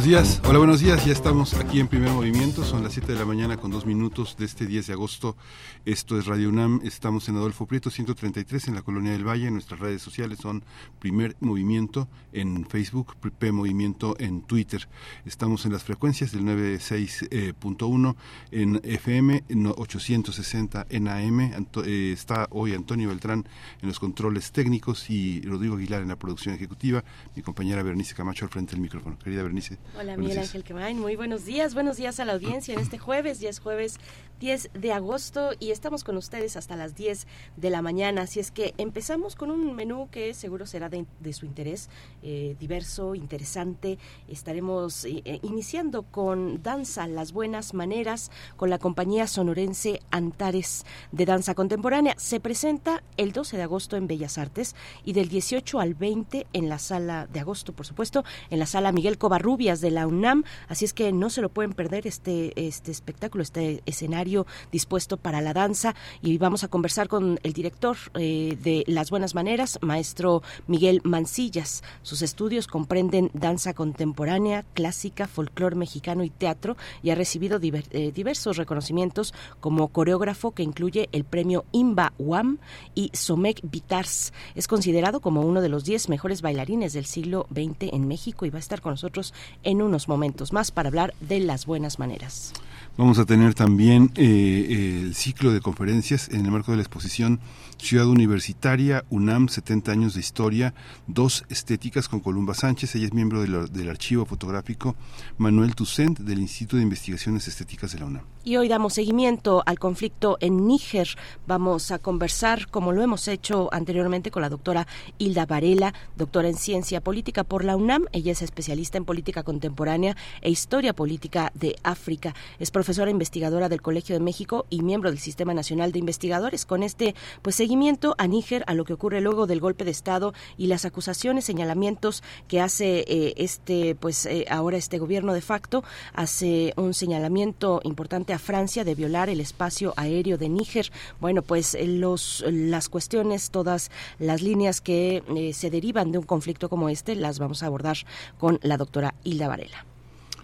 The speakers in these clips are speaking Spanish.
Buenos días, hola buenos días, ya estamos aquí en primer movimiento, son las 7 de la mañana con dos minutos de este 10 de agosto, esto es Radio UNAM, estamos en Adolfo Prieto 133 en la Colonia del Valle, nuestras redes sociales son primer movimiento en Facebook, P Movimiento en Twitter, estamos en las frecuencias del 96.1 en FM, 860 en AM, eh, está hoy Antonio Beltrán en los controles técnicos y Rodrigo Aguilar en la producción ejecutiva, mi compañera Bernice Camacho al frente del micrófono, querida Bernice. Hola, Miguel Ángel Quemain. Muy buenos días. Buenos días a la audiencia en este jueves. Ya es jueves 10 de agosto y estamos con ustedes hasta las 10 de la mañana. Así es que empezamos con un menú que seguro será de, su interés, eh, diverso, interesante. Estaremos eh, eh, iniciando con Danza, las buenas maneras, con la compañía sonorense Antares de Danza Contemporánea. Se presenta el 12 de agosto en Bellas Artes y del 18 al 20 en la sala de agosto, por supuesto, en la sala Miguel Covarrubias de la UNAM, así es que no se lo pueden perder este, este espectáculo, este escenario dispuesto para la danza y vamos a conversar con el director eh, de Las Buenas Maneras, maestro Miguel Mancillas. Sus estudios comprenden danza contemporánea, clásica, folclore mexicano y teatro y ha recibido eh, diversos reconocimientos como coreógrafo que incluye el premio Imba UAM y Somek Vitars. Es considerado como uno de los 10 mejores bailarines del siglo XX en México y va a estar con nosotros en unos momentos más para hablar de las buenas maneras. Vamos a tener también eh, el ciclo de conferencias en el marco de la exposición Ciudad Universitaria, UNAM, 70 años de historia, dos estéticas con Columba Sánchez, ella es miembro del archivo fotográfico Manuel Tucent del Instituto de Investigaciones Estéticas de la UNAM. Y hoy damos seguimiento al conflicto en Níger. Vamos a conversar, como lo hemos hecho anteriormente, con la doctora Hilda Varela, doctora en Ciencia Política por la UNAM. Ella es especialista en política contemporánea e historia política de África. Es profesora investigadora del Colegio de México y miembro del Sistema Nacional de Investigadores. Con este pues seguimiento a Níger, a lo que ocurre luego del golpe de Estado y las acusaciones, señalamientos que hace eh, este, pues eh, ahora este gobierno de facto, hace un señalamiento importante a Francia de violar el espacio aéreo de Níger. Bueno, pues eh, los, las cuestiones, todas las líneas que se derivan de un conflicto como este, las vamos a abordar con la doctora Hilda Varela.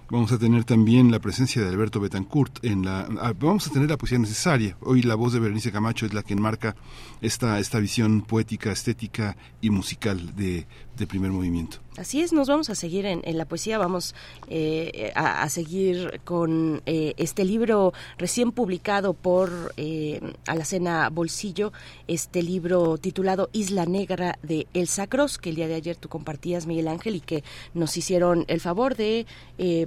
Vamos a tener también la presencia de Alberto Betancourt en la ah, vamos a tener la poesía necesaria. Hoy la voz de Berenice Camacho es la que enmarca esta esta visión poética, estética y musical de, de primer movimiento. Así es, nos vamos a seguir en, la poesía, vamos eh, a, seguir con eh, este libro recién publicado por eh, Alacena Bolsillo, este libro titulado Isla Negra de Elsa Cross, que el día de ayer tú compartías, Miguel Ángel, y que nos hicieron el favor de,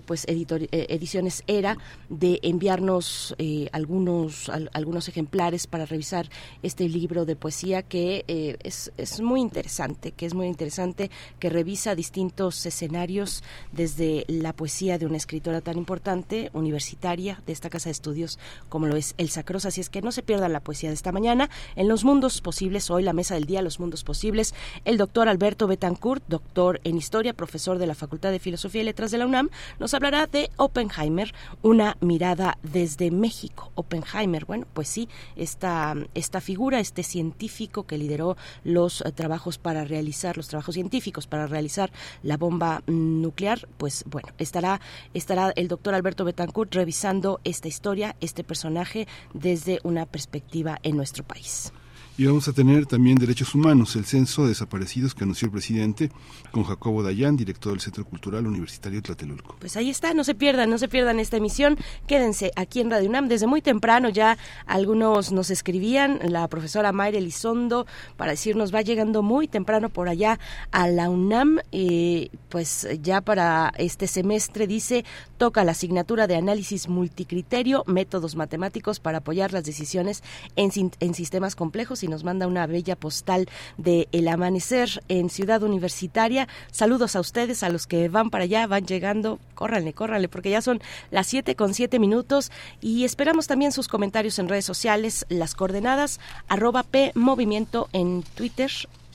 pues, Ediciones Era, de enviarnos algunos, algunos ejemplares para revisar este libro de poesía que es, es muy interesante, que es muy interesante, que revisa distintos escenarios desde la poesía de una escritora tan importante, universitaria, de esta casa de estudios como lo es Elsa Cross. Así es que no se pierdan la poesía de esta mañana. En Los Mundos Posibles, hoy la mesa del día, Los Mundos Posibles, el doctor Alberto Betancourt, doctor en Historia, profesor de la Facultad de Filosofía y Letras de la UNAM, nos hablará de Oppenheimer, una mirada desde México. Oppenheimer, bueno, pues sí, esta, esta figura, este científico que lideró los eh, trabajos para realizar, los trabajos científicos para realizar la bomba nuclear, pues bueno, estará, estará el doctor Alberto Betancourt revisando esta historia, este personaje desde una perspectiva en nuestro país. Y vamos a tener también derechos humanos, el censo de desaparecidos que anunció el presidente con Jacobo Dayan, director del Centro Cultural Universitario Tlatelolco. Pues ahí está, no se pierdan, no se pierdan esta emisión. Quédense aquí en Radio UNAM. Desde muy temprano ya algunos nos escribían, la profesora Mayra Elizondo, para decirnos va llegando muy temprano por allá a la UNAM. y pues ya para este semestre dice, toca la asignatura de análisis multicriterio, métodos matemáticos para apoyar las decisiones en, en sistemas complejos y nos manda una bella postal de El Amanecer en Ciudad Universitaria. Saludos a ustedes, a los que van para allá, van llegando. Córranle, córranle, porque ya son las 7 con 7 minutos y esperamos también sus comentarios en redes sociales, las coordenadas arroba P Movimiento en Twitter,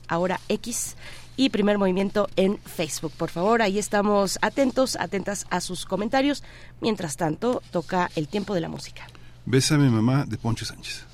ahora X y Primer Movimiento en Facebook. Por favor, ahí estamos atentos, atentas a sus comentarios. Mientras tanto, toca el tiempo de la música. Bésame mamá de Poncho Sánchez.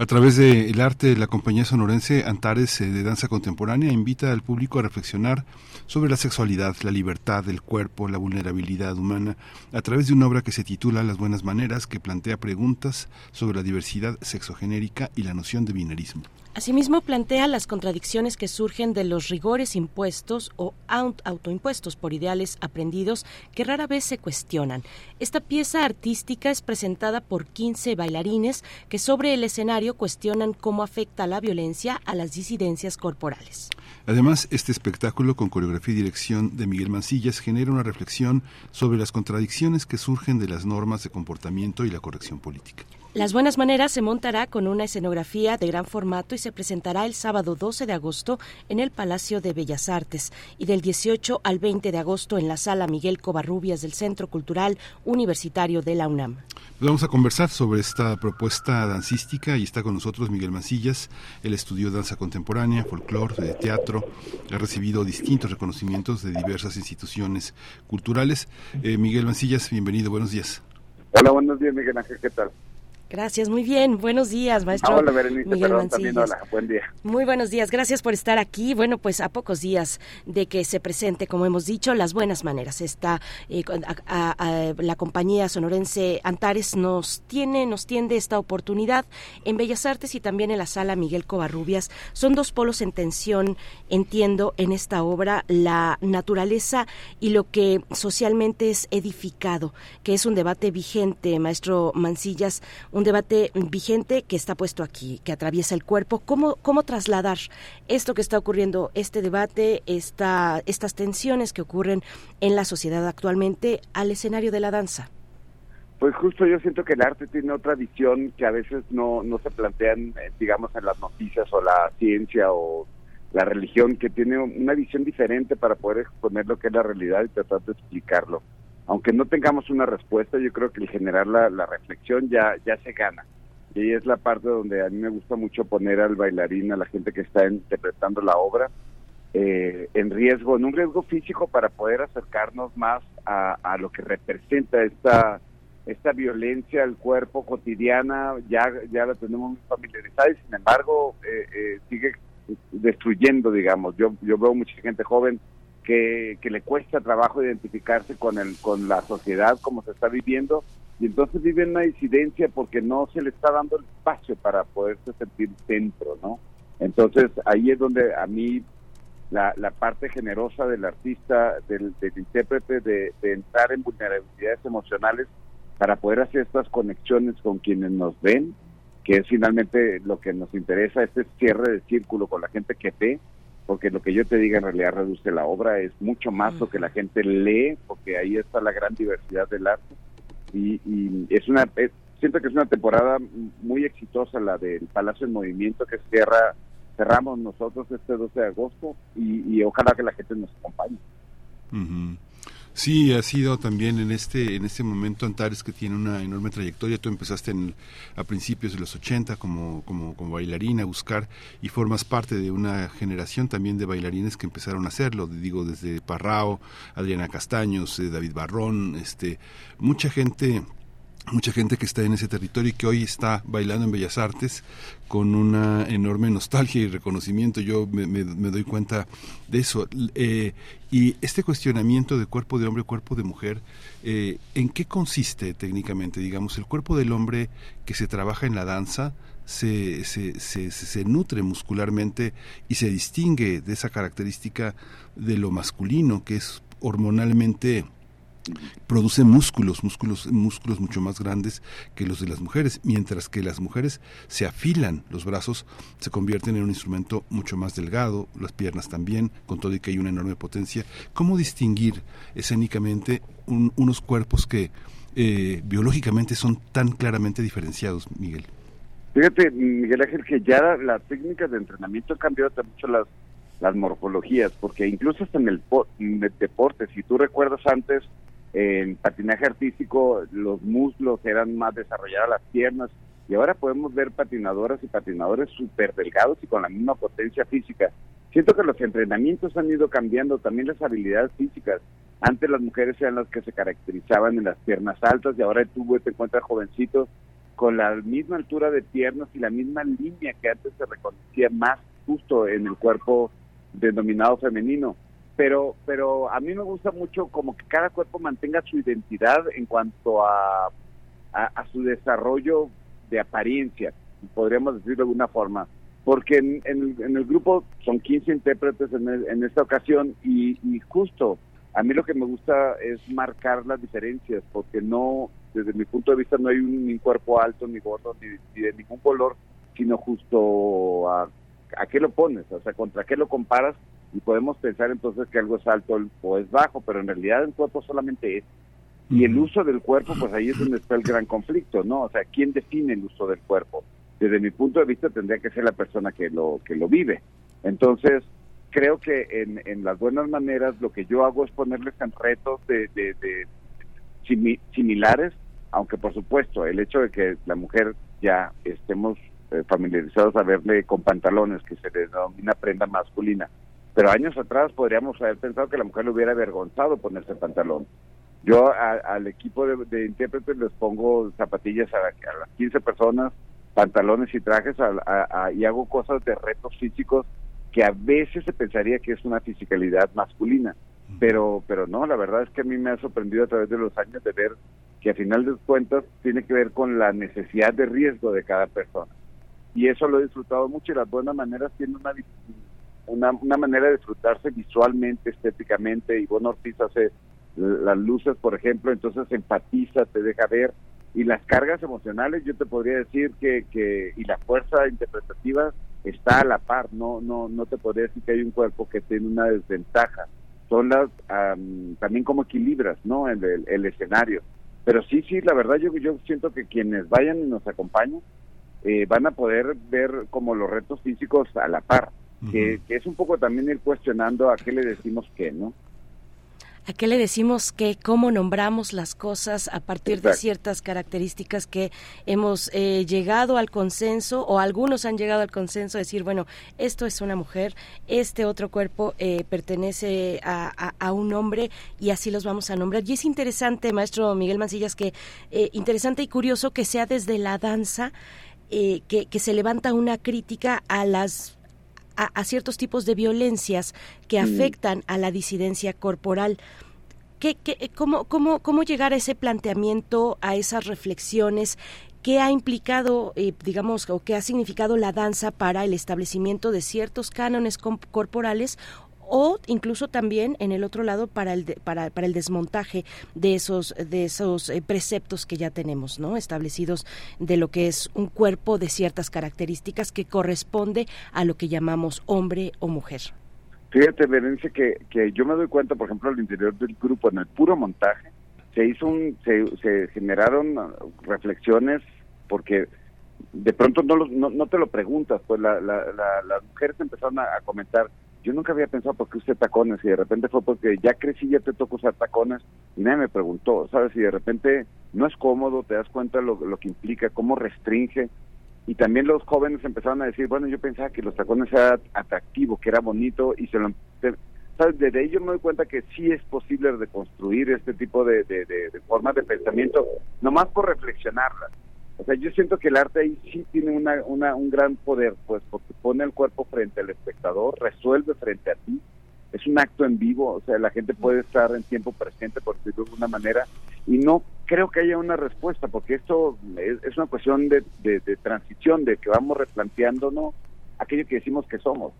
A través del arte, la compañía sonorense Antares eh, de Danza Contemporánea invita al público a reflexionar sobre la sexualidad, la libertad del cuerpo, la vulnerabilidad humana, a través de una obra que se titula Las Buenas Maneras, que plantea preguntas sobre la diversidad sexogenérica y la noción de binarismo. Asimismo, plantea las contradicciones que surgen de los rigores impuestos o autoimpuestos por ideales aprendidos que rara vez se cuestionan. Esta pieza artística es presentada por 15 bailarines que sobre el escenario cuestionan cómo afecta la violencia a las disidencias corporales. Además, este espectáculo con coreografía y dirección de Miguel Mancillas genera una reflexión sobre las contradicciones que surgen de las normas de comportamiento y la corrección política. Las Buenas Maneras se montará con una escenografía de gran formato y se presentará el sábado 12 de agosto en el Palacio de Bellas Artes y del 18 al 20 de agosto en la Sala Miguel Covarrubias del Centro Cultural Universitario de la UNAM. Vamos a conversar sobre esta propuesta dancística y está con nosotros Miguel Mancillas. Él estudió danza contemporánea, folclore, teatro, ha recibido distintos reconocimientos de diversas instituciones culturales. Eh, Miguel Mancillas, bienvenido, buenos días. Hola, buenos días Miguel Ángel, ¿qué tal? Gracias, muy bien. Buenos días, maestro. hola, Berenice, Miguel perdón, también hola, buen día. Muy buenos días, gracias por estar aquí. Bueno, pues a pocos días de que se presente, como hemos dicho, las buenas maneras. Está eh, la compañía sonorense Antares nos tiene, nos tiende esta oportunidad en Bellas Artes y también en la sala Miguel Covarrubias. Son dos polos en tensión, entiendo, en esta obra, la naturaleza y lo que socialmente es edificado, que es un debate vigente, maestro Mancillas un debate vigente que está puesto aquí, que atraviesa el cuerpo. ¿Cómo, cómo trasladar esto que está ocurriendo, este debate, esta, estas tensiones que ocurren en la sociedad actualmente al escenario de la danza? Pues justo yo siento que el arte tiene otra visión que a veces no, no se plantean, eh, digamos, en las noticias o la ciencia o la religión, que tiene una visión diferente para poder exponer lo que es la realidad y tratar de explicarlo aunque no tengamos una respuesta, yo creo que el generar la, reflexión ya, ya se gana. Y es la parte donde a mí me gusta mucho poner al bailarín, a la gente que está interpretando la obra, eh, en riesgo, en un riesgo físico para poder acercarnos más a, lo que representa esta esta violencia al cuerpo cotidiana, ya, ya la tenemos familiarizada y sin embargo eh, eh, sigue destruyendo, digamos. Yo, yo veo mucha gente joven que, le cuesta trabajo identificarse con, el, con la sociedad como se está viviendo y entonces viven una disidencia porque no se le está dando el espacio para poderse sentir dentro, ¿no? Entonces ahí es donde a mí la, la parte generosa del artista, del, intérprete, de, entrar en vulnerabilidades emocionales para poder hacer estas conexiones con quienes nos ven, que es finalmente lo que nos interesa, este cierre de círculo con la gente que ve porque lo que yo te diga en realidad reduce la obra, es mucho más lo que la gente lee, porque ahí está la gran diversidad del arte. Y, es una, siento que es una temporada muy exitosa la del Palacio en Movimiento que cierra, cerramos nosotros este 12 de agosto y, ojalá que la gente nos acompañe. Sí, ha sido también en este en este momento Antares que tiene una enorme trayectoria. Tú empezaste en, a principios de los 80 como, como, como bailarina a buscar y formas parte de una generación también de bailarines que empezaron a hacerlo. Digo, desde Parrao, Adriana Castaños, eh, David Barrón, este, mucha gente mucha gente que está en ese territorio y que hoy está bailando en Bellas Artes con una enorme nostalgia y reconocimiento. Yo me, doy cuenta de eso. Eh, y este cuestionamiento de cuerpo de hombre, cuerpo de mujer, eh, ¿en qué consiste técnicamente? Digamos, el cuerpo del hombre que se trabaja en la danza se, se, nutre muscularmente y se distingue de esa característica de lo masculino, que es hormonalmente produce músculos, músculos, músculos mucho más grandes que los de las mujeres, mientras que las mujeres se afilan, los brazos se convierten en un instrumento mucho más delgado, las piernas también, con todo y que hay una enorme potencia. ¿Cómo distinguir escénicamente unos cuerpos que eh, biológicamente son tan claramente diferenciados, Miguel? Fíjate, Miguel Ángel, que ya las técnicas de entrenamiento han cambiado mucho las, las morfologías, porque incluso hasta en el, en el deporte, si tú recuerdas antes, en patinaje artístico los muslos eran más desarrolladas las piernas y ahora podemos ver patinadoras y patinadores súper delgados y con la misma potencia física. Siento que los entrenamientos han ido cambiando, también las habilidades físicas. Antes las mujeres eran las que se caracterizaban en las piernas altas y ahora tú te encuentras jovencitos con la misma altura de piernas y la misma línea que antes se reconocía más justo en el cuerpo denominado femenino pero pero a mí me gusta mucho como que cada cuerpo mantenga su identidad en cuanto a, a, su desarrollo de apariencia, podríamos decir de alguna forma, porque en, en, el grupo son 15 intérpretes en, en esta ocasión y, y, justo a mí lo que me gusta es marcar las diferencias, porque no, desde mi punto de vista no hay un, ni cuerpo alto, ni gordo, ni, ni de ningún color, sino justo a, a qué lo pones, o sea, contra qué lo comparas y podemos pensar entonces que algo es alto o es bajo, pero en realidad el cuerpo solamente es. Y el uso del cuerpo, pues ahí es donde está el gran conflicto, ¿no? O sea, ¿quién define el uso del cuerpo? Desde mi punto de vista tendría que ser la persona que lo que lo vive. Entonces, creo que en, en las buenas maneras lo que yo hago es ponerles en retos de, de, similares, aunque por supuesto el hecho de que la mujer ya estemos eh, familiarizados a verle con pantalones, que se denomina prenda masculina, pero años atrás podríamos haber pensado que la mujer le hubiera avergonzado ponerse pantalón. Yo al equipo de, intérpretes les pongo zapatillas a, las 15 personas, pantalones y trajes y hago cosas de retos físicos que a veces se pensaría que es una fisicalidad masculina, pero pero no, la verdad es que a mí me ha sorprendido a través de los años de ver que a final de cuentas tiene que ver con la necesidad de riesgo de cada persona. Y eso lo he disfrutado mucho y las buenas maneras tienen una una, una manera de disfrutarse visualmente, estéticamente, y bueno, Ortiz hace las luces, por ejemplo, entonces empatiza, te deja ver, y las cargas emocionales, yo te podría decir que, que y la fuerza interpretativa está a la par, no, no, no te podría decir que hay un cuerpo que tiene una desventaja, son las, también como equilibras, ¿no? El, el, escenario. Pero sí, sí, la verdad yo, yo siento que quienes vayan y nos acompañan eh, van a poder ver como los retos físicos a la par que, es un poco también ir cuestionando a qué le decimos qué, ¿no? ¿A qué le decimos que cómo nombramos las cosas a partir de ciertas características que hemos eh, llegado al consenso o algunos han llegado al consenso de decir, bueno, esto es una mujer, este otro cuerpo eh, pertenece a, un hombre y así los vamos a nombrar. Y es interesante, maestro Miguel Mancillas, que eh, interesante y curioso que sea desde la danza que, que se levanta una crítica a las a, ciertos tipos de violencias que mm. afectan a la disidencia corporal. ¿Qué, qué, cómo, cómo, ¿Cómo llegar a ese planteamiento, a esas reflexiones? ¿Qué ha implicado, eh, digamos, o qué ha significado la danza para el establecimiento de ciertos cánones corporales o incluso también en el otro lado para el para, para el desmontaje de esos de esos eh, preceptos que ya tenemos no establecidos de lo que es un cuerpo de ciertas características que corresponde a lo que llamamos hombre o mujer. Fíjate Berenice que, que yo me doy cuenta por ejemplo al interior del grupo en el puro montaje se hizo un se, se generaron reflexiones porque de pronto no, no, no te lo preguntas pues la, la, las mujeres empezaron a comentar yo nunca había pensado por qué usted tacones y de repente fue porque ya crecí, ya te tocó usar tacones y nadie me preguntó, ¿sabes? Y de repente no es cómodo, te das cuenta lo, lo que implica, cómo restringe. Y también los jóvenes empezaron a decir, bueno, yo pensaba que los tacones era atractivo, que era bonito y se lo... ¿Sabes? Desde ahí yo me doy cuenta que sí es posible reconstruir este tipo de, de, de, de formas de pensamiento, nomás por reflexionarlas. O sea, yo siento que el arte ahí sí tiene una, un gran poder, pues, porque pone el cuerpo frente al espectador, resuelve frente a ti. Es un acto en vivo, o sea, la gente puede estar en tiempo presente, por decirlo de alguna manera, y no creo que haya una respuesta, porque esto es, una cuestión de, de, transición, de que vamos replanteándonos aquello que decimos que somos.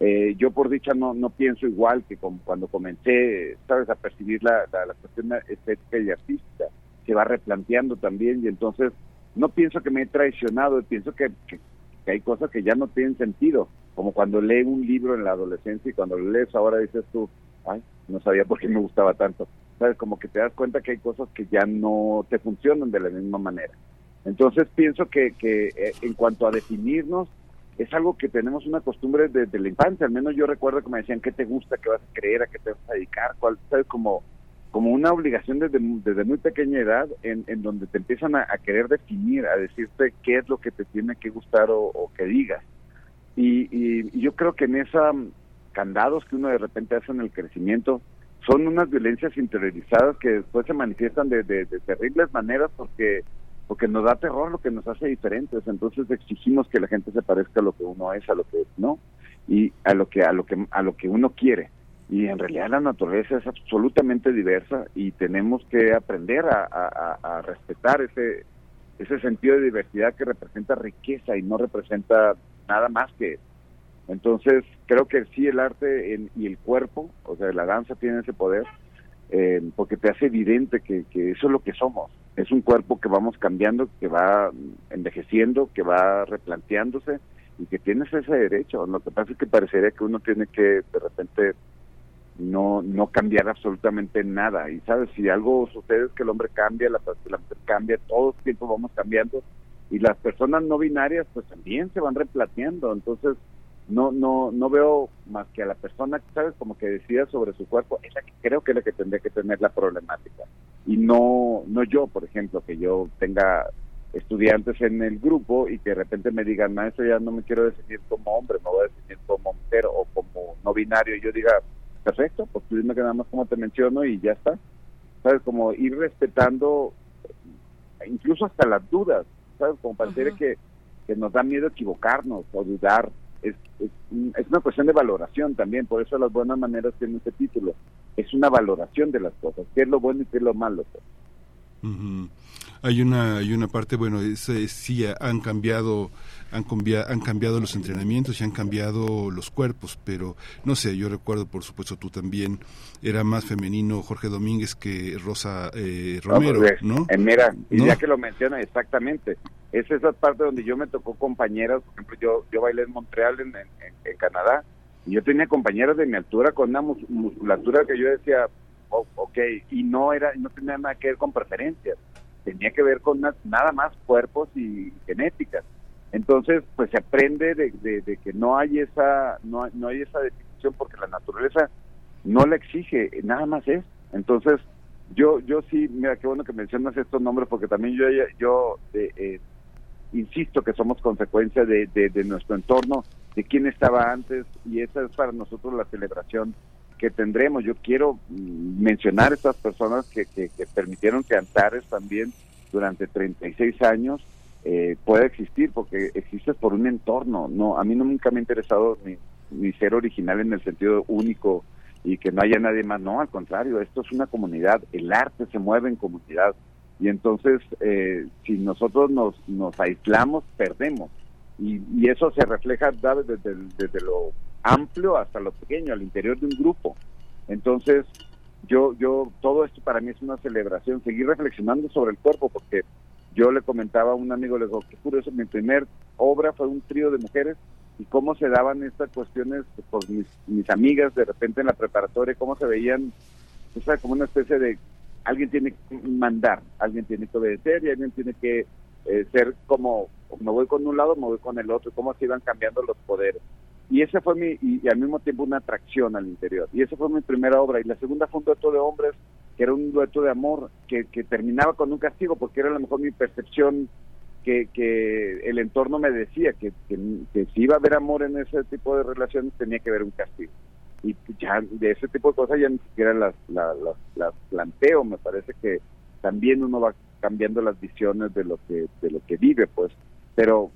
Eh, yo por dicha no, no pienso igual que cuando comencé, sabes, a percibir la, la cuestión estética y artística, se va replanteando también y entonces no pienso que me he traicionado, pienso que, hay cosas que ya no tienen sentido, como cuando lee un libro en la adolescencia y cuando lo lees ahora dices tú, ay, no sabía por qué me gustaba tanto. ¿Sabes? Como que te das cuenta que hay cosas que ya no te funcionan de la misma manera. Entonces pienso que, que eh, en cuanto a definirnos, es algo que tenemos una costumbre desde la infancia. Al menos yo recuerdo que me decían qué te gusta, qué vas a creer, a qué te vas a dedicar, cuál, ¿sabes? Como, como una obligación desde, desde muy pequeña edad en, en donde te empiezan a, querer definir, a decirte qué es lo que te tiene que gustar o, que digas. Y, y, yo creo que en esos candados que uno de repente hace en el crecimiento son unas violencias interiorizadas que después se manifiestan de, de, terribles maneras porque porque nos da terror lo que nos hace diferentes, entonces exigimos que la gente se parezca a lo que uno es, a lo que no y a lo que a lo que a lo que uno quiere. Y en realidad la naturaleza es absolutamente diversa y tenemos que aprender a, respetar ese ese sentido de diversidad que representa riqueza y no representa nada más que entonces creo que sí el arte y el cuerpo, o sea la danza tiene ese poder eh, porque te hace evidente que eso es lo que somos es un cuerpo que vamos cambiando, que va envejeciendo, que va replanteándose y que tienes ese derecho. Lo que pasa es que parecería que uno tiene que de repente no no cambiar absolutamente nada. Y sabes, si algo sucede es que el hombre cambia, la, la mujer cambia, todo el tiempo vamos cambiando. Y las personas no binarias pues también se van replanteando. Entonces no no no veo más que a la persona, sabes, como que decida sobre su cuerpo, es la que creo que es la que tendría que tener la problemática. Y no no yo, por ejemplo, que yo tenga estudiantes en el grupo y que de repente me digan, maestro, ya no me quiero definir como hombre, me voy a definir como mujer o como no binario, y yo diga, perfecto, pues dime que nada más como te menciono y ya está. ¿Sabes? Como ir respetando incluso hasta las dudas, ¿sabes? Como parece que, que nos da miedo equivocarnos o dudar. Es, es, es, una cuestión de valoración también, por eso las buenas maneras tienen ese título es una valoración de las cosas, qué es lo bueno y qué es lo malo. Hay una hay una parte, bueno, es, sí han cambiado han cambiado, han cambiado los entrenamientos y han cambiado los cuerpos, pero no sé, yo recuerdo, por supuesto, tú también, era más femenino Jorge Domínguez que Rosa eh, Romero, pues, ¿no? Eh, mira, y ya que lo menciona exactamente, es esa parte donde yo me tocó compañeras, por ejemplo, yo, yo bailé en Montreal, en, en Canadá, y yo tenía compañeros de mi altura con una musculatura que yo decía, oh, ok, y no era no tenía nada que ver con preferencias, tenía que ver con nada más cuerpos y genéticas. Entonces, pues se aprende de, que no hay esa no, no hay esa definición porque la naturaleza no la exige, nada más es. Entonces, yo yo sí, mira, qué bueno que mencionas estos nombres porque también yo yo eh, eh, insisto que somos consecuencia de, de nuestro entorno de quién estaba antes y esa es para nosotros la celebración que tendremos. Yo quiero mm, mencionar estas personas que, que, permitieron que Antares también durante 36 años eh, pueda existir, porque existe por un entorno. No, a mí nunca me ha interesado ni, ni ser original en el sentido único y que no haya nadie más. No, al contrario, esto es una comunidad. El arte se mueve en comunidad. Y entonces, eh, si nosotros nos, nos aislamos, perdemos y, eso se refleja desde, desde lo amplio hasta lo pequeño, al interior de un grupo. Entonces, yo, yo, todo esto para mí es una celebración, seguir reflexionando sobre el cuerpo, porque yo le comentaba a un amigo, le digo, qué curioso, mi primer obra fue un trío de mujeres y cómo se daban estas cuestiones, pues mis, amigas de repente en la preparatoria, cómo se veían, o sea, como una especie de, alguien tiene que mandar, alguien tiene que obedecer y alguien tiene que eh, ser como me voy con un lado, me voy con el otro, cómo se iban cambiando los poderes. Y ese fue mi, y, al mismo tiempo una atracción al interior. Y esa fue mi primera obra. Y la segunda fue un dueto de hombres, que era un dueto de amor, que, que terminaba con un castigo, porque era a lo mejor mi percepción que, que el entorno me decía que, que, si iba a haber amor en ese tipo de relaciones tenía que haber un castigo. Y ya de ese tipo de cosas ya ni siquiera las, las, las planteo, me parece que también uno va cambiando las visiones de lo que de lo que vive pues pero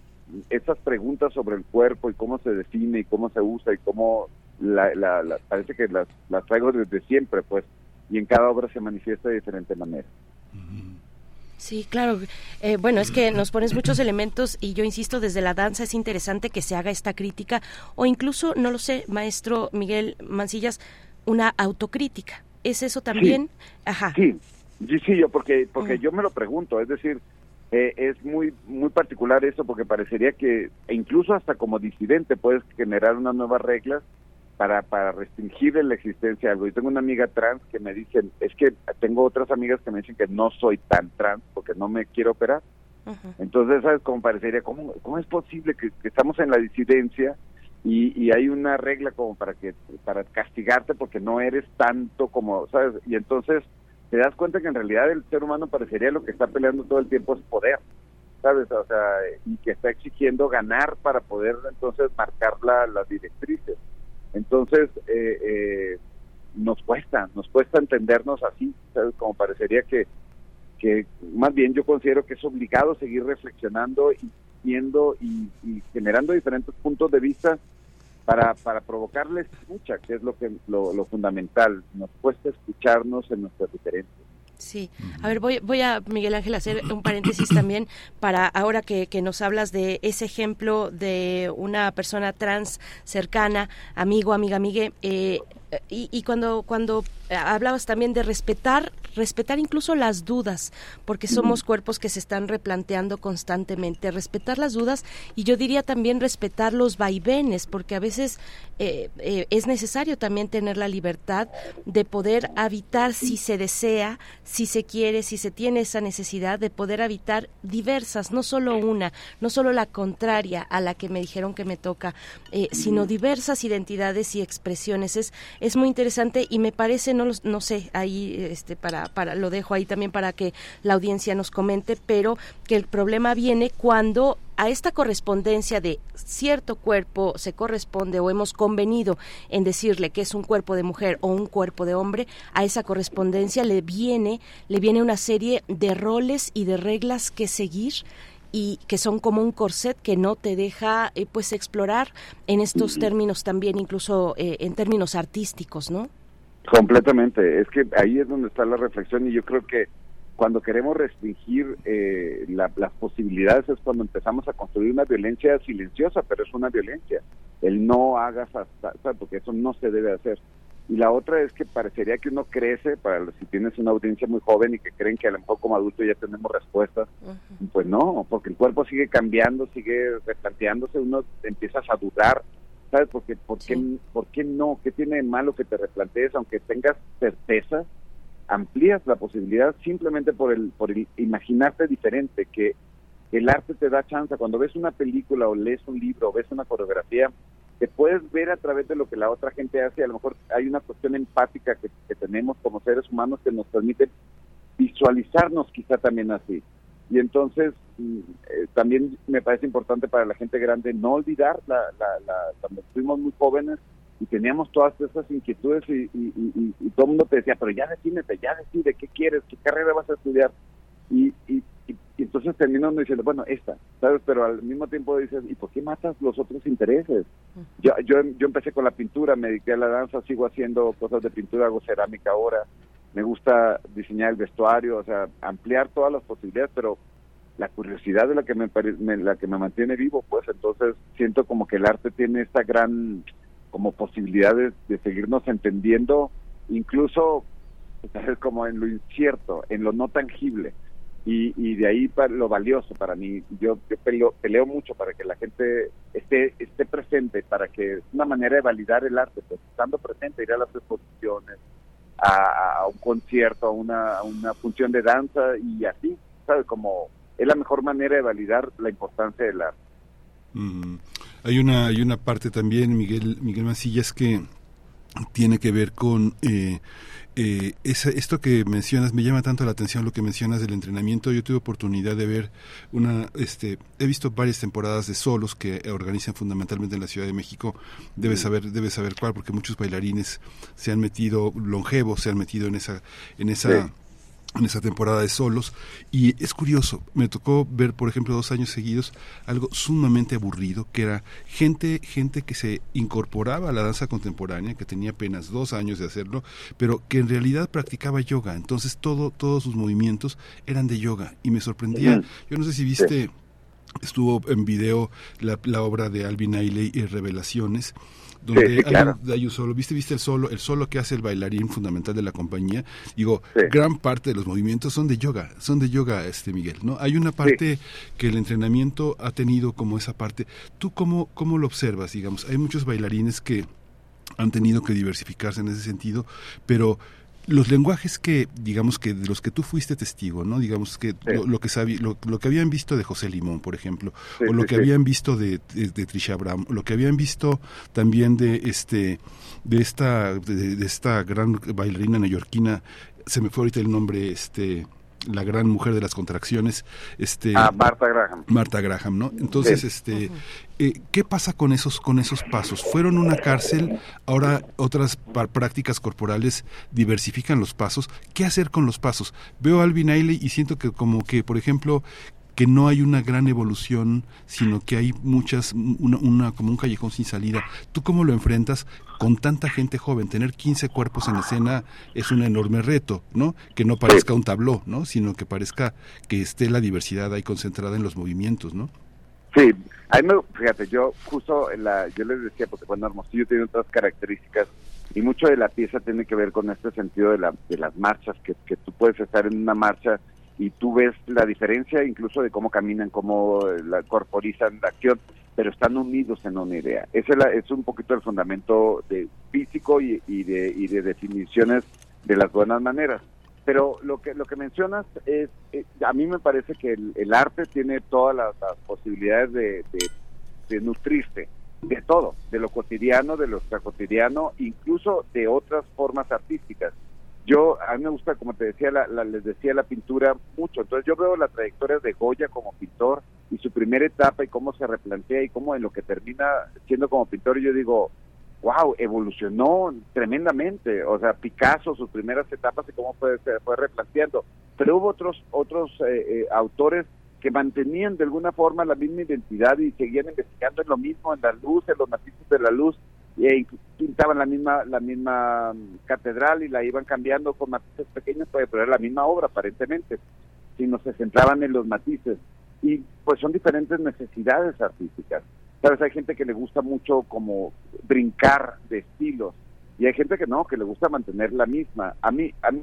esas preguntas sobre el cuerpo y cómo se define y cómo se usa y cómo la, parece que las, las traigo desde siempre, pues, y en cada obra se manifiesta de diferente manera. Sí, claro. Eh, bueno, es que nos pones muchos elementos y yo insisto, desde la danza es interesante que se haga esta crítica o incluso, no lo sé, maestro Miguel Mancillas, una autocrítica. ¿Es eso también? Ajá. Sí, sí, sí, yo porque, porque yo me lo pregunto, es decir, eh, es muy muy particular eso porque parecería que e incluso hasta como disidente puedes generar unas nuevas reglas para, para restringir la existencia de algo. Yo tengo una amiga trans que me dice, es que tengo otras amigas que me dicen que no soy tan trans porque no me quiero operar. Entonces, ¿sabes? Como parecería, ¿cómo, cómo es posible que, estamos en la disidencia y, y, hay una regla como para que para castigarte porque no eres tanto como, ¿sabes? Y entonces te das cuenta que en realidad el ser humano parecería lo que está peleando todo el tiempo es poder, ¿sabes? O sea, y que está exigiendo ganar para poder entonces marcar la, las directrices. Entonces, eh, eh, nos cuesta, nos cuesta entendernos así, ¿sabes? Como parecería que, que más bien yo considero que es obligado seguir reflexionando y viendo y, generando diferentes puntos de vista para, para provocarles escucha, que es lo que lo, lo fundamental. Nos cuesta escucharnos en nuestras diferencias. Sí, a ver, voy, voy a, Miguel Ángel, hacer un paréntesis también para ahora que, que, nos hablas de ese ejemplo de una persona trans cercana, amigo, amiga, amigue, eh, y, y, cuando, cuando hablabas también de respetar, respetar incluso las dudas, porque somos cuerpos que se están replanteando constantemente, respetar las dudas y yo diría también respetar los vaivenes, porque a veces eh, eh, es necesario también tener la libertad de poder habitar si se desea, si se quiere, si se tiene esa necesidad de poder habitar diversas, no solo una, no solo la contraria a la que me dijeron que me toca, eh, sino diversas identidades y expresiones. Es, es muy interesante y me parece no no sé, ahí este para para lo dejo ahí también para que la audiencia nos comente, pero que el problema viene cuando a esta correspondencia de cierto cuerpo se corresponde o hemos convenido en decirle que es un cuerpo de mujer o un cuerpo de hombre, a esa correspondencia le viene le viene una serie de roles y de reglas que seguir y que son como un corset que no te deja eh, pues explorar en estos términos también incluso eh, en términos artísticos, ¿no? Completamente, es que ahí es donde está la reflexión y yo creo que cuando queremos restringir eh, las posibilidades es cuando empezamos a construir una violencia silenciosa, pero es una violencia. El no hagas hasta, porque eso no se debe hacer. Y la otra es que parecería que uno crece, para si tienes una audiencia muy joven y que creen que a lo mejor como adulto ya tenemos respuestas, pues no, porque el cuerpo sigue cambiando, sigue replanteándose, uno empiezas a dudar ¿Sabes? Porque, ¿por, qué, ¿Por qué no? ¿Qué tiene de malo que te replantees, aunque tengas certeza? Amplías la posibilidad simplemente por el, por el imaginarte diferente, que el arte te da chance. Cuando ves una película o lees un libro o ves una coreografía, te puedes ver a través de lo que la otra gente hace. A lo mejor hay una cuestión empática que, que tenemos como seres humanos que nos permite visualizarnos quizá también así. Y entonces mm, eh, también me parece importante para la gente grande no olvidar la, la, cuando fuimos muy jóvenes y teníamos todas esas inquietudes y, todo el mundo te decía, pero ya defínete, ya decide qué quieres, qué carrera vas a estudiar. Y, y, entonces terminamos diciendo, bueno, esta, ¿sabes? Pero al mismo tiempo dices, ¿y por qué matas los otros intereses? Yo, yo, yo empecé con la pintura, me dediqué a la danza, sigo haciendo cosas de pintura, hago cerámica ahora me gusta diseñar el vestuario, o sea, ampliar todas las posibilidades, pero la curiosidad es la que me, la que me mantiene vivo, pues entonces siento como que el arte tiene esta gran como posibilidad de, seguirnos entendiendo, incluso como en lo incierto, en lo no tangible. Y, y de ahí para lo valioso para mí. Yo, yo peleo, peleo, mucho para que la gente esté, esté presente, para que es una manera de validar el arte, pues estando presente, ir a las exposiciones, a, un concierto, a una, una función de danza y así, ¿sabes? Como es la mejor manera de validar la importancia del arte. Hay una hay una parte también, Miguel Miguel Masillas, que tiene que ver con eh, eh, esto que mencionas me llama tanto la atención lo que mencionas del entrenamiento. Yo tuve oportunidad de ver una, este, he visto varias temporadas de solos que organizan fundamentalmente en la Ciudad de México. Debes saber, debes saber cuál, porque muchos bailarines se han metido longevos, se han metido en esa, en esa en esa temporada de solos. Y es curioso, me tocó ver, por ejemplo, dos años seguidos algo sumamente aburrido, que era gente, gente que se incorporaba a la danza contemporánea, que tenía apenas dos años de hacerlo, pero que en realidad practicaba yoga. Entonces todo, todos sus movimientos eran de yoga. Y me sorprendía, yo no sé si viste... Estuvo en video la, la obra de Alvin Ailey y Revelaciones, donde hay, un, solo, viste, viste el solo, el solo que hace el bailarín fundamental de la compañía, digo, gran parte de los movimientos son de yoga, son de yoga, este Miguel, ¿no? Hay una parte que el entrenamiento ha tenido como esa parte. ¿Tú cómo, cómo lo observas, digamos? Hay muchos bailarines que han tenido que diversificarse en ese sentido, pero los lenguajes que, digamos que de los que tú fuiste testigo, ¿no? Digamos que lo, que lo, que habían visto de José Limón, por ejemplo, o lo que habían visto de, de, Trisha Brown, lo que habían visto también de este, de esta, de, esta gran bailarina neoyorquina, se me fue ahorita el nombre, este, la gran mujer de las contracciones, este ah, Marta Graham. Marta Graham, ¿no? Entonces, este eh, ¿qué pasa con esos con esos pasos? Fueron una cárcel, ahora otras prácticas corporales diversifican los pasos. ¿Qué hacer con los pasos? Veo a Alvin Ailey y siento que como que, por ejemplo, que no hay una gran evolución, sino que hay muchas, una, una, como un callejón sin salida. ¿Tú cómo lo enfrentas con tanta gente joven? Tener 15 cuerpos en escena es un enorme reto, ¿no? Que no parezca un tabló, ¿no? Sino que parezca que esté la diversidad ahí concentrada en los movimientos, ¿no? Sí, a mí me, fíjate, yo justo, la, yo les decía, porque cuando Hermosillo tiene otras características, y mucho de la pieza tiene que ver con este sentido de, la, de las marchas, que, que tú puedes estar en una marcha y tú ves la diferencia incluso de cómo caminan, cómo la corporizan la acción, pero están unidos en una idea. Ese es, un poquito el fundamento de físico y, de, y de definiciones de las buenas maneras. Pero lo que lo que mencionas es, eh, a mí me parece que el, arte tiene todas las, posibilidades de, de, de nutrirse de todo, de lo cotidiano, de lo extracotidiano, incluso de otras formas artísticas yo a mí me gusta como te decía la, les decía la pintura mucho. Entonces yo veo la trayectoria de Goya como pintor y su primera etapa y cómo se replantea y cómo en lo que termina siendo como pintor yo digo wow evolucionó tremendamente o sea Picasso sus primeras etapas y cómo fue se fue replanteando. Pero hubo otros otros eh, eh, autores que mantenían de alguna forma la misma identidad y seguían investigando en lo mismo en la luz en los matices de la luz y pintaban la misma la misma catedral y la iban cambiando con matices pequeños pero era la misma obra aparentemente sino se centraban en los matices. Y pues son diferentes necesidades artísticas. Sabes hay gente que le gusta mucho como brincar de estilos y hay gente que no que le gusta mantener la misma. A mí a mí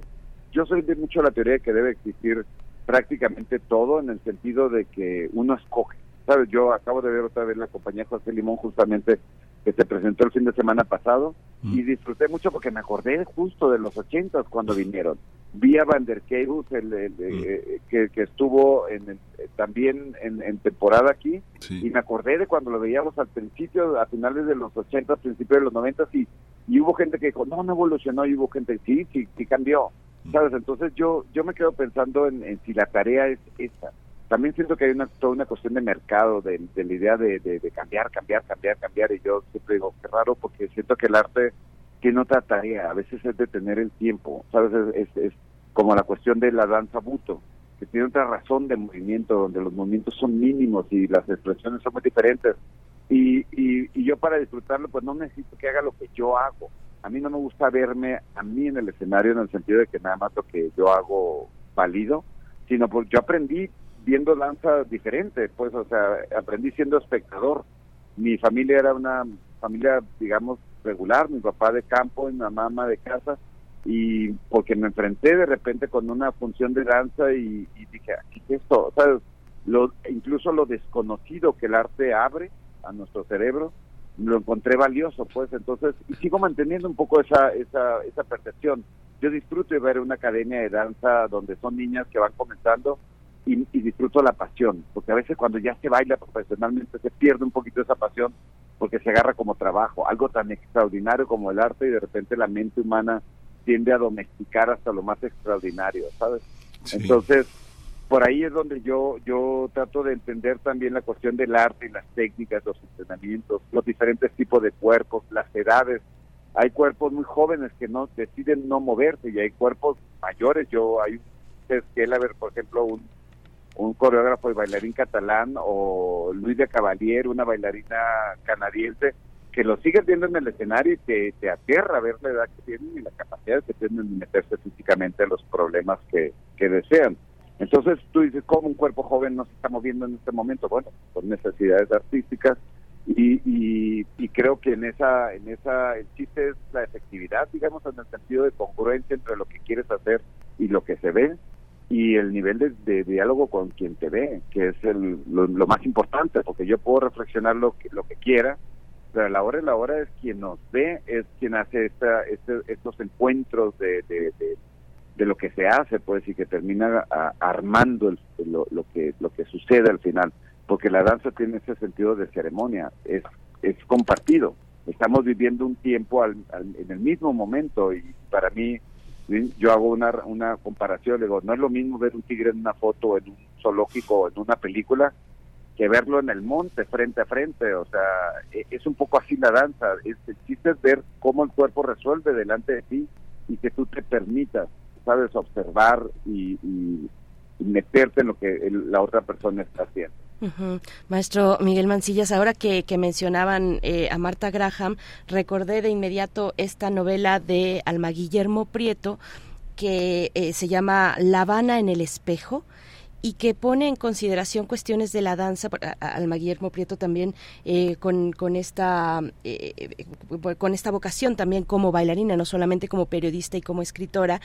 yo soy de mucho la teoría de que debe existir prácticamente todo en el sentido de que uno escoge. Sabes yo acabo de ver otra vez la compañía José Limón justamente que se presentó el fin de semana pasado y mm. disfruté mucho porque me acordé justo de los ochentas cuando vinieron. Vi a Van der Keibus, el, mm. eh, que, estuvo en eh, también en, temporada aquí y me acordé de cuando lo veíamos al principio, a finales de los ochentas, principios de los noventas y, y hubo gente que dijo, no, no evolucionó y hubo gente, sí, sí, sí cambió. Mm. ¿Sabes? Entonces yo, yo me quedo pensando en, en si la tarea es esa también siento que hay una, toda una cuestión de mercado, de, la idea de, cambiar, cambiar, cambiar, cambiar, y yo siempre digo, qué raro, porque siento que el arte tiene otra tarea, a veces es detener el tiempo, ¿sabes? Es, es, como la cuestión de la danza buto, que tiene otra razón de movimiento, donde los movimientos son mínimos y las expresiones son muy diferentes. Y, y, y yo para disfrutarlo, pues no necesito que haga lo que yo hago. A mí no me gusta verme a mí en el escenario en el sentido de que nada más lo que yo hago válido, sino porque yo aprendí viendo danza diferente, pues, o sea, aprendí siendo espectador. Mi familia era una familia, digamos, regular, mi papá de campo y mi mamá de casa, y porque me enfrenté de repente con una función de danza y, dije, ¿qué es esto? Sea, lo, incluso lo desconocido que el arte abre a nuestro cerebro, lo encontré valioso, pues, entonces, y sigo manteniendo un poco esa, esa, esa percepción. Yo disfruto de ver una academia de danza donde son niñas que van comenzando y, disfruto la pasión, porque a veces cuando ya se baila profesionalmente se pierde un poquito esa pasión porque se agarra como trabajo, algo tan extraordinario como el arte y de repente la mente humana tiende a domesticar hasta lo más extraordinario, ¿sabes? Entonces, por ahí es donde yo yo trato de entender también la cuestión del arte y las técnicas, los entrenamientos, los diferentes tipos de cuerpos, las edades. Hay cuerpos muy jóvenes que no deciden no moverse y hay cuerpos mayores. Yo hay que él a ver, por ejemplo, un un coreógrafo y bailarín catalán o Luis de Cavalier, una bailarina canadiense, que lo sigues viendo en el escenario y te, te aterra ver la edad que tienen y la capacidad que tienen de meterse físicamente a los problemas que, que desean. Entonces tú dices, ¿cómo un cuerpo joven no se está moviendo en este momento? Bueno, por necesidades artísticas y, y, y, creo que en esa, en esa, el chiste es la efectividad, digamos, en el sentido de congruencia entre lo que quieres hacer y lo que se ve y el nivel de, diálogo con quien te ve, que es el, lo, más importante, porque yo puedo reflexionar lo que, lo que quiera, pero a la hora de la hora es quien nos ve, es quien hace esta, este, estos encuentros de, de, de, lo que se hace, pues, y que termina armando lo, lo, que, lo que sucede al final, porque la danza tiene ese sentido de ceremonia, es, es compartido. Estamos viviendo un tiempo en el mismo momento y para mí yo hago una, una comparación, digo, no es lo mismo ver un tigre en una foto, en un zoológico o en una película, que verlo en el monte frente a frente, o sea, e, es un poco así la danza, es, el chiste es ver cómo el cuerpo resuelve delante de ti y que tú te permitas, sabes, observar y, meterte en lo que la otra persona está haciendo. Maestro Miguel Mancillas, ahora que, mencionaban eh, a Marta Graham, recordé de inmediato esta novela de Alma Guillermo Prieto que eh, se llama La Habana en el espejo y que pone en consideración cuestiones de la danza, Alma Guillermo Prieto también eh, con, esta, eh, con esta vocación también como bailarina, no solamente como periodista y como escritora,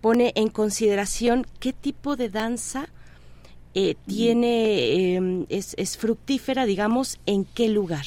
pone en consideración qué tipo de danza tiene, em, es, es fructífera, digamos, en qué lugar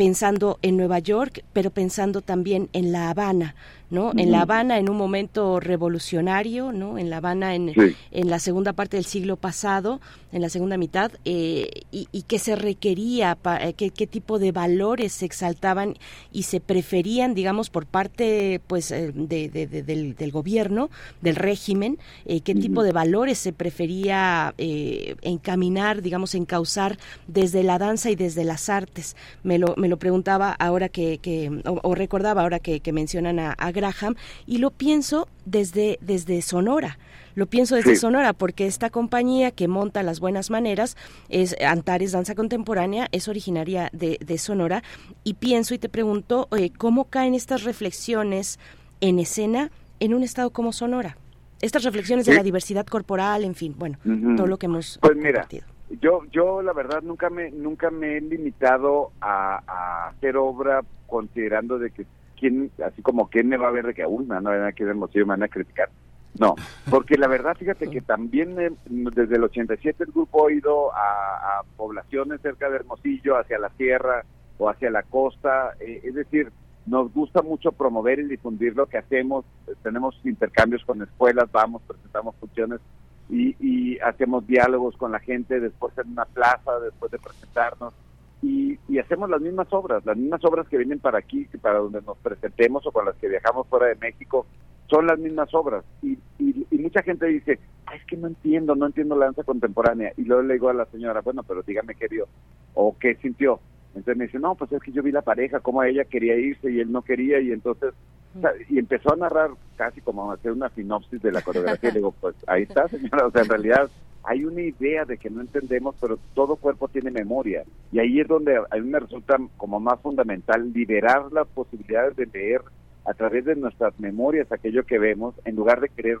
pensando en Nueva York, pero pensando también en La Habana, ¿no? En La Habana en un momento revolucionario, ¿no? En La Habana en, en la segunda parte del siglo pasado, en la segunda mitad, eh, y, y qué se requería, eh, qué, qué, tipo de valores se exaltaban y se preferían, digamos, por parte, pues, eh, de, del, gobierno, del régimen, qué tipo de valores se prefería encaminar, digamos, encauzar desde la danza y desde las artes. Me lo, me lo preguntaba ahora que, que o, recordaba ahora que, que mencionan a, a Graham y lo pienso desde, desde Sonora. Lo pienso desde Sonora porque esta compañía que monta las buenas maneras es Antares Danza Contemporánea, es originaria de, Sonora y pienso y te pregunto cómo caen estas reflexiones en escena en un estado como Sonora. Estas reflexiones de la diversidad corporal, en fin, bueno, todo lo que hemos pues mira, Yo, yo la verdad nunca me, nunca me he limitado a, a hacer obra considerando de que quién, así como quién me va a ver de que, uy, me van a ver de me van a criticar. No, porque la verdad, fíjate que también eh, desde el 87 el grupo ha ido a, poblaciones cerca de Hermosillo, hacia la sierra o hacia la costa, eh, es decir, nos gusta mucho promover y difundir lo que hacemos, tenemos intercambios con escuelas, vamos, presentamos funciones y, y hacemos diálogos con la gente después en una plaza, después de presentarnos y, hacemos las mismas obras, las mismas obras que vienen para aquí, para donde nos presentemos o con las que viajamos fuera de México, son las mismas obras. Y, mucha gente dice, es que no entiendo, no entiendo la danza contemporánea. Y luego le digo a la señora, bueno, pero dígame qué vio o qué sintió. Entonces me dice, no, pues es que yo vi la pareja, cómo ella quería irse y él no quería, y entonces, y empezó a narrar casi como a hacer una sinopsis de la coreografía. y le digo, pues ahí está, señora, o sea, en realidad hay una idea de que no entendemos, pero todo cuerpo tiene memoria. Y ahí es donde a mí me resulta como más fundamental liberar las posibilidades de leer a través de nuestras memorias aquello que vemos, en lugar de querer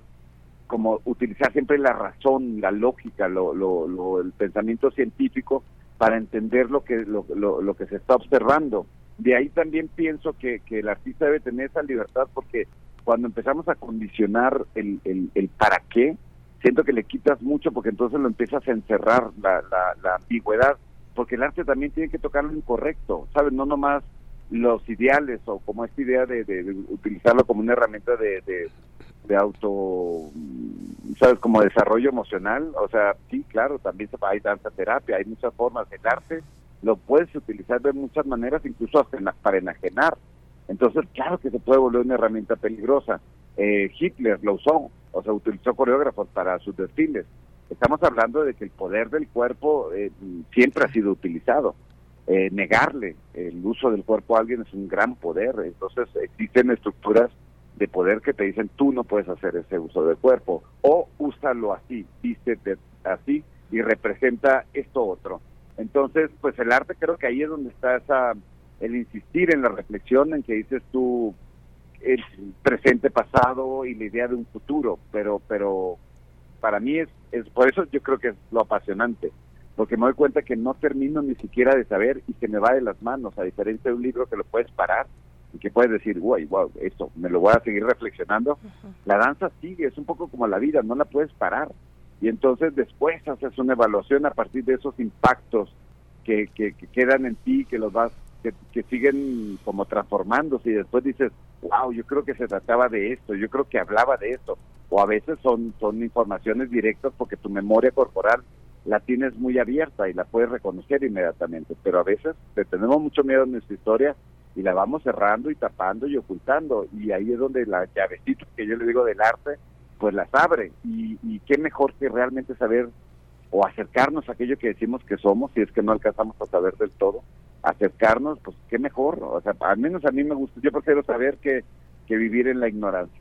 como utilizar siempre la razón, la lógica, lo, lo, el pensamiento científico para entender lo que, lo, lo, que se está observando. De ahí también pienso que, que el artista debe tener esa libertad porque cuando empezamos a condicionar el, el, el para qué, siento que le quitas mucho porque entonces lo empiezas a encerrar la, la, ambigüedad, porque el arte también tiene que tocar lo incorrecto, ¿sabes? No nomás los ideales o como esta idea de, de, utilizarlo como una herramienta de, de, auto, ¿sabes? Como desarrollo emocional, o sea, sí, claro, también hay danza terapia, hay muchas formas, el arte lo puedes utilizar de muchas maneras, incluso hasta para enajenar. Entonces, claro que se puede volver una herramienta peligrosa. Eh, Hitler lo usó, o sea, utilizó coreógrafos para sus desfiles. Estamos hablando de que el poder del cuerpo eh, siempre ha sido utilizado. Eh, negarle el uso del cuerpo a alguien es un gran poder. Entonces existen estructuras de poder que te dicen tú no puedes hacer ese uso del cuerpo o úsalo así, vístete así y representa esto otro. Entonces, pues el arte creo que ahí es donde está esa el insistir en la reflexión en que dices tú el presente, pasado y la idea de un futuro, pero pero para mí es, es por eso yo creo que es lo apasionante, porque me doy cuenta que no termino ni siquiera de saber y se me va de las manos, a diferencia de un libro que lo puedes parar y que puedes decir, guay, wow, esto me lo voy a seguir reflexionando. La danza sigue, es un poco como la vida, no la puedes parar. Y entonces después haces una evaluación a partir de esos impactos que, que, que quedan en ti, que los vas que, siguen como transformándose y después dices, wow, yo creo que se trataba de esto, yo creo que hablaba de esto. O a veces son, son informaciones directas porque tu memoria corporal la tienes muy abierta y la puedes reconocer inmediatamente, pero a veces te tenemos mucho miedo en nuestra historia y la vamos cerrando y tapando y ocultando y ahí es donde la llavecita que yo le digo del arte pues las abre y, y qué mejor que realmente saber o acercarnos a aquello que decimos que somos si es que no alcanzamos a saber del todo acercarnos, pues qué mejor, o sea, al menos a mí me gusta, yo prefiero saber que, que vivir en la ignorancia.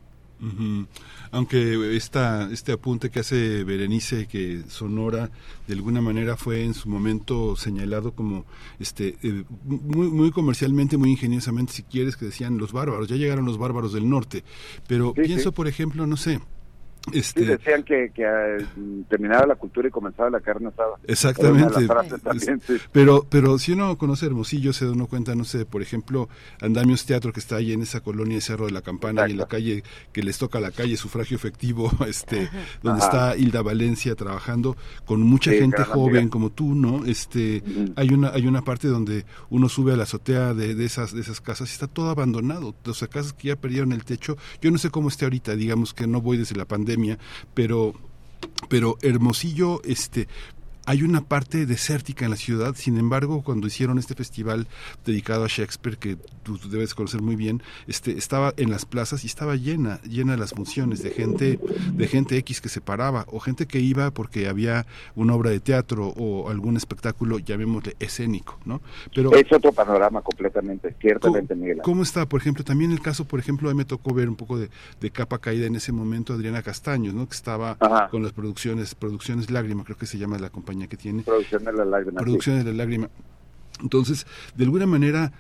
Aunque esta, este apunte que hace Berenice, que Sonora de alguna manera fue en su momento señalado como este eh, muy, muy comercialmente, muy ingeniosamente, si quieres, que decían los bárbaros, ya llegaron los bárbaros del norte. Pero pienso, por ejemplo, no sé, este... Sí, decían que, que eh, terminaba la cultura y comenzaba la carne asada. Exactamente. Pero, pero si uno conoce Hermosillo, se da uno cuenta, no sé, por ejemplo, Andamios Teatro, que está ahí en esa colonia de Cerro de la Campana, y en la calle, que les toca la calle, sufragio efectivo, este, donde está Hilda Valencia trabajando, con mucha gente joven como tú, ¿no? Este, hay una, hay una parte donde uno sube a la azotea de, de, esas, de esas casas y está todo abandonado. O sea, casas que ya perdieron el techo. Yo no sé cómo esté ahorita, digamos que no voy desde la pandemia pero pero Hermosillo este hay una parte desértica en la ciudad, sin embargo, cuando hicieron este festival dedicado a Shakespeare, que tú, debes conocer muy bien, este, estaba en las plazas y estaba llena, llena de las funciones, de gente, de gente X que se paraba, o gente que iba porque había una obra de teatro o algún espectáculo, llamémosle escénico, ¿no? Pero es otro panorama completamente, ciertamente, Miguel. ¿Cómo está, por ejemplo, también el caso, por ejemplo, a mí me tocó ver un poco de, capa caída en ese momento Adriana Castaños, ¿no? Que estaba con las producciones, producciones Lágrima, creo que se llama la compañía que tiene. Producción de la lágrima. Producción de la lágrima. Entonces, de alguna manera,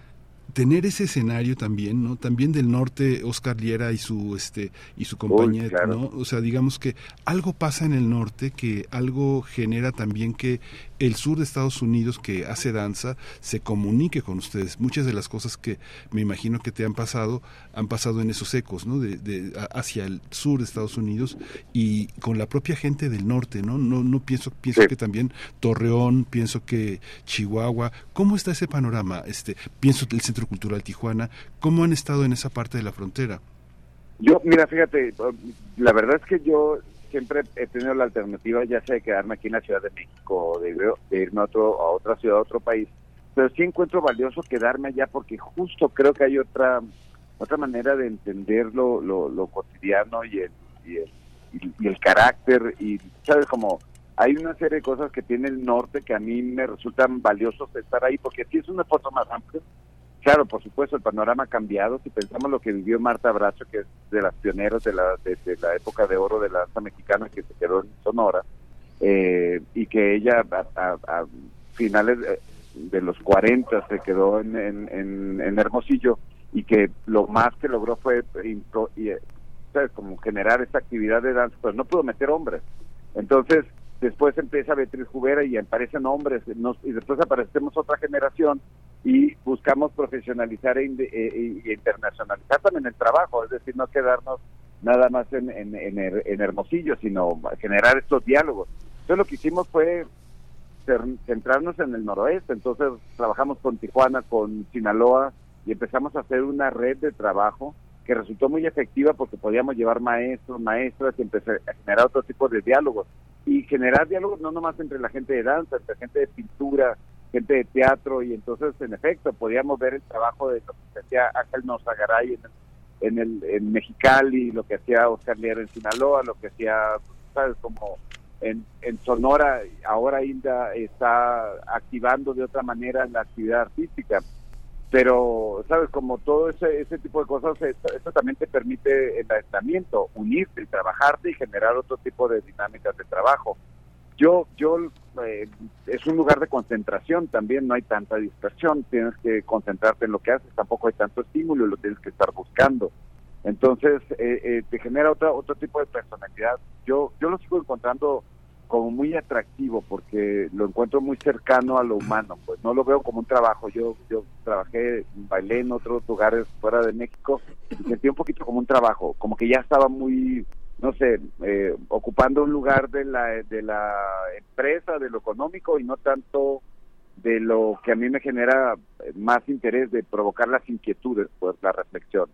tener ese escenario también, ¿no? También del norte, Oscar Liera y su este y su compañía, ¿no? O sea, digamos que algo pasa en el norte que algo genera también que el sur de Estados Unidos que hace danza se comunique con ustedes. Muchas de las cosas que me imagino que te han pasado han pasado en esos ecos, ¿no? De, hacia el sur de Estados Unidos y con la propia gente del norte, ¿no? No, no pienso pienso que también Torreón, pienso que Chihuahua. ¿Cómo está ese panorama? Este, pienso el Centro Cultural Tijuana. ¿Cómo han estado en esa parte de la frontera? Yo, mira, fíjate, la verdad es que yo siempre he tenido la alternativa ya sea de quedarme aquí en la Ciudad de México o de, irme a, otro, a otra ciudad, a otro país, pero sí encuentro valioso quedarme allá porque justo creo que hay otra otra manera de entender lo, lo, cotidiano y el, y el, y, el carácter y, ¿sabes? Como hay una serie de cosas que tiene el norte que a mí me resultan valiosos estar ahí porque sí es una foto más amplia, Claro, por supuesto, el panorama ha cambiado. Si pensamos lo que vivió Marta Bracho, que es de las pioneras de la, de, la época de oro de la danza mexicana que se quedó en Sonora, eh, y que ella a, finales de, los 40 se quedó en, en, Hermosillo, y que lo más que logró fue y, como generar esta actividad de danza, pero no pudo meter hombres. Entonces, después empieza Beatriz Jubera y aparecen hombres, y después aparecemos otra generación y buscamos profesionalizar e, e, e, internacionalizar también el trabajo, es decir, no quedarnos nada más en, en, en, Hermosillo, sino generar estos diálogos. Entonces lo que hicimos fue centrarnos en el noroeste, entonces trabajamos con Tijuana, con Sinaloa y empezamos a hacer una red de trabajo que resultó muy efectiva porque podíamos llevar maestros, maestras y empezar a generar otro tipo de diálogos. Y generar diálogos no nomás entre la gente de danza, entre gente de pintura, gente de teatro y entonces en efecto podíamos ver el trabajo de lo que hacía Ángel Nozagaray en, en el en Mexicali, lo que hacía Oscar Lier en Sinaloa, lo que hacía, sabes, como en, en Sonora, ahora Inda está activando de otra manera la actividad artística. Pero, sabes, como todo ese, ese tipo de cosas, esto, también te permite el aislamiento, unirte y trabajarte y generar otro tipo de dinámicas de trabajo yo, yo eh, es un lugar de concentración también, no hay tanta dispersión, tienes que concentrarte en lo que haces, tampoco hay tanto estímulo lo tienes que estar buscando. Entonces, eh, eh, te genera otro, otro tipo de personalidad. Yo, yo lo sigo encontrando como muy atractivo porque lo encuentro muy cercano a lo humano, pues no lo veo como un trabajo. Yo, yo trabajé, bailé en otros lugares fuera de México y sentí un poquito como un trabajo, como que ya estaba muy no sé, eh, ocupando un lugar de la, de la empresa, de lo económico y no tanto de lo que a mí me genera más interés de provocar las inquietudes, pues la reflexión.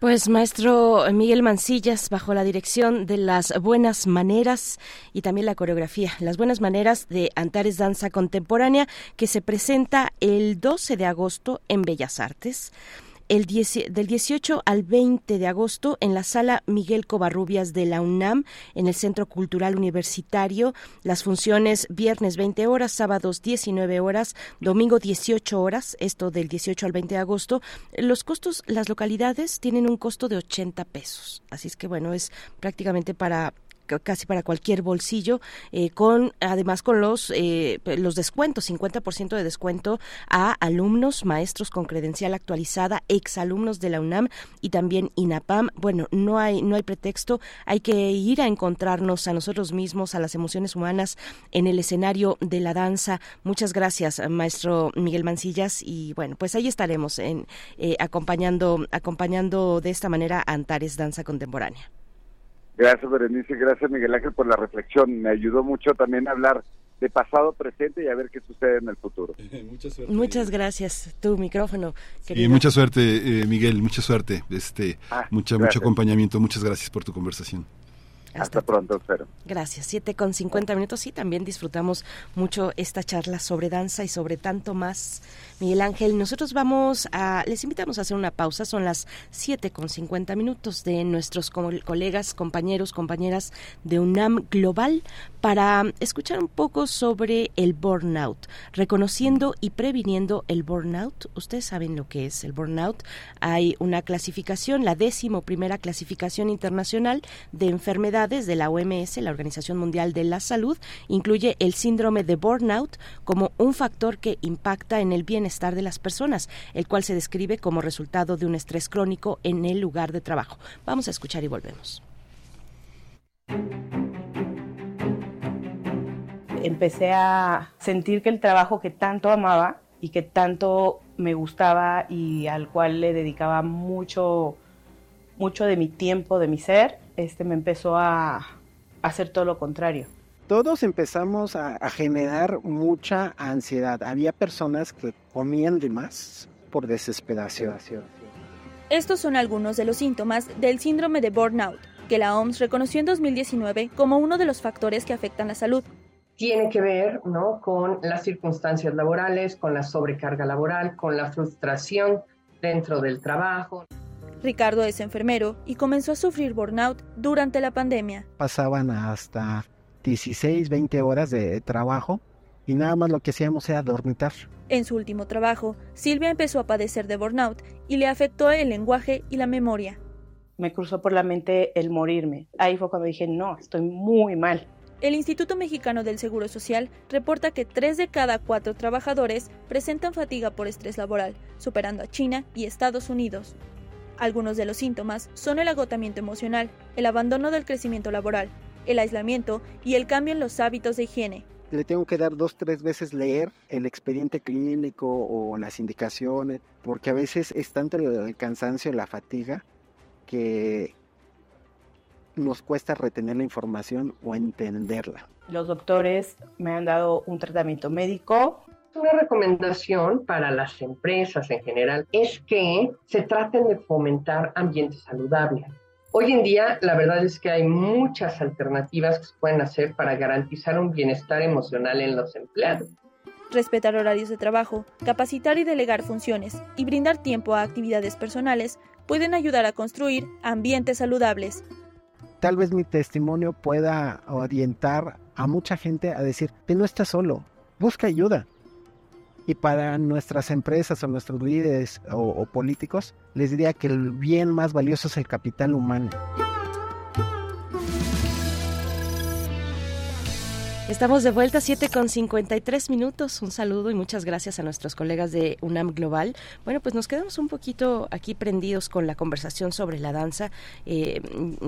Pues maestro Miguel Mancillas, bajo la dirección de las buenas maneras y también la coreografía, las buenas maneras de Antares Danza Contemporánea, que se presenta el 12 de agosto en Bellas Artes el del 18 al 20 de agosto en la sala Miguel Covarrubias de la UNAM, en el Centro Cultural Universitario. Las funciones viernes 20 horas, sábados 19 horas, domingo 18 horas, esto del 18 al 20 de agosto. Los costos, las localidades tienen un costo de 80 pesos. Así es que bueno, es prácticamente para casi para cualquier bolsillo, eh, con además con los eh, los descuentos, 50% de descuento a alumnos, maestros con credencial actualizada, exalumnos de la UNAM y también INAPAM. Bueno, no hay no hay pretexto, hay que ir a encontrarnos a nosotros mismos, a las emociones humanas en el escenario de la danza. Muchas gracias, maestro Miguel Mancillas y bueno, pues ahí estaremos en eh, acompañando acompañando de esta manera a Antares Danza Contemporánea. Gracias, Berenice. Gracias, Miguel Ángel, por la reflexión. Me ayudó mucho también a hablar de pasado, presente y a ver qué sucede en el futuro. Muchas gracias. Tu micrófono. Y mucha suerte, eh, Miguel. Mucha suerte. Este, ah, mucha, mucho acompañamiento. Muchas gracias por tu conversación. Hasta, pronto, espero. Gracias. Siete con cincuenta minutos. Sí, también disfrutamos mucho esta charla sobre danza y sobre tanto más. Miguel Ángel, nosotros vamos a, les invitamos a hacer una pausa. Son las siete con cincuenta minutos de nuestros colegas, compañeros, compañeras de UNAM Global para escuchar un poco sobre el burnout, reconociendo y previniendo el burnout. Ustedes saben lo que es el burnout. Hay una clasificación, la décimo primera clasificación internacional de enfermedades de la OMS, la Organización Mundial de la Salud, incluye el síndrome de burnout como un factor que impacta en el bienestar de las personas, el cual se describe como resultado de un estrés crónico en el lugar de trabajo. Vamos a escuchar y volvemos. Empecé a sentir que el trabajo que tanto amaba y que tanto me gustaba y al cual le dedicaba mucho mucho de mi tiempo, de mi ser, este, me empezó a, hacer todo lo contrario. Todos empezamos a, generar mucha ansiedad. Había personas que comían de más por desesperación. Estos son algunos de los síntomas del síndrome de burnout, que la OMS reconoció en 2019 como uno de los factores que afectan la salud. Tiene que ver ¿no? con las circunstancias laborales, con la sobrecarga laboral, con la frustración dentro del trabajo. Ricardo es enfermero y comenzó a sufrir burnout durante la pandemia. Pasaban hasta 16, 20 horas de trabajo y nada más lo que hacíamos era dormitar. En su último trabajo, Silvia empezó a padecer de burnout y le afectó el lenguaje y la memoria. Me cruzó por la mente el morirme. Ahí fue cuando dije, no, estoy muy mal. El Instituto Mexicano del Seguro Social reporta que 3 de cada 4 trabajadores presentan fatiga por estrés laboral, superando a China y Estados Unidos. Algunos de los síntomas son el agotamiento emocional, el abandono del crecimiento laboral, el aislamiento y el cambio en los hábitos de higiene. Le tengo que dar dos, tres veces leer el expediente clínico o las indicaciones, porque a veces es tanto el cansancio, la fatiga, que nos cuesta retener la información o entenderla. Los doctores me han dado un tratamiento médico, una recomendación para las empresas en general es que se traten de fomentar ambientes saludables. Hoy en día, la verdad es que hay muchas alternativas que se pueden hacer para garantizar un bienestar emocional en los empleados. Respetar horarios de trabajo, capacitar y delegar funciones y brindar tiempo a actividades personales pueden ayudar a construir ambientes saludables. Tal vez mi testimonio pueda orientar a mucha gente a decir que no estás solo, busca ayuda. Y para nuestras empresas o nuestros líderes o, políticos, les diría que el bien más valioso es el capital humano. Estamos de vuelta, 7 con 53 minutos. Un saludo y muchas gracias a nuestros colegas de UNAM Global. Bueno, pues nos quedamos un poquito aquí prendidos con la conversación sobre la danza. Eh,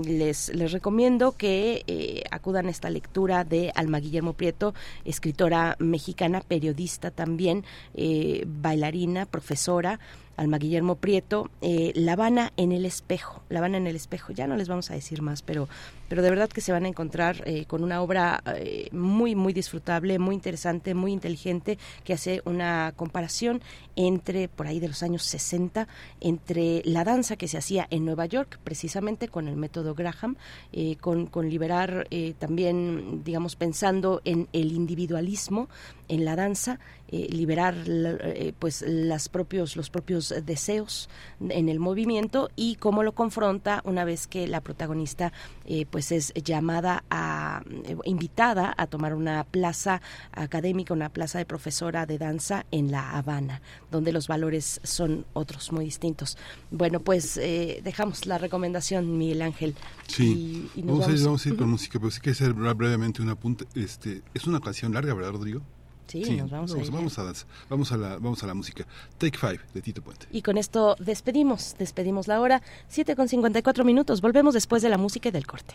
les, les recomiendo que eh, acudan a esta lectura de Alma Guillermo Prieto, escritora mexicana, periodista también, eh, bailarina, profesora. Alma Guillermo Prieto, eh, La Habana en el espejo, La Habana en el espejo, ya no les vamos a decir más, pero, pero de verdad que se van a encontrar eh, con una obra eh, muy, muy disfrutable, muy interesante, muy inteligente, que hace una comparación entre, por ahí de los años 60, entre la danza que se hacía en Nueva York, precisamente con el método Graham, con, con liberar también, digamos, pensando en el individualismo en la danza, eh, liberar eh, pues las propios los propios deseos en el movimiento y cómo lo confronta una vez que la protagonista eh, pues es llamada a invitada a tomar una plaza académica una plaza de profesora de danza en la Habana donde los valores son otros muy distintos. Bueno pues dejamos la recomendación Miguel Ángel sí. vamos, A ir, vamos, a ir, con música pero sí que hacer brevemente una punta este es una canción larga verdad Rodrigo Sí, nos vamos, vamos, a vamos a danza, vamos a la vamos a la música. Take Five de Tito Puente. Y con esto despedimos, despedimos la hora, 7 con 54 minutos. Volvemos después de la música y del corte.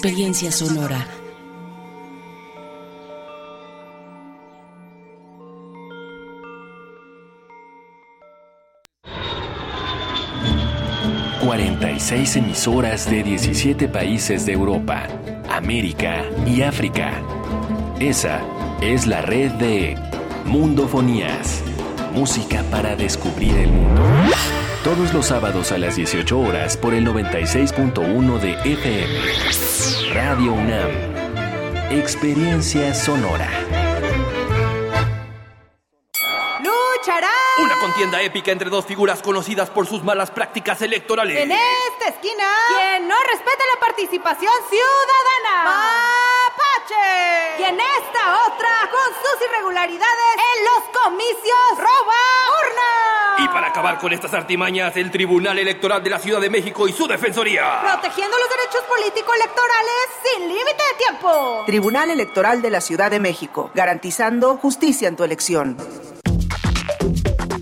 Experiencia sonora. ...46 emisoras de 17 países de Europa, América y África. Esa es la red de Mundofonías. Música para descubrir el mundo. Todos los sábados a las 18 horas por el 96.1 de FM. Radio UNAM. Experiencia sonora. ¡Lucharán! Una contienda épica entre dos figuras conocidas por sus malas prácticas electorales. En esta esquina, quien no respeta la participación ciudadana. ¡Mapache! Y en esta otra, con sus irregularidades en los comicios, roba. Y para acabar con estas artimañas, el Tribunal Electoral de la Ciudad de México y su Defensoría. Protegiendo los derechos político-electorales sin límite de tiempo. Tribunal Electoral de la Ciudad de México, garantizando justicia en tu elección.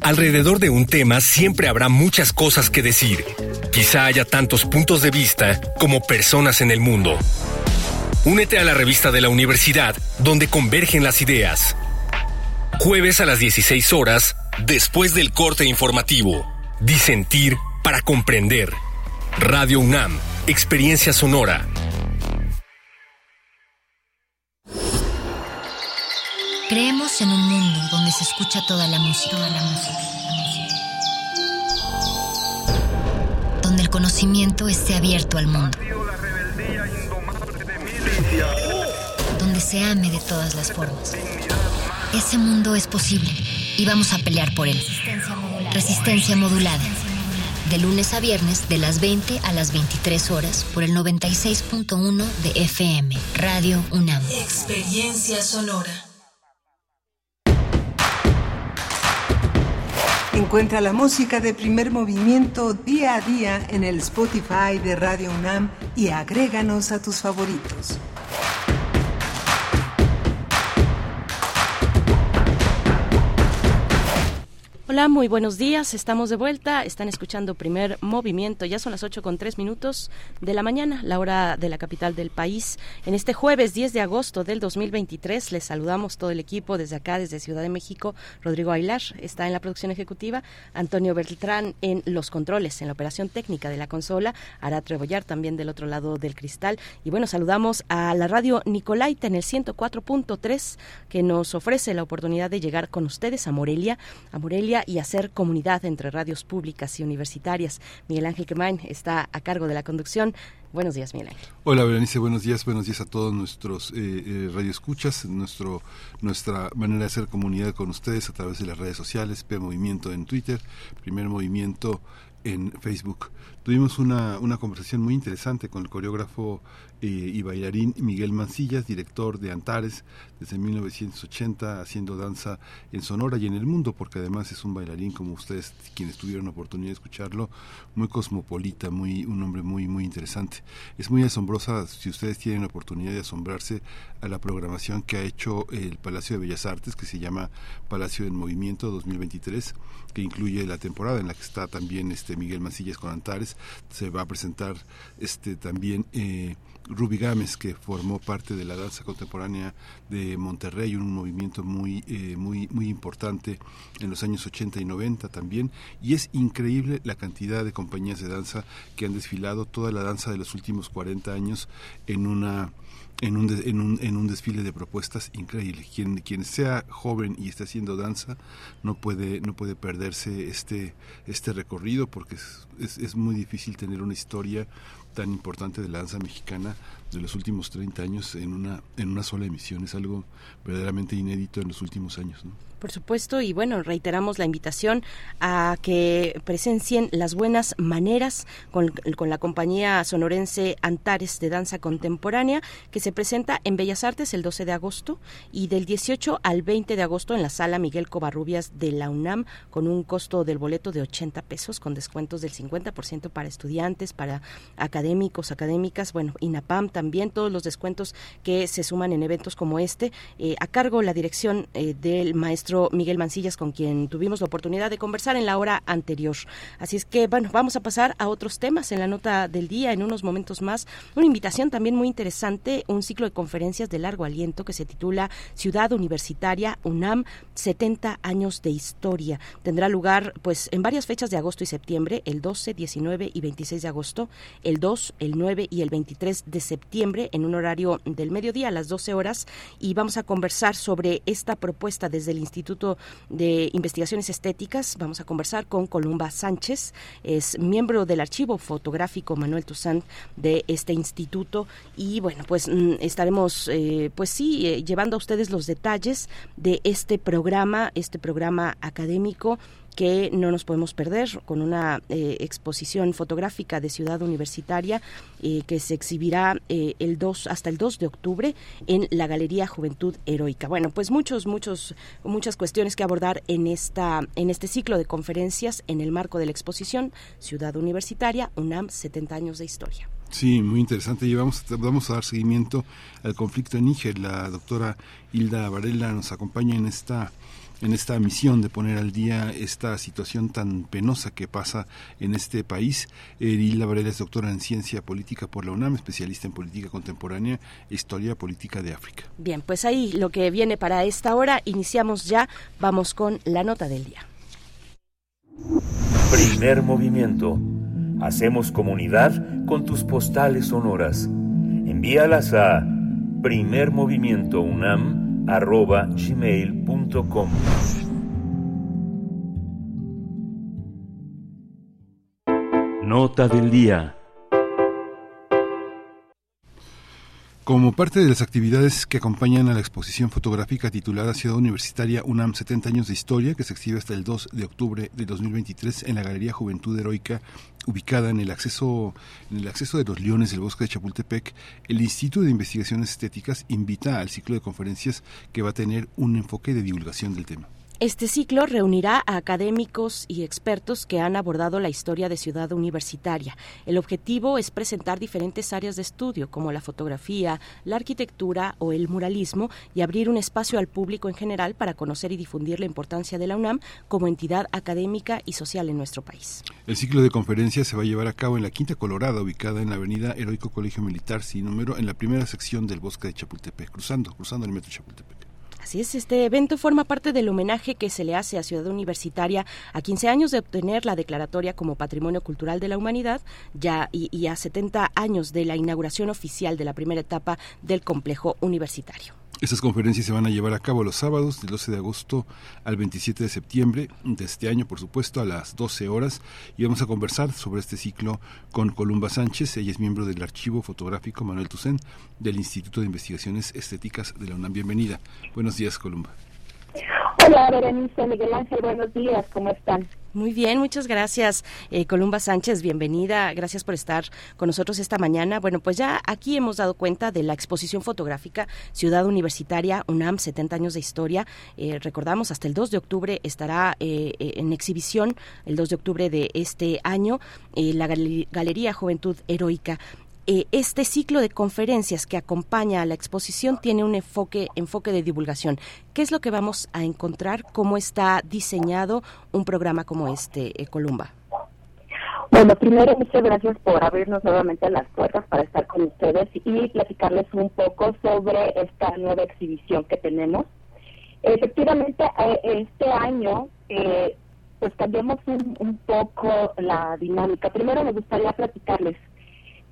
Alrededor de un tema siempre habrá muchas cosas que decir. Quizá haya tantos puntos de vista como personas en el mundo. Únete a la revista de la universidad donde convergen las ideas. Jueves a las 16 horas, después del corte informativo. Disentir para comprender. Radio UNAM, Experiencia Sonora. Creemos en un mundo donde se escucha toda la música, toda la música, Donde el conocimiento esté abierto al mundo. Donde se ame de todas las formas. Ese mundo es posible y vamos a pelear por él. Resistencia modulada. De lunes a viernes, de las 20 a las 23 horas, por el 96.1 de FM, Radio UNAM. Experiencia sonora. Encuentra la música de primer movimiento día a día en el Spotify de Radio UNAM y agréganos a tus favoritos. Hola, muy buenos días. Estamos de vuelta. Están escuchando primer movimiento. Ya son las 8 con 3 minutos de la mañana, la hora de la capital del país. En este jueves 10 de agosto del 2023 les saludamos todo el equipo desde acá, desde Ciudad de México. Rodrigo Ailar está en la producción ejecutiva, Antonio Beltrán en los controles, en la operación técnica de la consola, Ara Trebollar también del otro lado del cristal. Y bueno, saludamos a la radio Nicolaita en el 104.3 que nos ofrece la oportunidad de llegar con ustedes a Morelia, a Morelia y hacer comunidad entre radios públicas y universitarias. Miguel Ángel Quemain está a cargo de la conducción. Buenos días, Miguel Ángel. Hola, Berenice, buenos días. Buenos días a todos nuestros eh, eh, radioescuchas, nuestro, nuestra manera de hacer comunidad con ustedes a través de las redes sociales, P Movimiento en Twitter, Primer Movimiento en Facebook. Tuvimos una, una conversación muy interesante con el coreógrafo eh, y bailarín Miguel Mancillas, director de Antares desde 1980, haciendo danza en Sonora y en el mundo, porque además es un bailarín, como ustedes, quienes tuvieron la oportunidad de escucharlo, muy cosmopolita, muy un hombre muy, muy interesante. Es muy asombrosa, si ustedes tienen la oportunidad de asombrarse a la programación que ha hecho el Palacio de Bellas Artes, que se llama Palacio en Movimiento 2023, que incluye la temporada en la que está también este Miguel Mancillas con Antares. Se va a presentar este también... Eh, Ruby Gámez, que formó parte de la danza contemporánea de Monterrey, un movimiento muy, eh, muy, muy importante en los años 80 y 90 también. Y es increíble la cantidad de compañías de danza que han desfilado toda la danza de los últimos 40 años en una en un, en un, en un desfile de propuestas increíble. Quien, quien sea joven y esté haciendo danza no puede, no puede perderse este, este recorrido porque es, es, es muy difícil tener una historia tan importante de la danza mexicana de los últimos 30 años en una, en una sola emisión. Es algo verdaderamente inédito en los últimos años. ¿no? Por supuesto, y bueno, reiteramos la invitación a que presencien las buenas maneras con, con, la compañía sonorense Antares de Danza Contemporánea, que se presenta en Bellas Artes el 12 de agosto y del 18 al 20 de agosto en la sala Miguel Covarrubias de la UNAM, con un costo del boleto de 80 pesos, con descuentos del 50% para estudiantes, para académicos, académicas, bueno, INAPAM también, todos los descuentos que se suman en eventos como este, eh, a cargo la dirección eh, del maestro Miguel Mancillas, con quien tuvimos la oportunidad de conversar en la hora anterior. Así es que, bueno, vamos a pasar a otros temas en la nota del día en unos momentos más. Una invitación también muy interesante, un ciclo de conferencias de largo aliento que se titula Ciudad Universitaria UNAM 70 años de historia. Tendrá lugar pues en varias fechas de agosto y septiembre, el 12, 19 y 26 de agosto, el 2, el 9 y el 23 de septiembre en un horario del mediodía a las 12 horas y vamos a conversar sobre esta propuesta desde el Instituto Instituto de Investigaciones Estéticas. Vamos a conversar con Columba Sánchez, es miembro del archivo fotográfico Manuel Toussaint de este instituto y bueno, pues mm, estaremos eh, pues sí eh, llevando a ustedes los detalles de este programa, este programa académico que no nos podemos perder con una eh, exposición fotográfica de Ciudad Universitaria eh, que se exhibirá eh, el 2 hasta el 2 de octubre en la Galería Juventud Heroica. Bueno, pues muchos muchos muchas cuestiones que abordar en esta en este ciclo de conferencias en el marco de la exposición Ciudad Universitaria UNAM 70 años de historia. Sí, muy interesante. Llevamos, vamos a dar seguimiento al conflicto en Níger. La doctora Hilda Varela nos acompaña en esta en esta misión de poner al día esta situación tan penosa que pasa en este país. Erila Varela es doctora en ciencia política por la UNAM, especialista en política contemporánea e historia política de África. Bien, pues ahí lo que viene para esta hora, iniciamos ya, vamos con la nota del día. Primer movimiento. Hacemos comunidad con tus postales sonoras. Envíalas a primermovimientounam arroba gmail.com. Nota del día. Como parte de las actividades que acompañan a la exposición fotográfica titulada Ciudad Universitaria UNAM 70 años de historia, que se exhibe hasta el 2 de octubre de 2023 en la Galería Juventud Heroica ubicada en el acceso en el acceso de los Leones del Bosque de Chapultepec, el Instituto de Investigaciones Estéticas invita al ciclo de conferencias que va a tener un enfoque de divulgación del tema. Este ciclo reunirá a académicos y expertos que han abordado la historia de Ciudad Universitaria. El objetivo es presentar diferentes áreas de estudio como la fotografía, la arquitectura o el muralismo y abrir un espacio al público en general para conocer y difundir la importancia de la UNAM como entidad académica y social en nuestro país. El ciclo de conferencias se va a llevar a cabo en la Quinta Colorada, ubicada en la avenida Heroico Colegio Militar sin número, en la primera sección del bosque de Chapultepec, cruzando, cruzando el metro Chapultepec. Así es, este evento forma parte del homenaje que se le hace a Ciudad Universitaria a 15 años de obtener la declaratoria como Patrimonio Cultural de la Humanidad ya y, y a 70 años de la inauguración oficial de la primera etapa del complejo universitario. Estas conferencias se van a llevar a cabo los sábados del 12 de agosto al 27 de septiembre de este año, por supuesto, a las 12 horas. Y vamos a conversar sobre este ciclo con Columba Sánchez. Ella es miembro del archivo fotográfico Manuel Tucen del Instituto de Investigaciones Estéticas de la UNAM. Bienvenida. Buenos días, Columba. Hola, Berenice, Miguel Ángel, buenos días, ¿cómo están? Muy bien, muchas gracias, eh, Columba Sánchez, bienvenida, gracias por estar con nosotros esta mañana. Bueno, pues ya aquí hemos dado cuenta de la exposición fotográfica Ciudad Universitaria UNAM 70 años de historia. Eh, recordamos, hasta el 2 de octubre estará eh, en exhibición, el 2 de octubre de este año, la Galería Juventud Heroica. Eh, este ciclo de conferencias que acompaña a la exposición tiene un enfoque, enfoque de divulgación. ¿Qué es lo que vamos a encontrar? ¿Cómo está diseñado un programa como este, eh, Columba? Bueno, primero muchas gracias por abrirnos nuevamente las puertas para estar con ustedes y platicarles un poco sobre esta nueva exhibición que tenemos. Efectivamente, eh, este año pues cambiamos un, un poco la dinámica. Primero me gustaría platicarles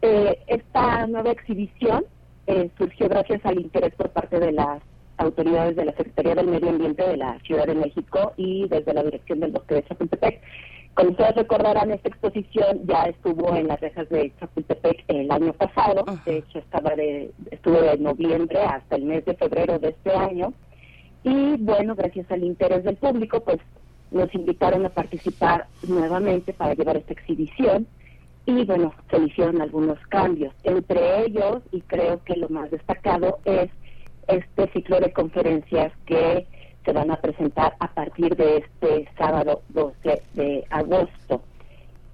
eh, esta nueva exhibición eh, surgió gracias al interés por parte de las autoridades de la Secretaría del Medio Ambiente de la Ciudad de México y desde la dirección del Bosque de Chapultepec, Como ustedes recordarán, esta exposición ya estuvo en las rejas de Chapultepec el año pasado. De hecho, estaba de, estuvo de noviembre hasta el mes de febrero de este año. Y bueno, gracias al interés del público, pues nos invitaron a participar nuevamente para llevar esta exhibición. Y bueno, se hicieron algunos cambios. Entre ellos, y creo que lo más destacado, es este ciclo de conferencias que se van a presentar a partir de este sábado 12 de agosto.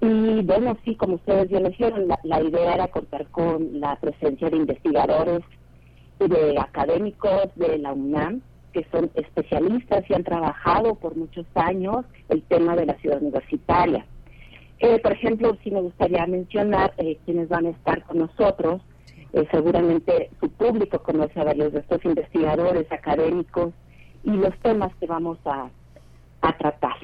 Y bueno, sí, como ustedes lo dijeron, la, la idea era contar con la presencia de investigadores y de académicos de la UNAM, que son especialistas y han trabajado por muchos años el tema de la ciudad universitaria. Eh, por ejemplo, sí me gustaría mencionar eh, quienes van a estar con nosotros. Eh, seguramente su público conoce a varios de estos investigadores académicos y los temas que vamos a, a tratar.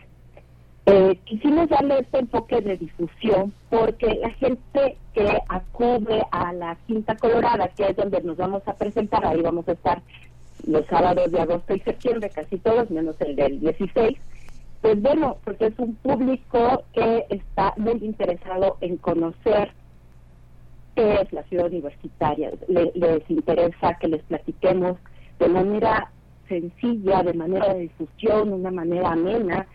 Eh, quisimos darle este enfoque de difusión porque la gente que acude a la Quinta Colorada, que es donde nos vamos a presentar, ahí vamos a estar los sábados de agosto y septiembre, casi todos, menos el del 16, pues bueno, porque es un público que está muy interesado en conocer qué es la ciudad universitaria. les interesa que les platiquemos de manera sencilla, de manera de difusión, una manera amena,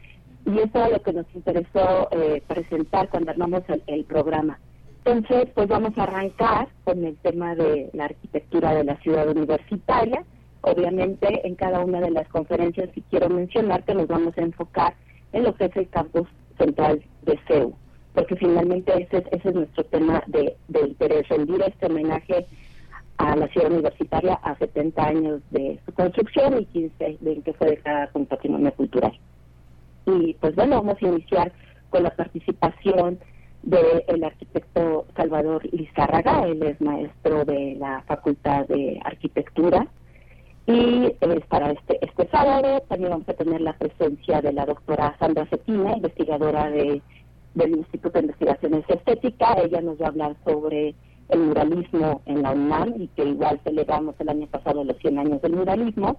y eso es lo que nos interesó eh, presentar cuando armamos el, el, programa. Entonces, pues vamos a arrancar con el tema de la arquitectura de la ciudad universitaria. Obviamente, en cada una de las conferencias, si quiero mencionar que nos vamos a enfocar en lo que es el campus central de CEU, porque finalmente ese, ese es nuestro tema de, de rendir este homenaje a la ciudad universitaria a 70 años de su construcción y 15 de que fue declarada como patrimonio cultural. Y pues bueno, vamos a iniciar con la participación del arquitecto Salvador Lizárraga, él es maestro de la Facultad de Arquitectura. Y eh, para este, este sábado también vamos a tener la presencia de la doctora Sandra Cetina, investigadora de, del Instituto de Investigaciones Estéticas. Ella nos va a hablar sobre el muralismo en la UNAM y que igual celebramos el año pasado los 100 años del muralismo.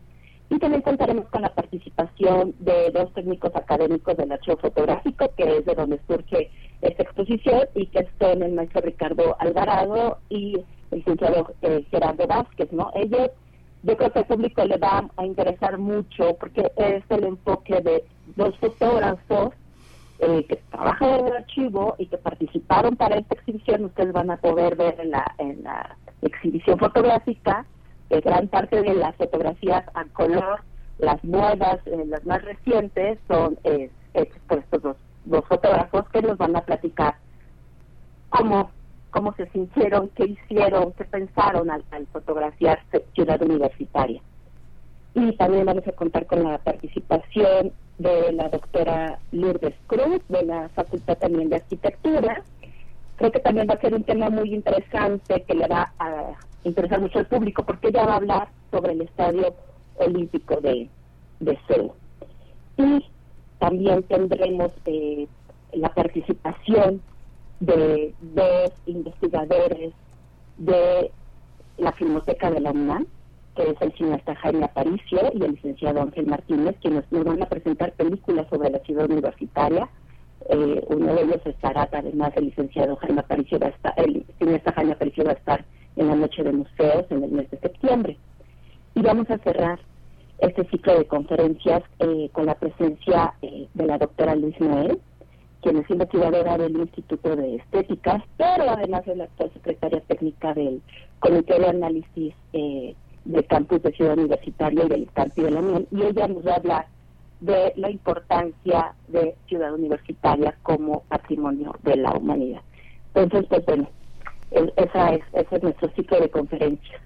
Y también contaremos con la participación de dos técnicos académicos del archivo fotográfico, que es de donde surge esta exposición, y que son el maestro Ricardo Alvarado y el licenciado eh, Gerardo Vázquez, ¿no? Ellos, yo creo que al público le va a interesar mucho porque es el enfoque de dos fotógrafos eh, que trabajan en el archivo y que participaron para esta exhibición, ustedes van a poder ver en la, en la exhibición fotográfica que gran parte de las fotografías a color, las nuevas, eh, las más recientes, son eh, hechas por estos dos, dos fotógrafos que nos van a platicar cómo, cómo se sintieron, qué hicieron, qué pensaron al, fotografiar Ciudad Universitaria. Y también vamos a contar con la participación de la doctora Lourdes Cruz, de la Facultad también de Arquitectura. Creo que también va a ser un tema muy interesante que le va a interesar mucho al público, porque ella va a hablar sobre el Estadio Olímpico de, de Seúl. Y también tendremos eh, la participación de dos investigadores de la Filmoteca de la UNAM, que es el cineasta Jaime Aparicio y el licenciado Ángel Martínez, quienes nos van a presentar películas sobre la ciudad universitaria. Eh, uno de ellos estará, además, el licenciado Jaime Aparicio, va a estar, el cineasta Jaime Aparicio va a estar en la noche de museos en el mes de septiembre. Y vamos a cerrar este ciclo de conferencias eh, con la presencia eh, de la doctora Luis Noel, quien es investigadora del Instituto de Estéticas, pero además es la actual secretaria técnica del Comité de Análisis eh, del campus de Ciudad Universitaria y del Campi de la Unión, y ella nos va a hablar de la importancia de Ciudad Universitaria como patrimonio de la humanidad. Entonces, pues bueno, esa es, ese es nuestro ciclo de conferencias.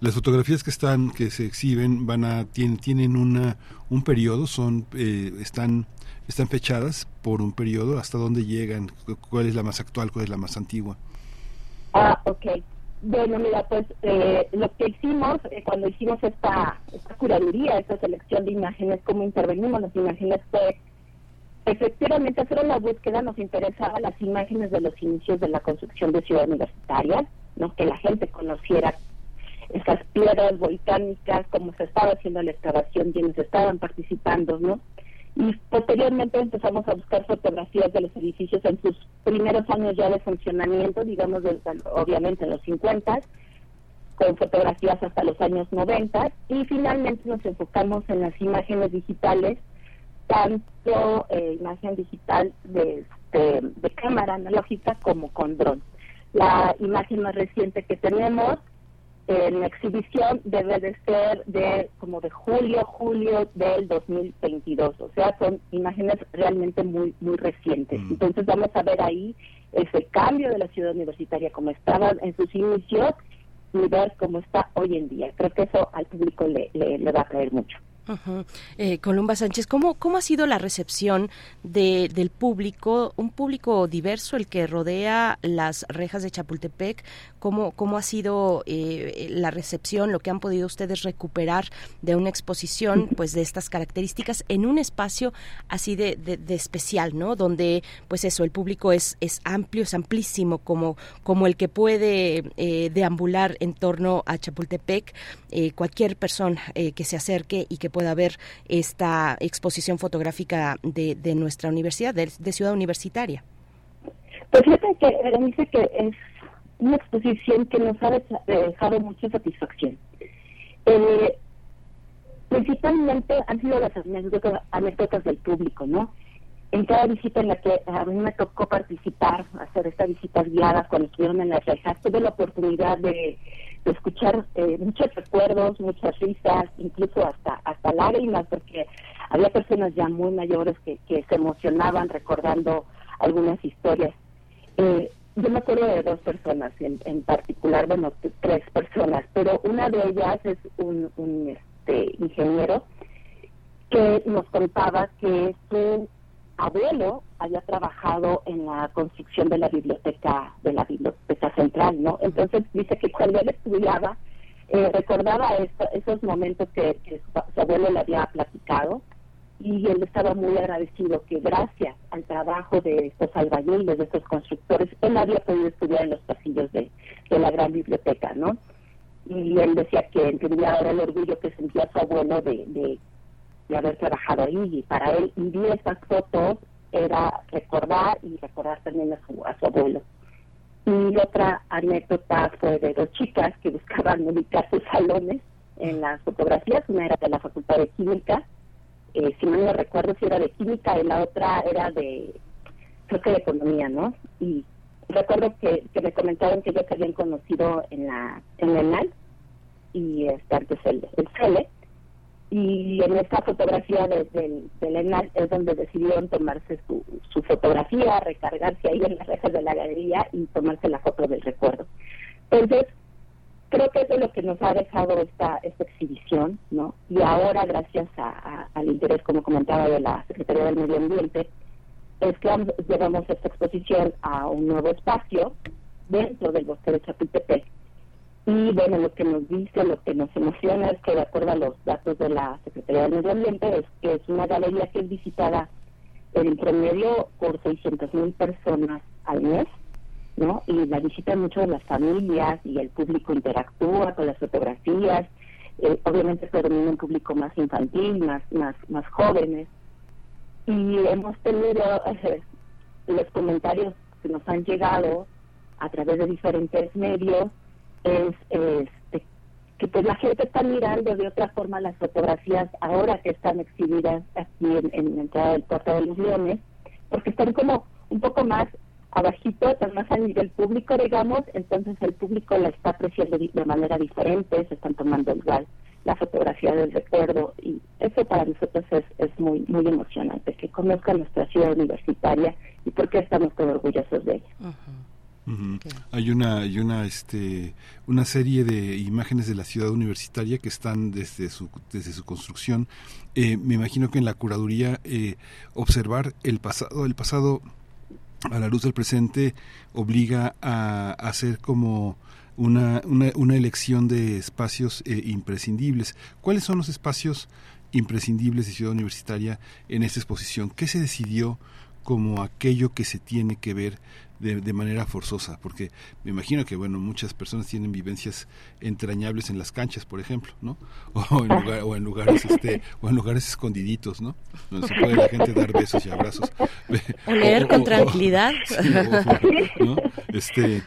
Las fotografías que están que se exhiben van a tienen, tienen una un periodo son eh, están están fechadas por un periodo hasta dónde llegan cuál es la más actual cuál es la más antigua ah okay bueno, mira, pues eh, lo que hicimos eh, cuando hicimos esta, esta curaduría, esta selección de imágenes, cómo intervenimos las imágenes, fue efectivamente hacer una búsqueda, nos interesaba las imágenes de los inicios de la construcción de Ciudad Universitaria, ¿no? que la gente conociera esas piedras volcánicas, cómo se estaba haciendo la excavación, quienes estaban participando, ¿no? Y posteriormente empezamos a buscar fotografías de los edificios en sus primeros años ya de funcionamiento, digamos, obviamente en los 50, con fotografías hasta los años 90, y finalmente nos enfocamos en las imágenes digitales, tanto eh, imagen digital de, de cámara analógica como con dron. La imagen más reciente que tenemos en la exhibición debe de ser de como de julio, julio del 2022. O sea, son imágenes realmente muy, muy recientes. Mm. Entonces vamos a ver ahí ese cambio de la ciudad universitaria como estaba en sus inicios y ver cómo está hoy en día. Creo que eso al público le, le, le va a traer mucho. Eh, Columba Sánchez, ¿cómo, ¿cómo ha sido la recepción de, del público, un público diverso, el que rodea las rejas de Chapultepec? ¿Cómo, cómo ha sido eh, la recepción, lo que han podido ustedes recuperar de una exposición pues de estas características en un espacio así de, de- de especial, ¿no? Donde pues eso, el público es, es amplio, es amplísimo, como, como el que puede eh, deambular en torno a Chapultepec, eh, cualquier persona eh, que se acerque y que pueda ver esta exposición fotográfica de, de nuestra universidad, de, de Ciudad Universitaria. Pues fíjate que Berenice que es una exposición que nos ha dejado mucha satisfacción. Eh, principalmente han sido las anécdotas, anécdotas del público, ¿no? En cada visita en la que a mí me tocó participar, hacer estas visitas guiadas cuando estuvieron en las rejas, tuve la oportunidad de, de escuchar eh, muchos recuerdos, muchas risas, incluso hasta hasta lágrimas, porque había personas ya muy mayores que, que se emocionaban recordando algunas historias. Eh, yo me acuerdo de dos personas en, en particular, bueno, tres personas, pero una de ellas es un, un este, ingeniero que nos contaba que su abuelo había trabajado en la construcción de la biblioteca de la biblioteca central, ¿no? Entonces dice que cuando él estudiaba eh, recordaba esto- esos momentos que, que su, su abuelo le había platicado y él estaba muy agradecido que gracias al trabajo de estos albañiles, de estos constructores, él había podido estudiar en los pasillos de, la gran biblioteca, ¿no? Y él decía que entendía ahora el orgullo que sentía su abuelo de, de, haber trabajado ahí y para él y vi estas fotos era recordar y recordar también a su, a su abuelo. Y otra anécdota fue de dos chicas que buscaban ubicar sus salones en las fotografías, una era de la Facultad de Química, eh, si no recuerdo si era de Química y la otra era de, creo que de Economía, ¿no? Y recuerdo que, que me comentaron que ellos habían conocido en la en la ENAL y este, antes el, el CELE, y en esta fotografía de, del del ENAL es donde decidieron tomarse su, su fotografía, recargarse ahí en las rejas de la galería y tomarse la foto del recuerdo. Entonces, creo que eso es lo que nos ha dejado esta, esta exhibición, ¿no? Y ahora, gracias a, al interés, como comentaba, de la Secretaría del Medio Ambiente, es que vamos- llevamos esta exposición a un nuevo espacio dentro del bosque de Chapultepec. Y bueno, lo que nos dice, lo que nos emociona es que de acuerdo a los datos de la Secretaría del Medio Ambiente, es que es una galería que es visitada en promedio por 600 mil personas al mes, ¿no? Y la visitan mucho de las familias y el público interactúa con las fotografías. Eh, obviamente predomina un público más infantil, más, más, más jóvenes. Y hemos tenido eh, los comentarios que nos han llegado a través de diferentes medios es este, que pues la gente está mirando de otra forma las fotografías ahora que están exhibidas aquí en, en la entrada del Puerto de los Leones, porque están como un poco más abajito, están más a nivel público, digamos, entonces el público la está apreciando de manera diferente, se están tomando igual la fotografía del recuerdo y eso para nosotros es, es muy muy emocionante, que conozcan nuestra ciudad universitaria y por qué estamos tan orgullosos de ella. Ujú. Hay una, hay una, este, una serie de imágenes de la ciudad universitaria que están desde su, desde su construcción. Eh, me imagino que en la curaduría eh, observar el pasado, el pasado a la luz del presente obliga a, hacer como una, una, una elección de espacios eh, imprescindibles. ¿Cuáles son los espacios imprescindibles de Ciudad Universitaria en esta exposición? ¿Qué se decidió como aquello que se tiene que ver de, de, manera forzosa, porque me imagino que bueno muchas personas tienen vivencias entrañables en las canchas, por ejemplo, ¿no? O en, lugar, o en lugares este o en lugares escondiditos, ¿no? Donde se puede la gente dar besos y abrazos. O leer con tranquilidad. ¿no? Este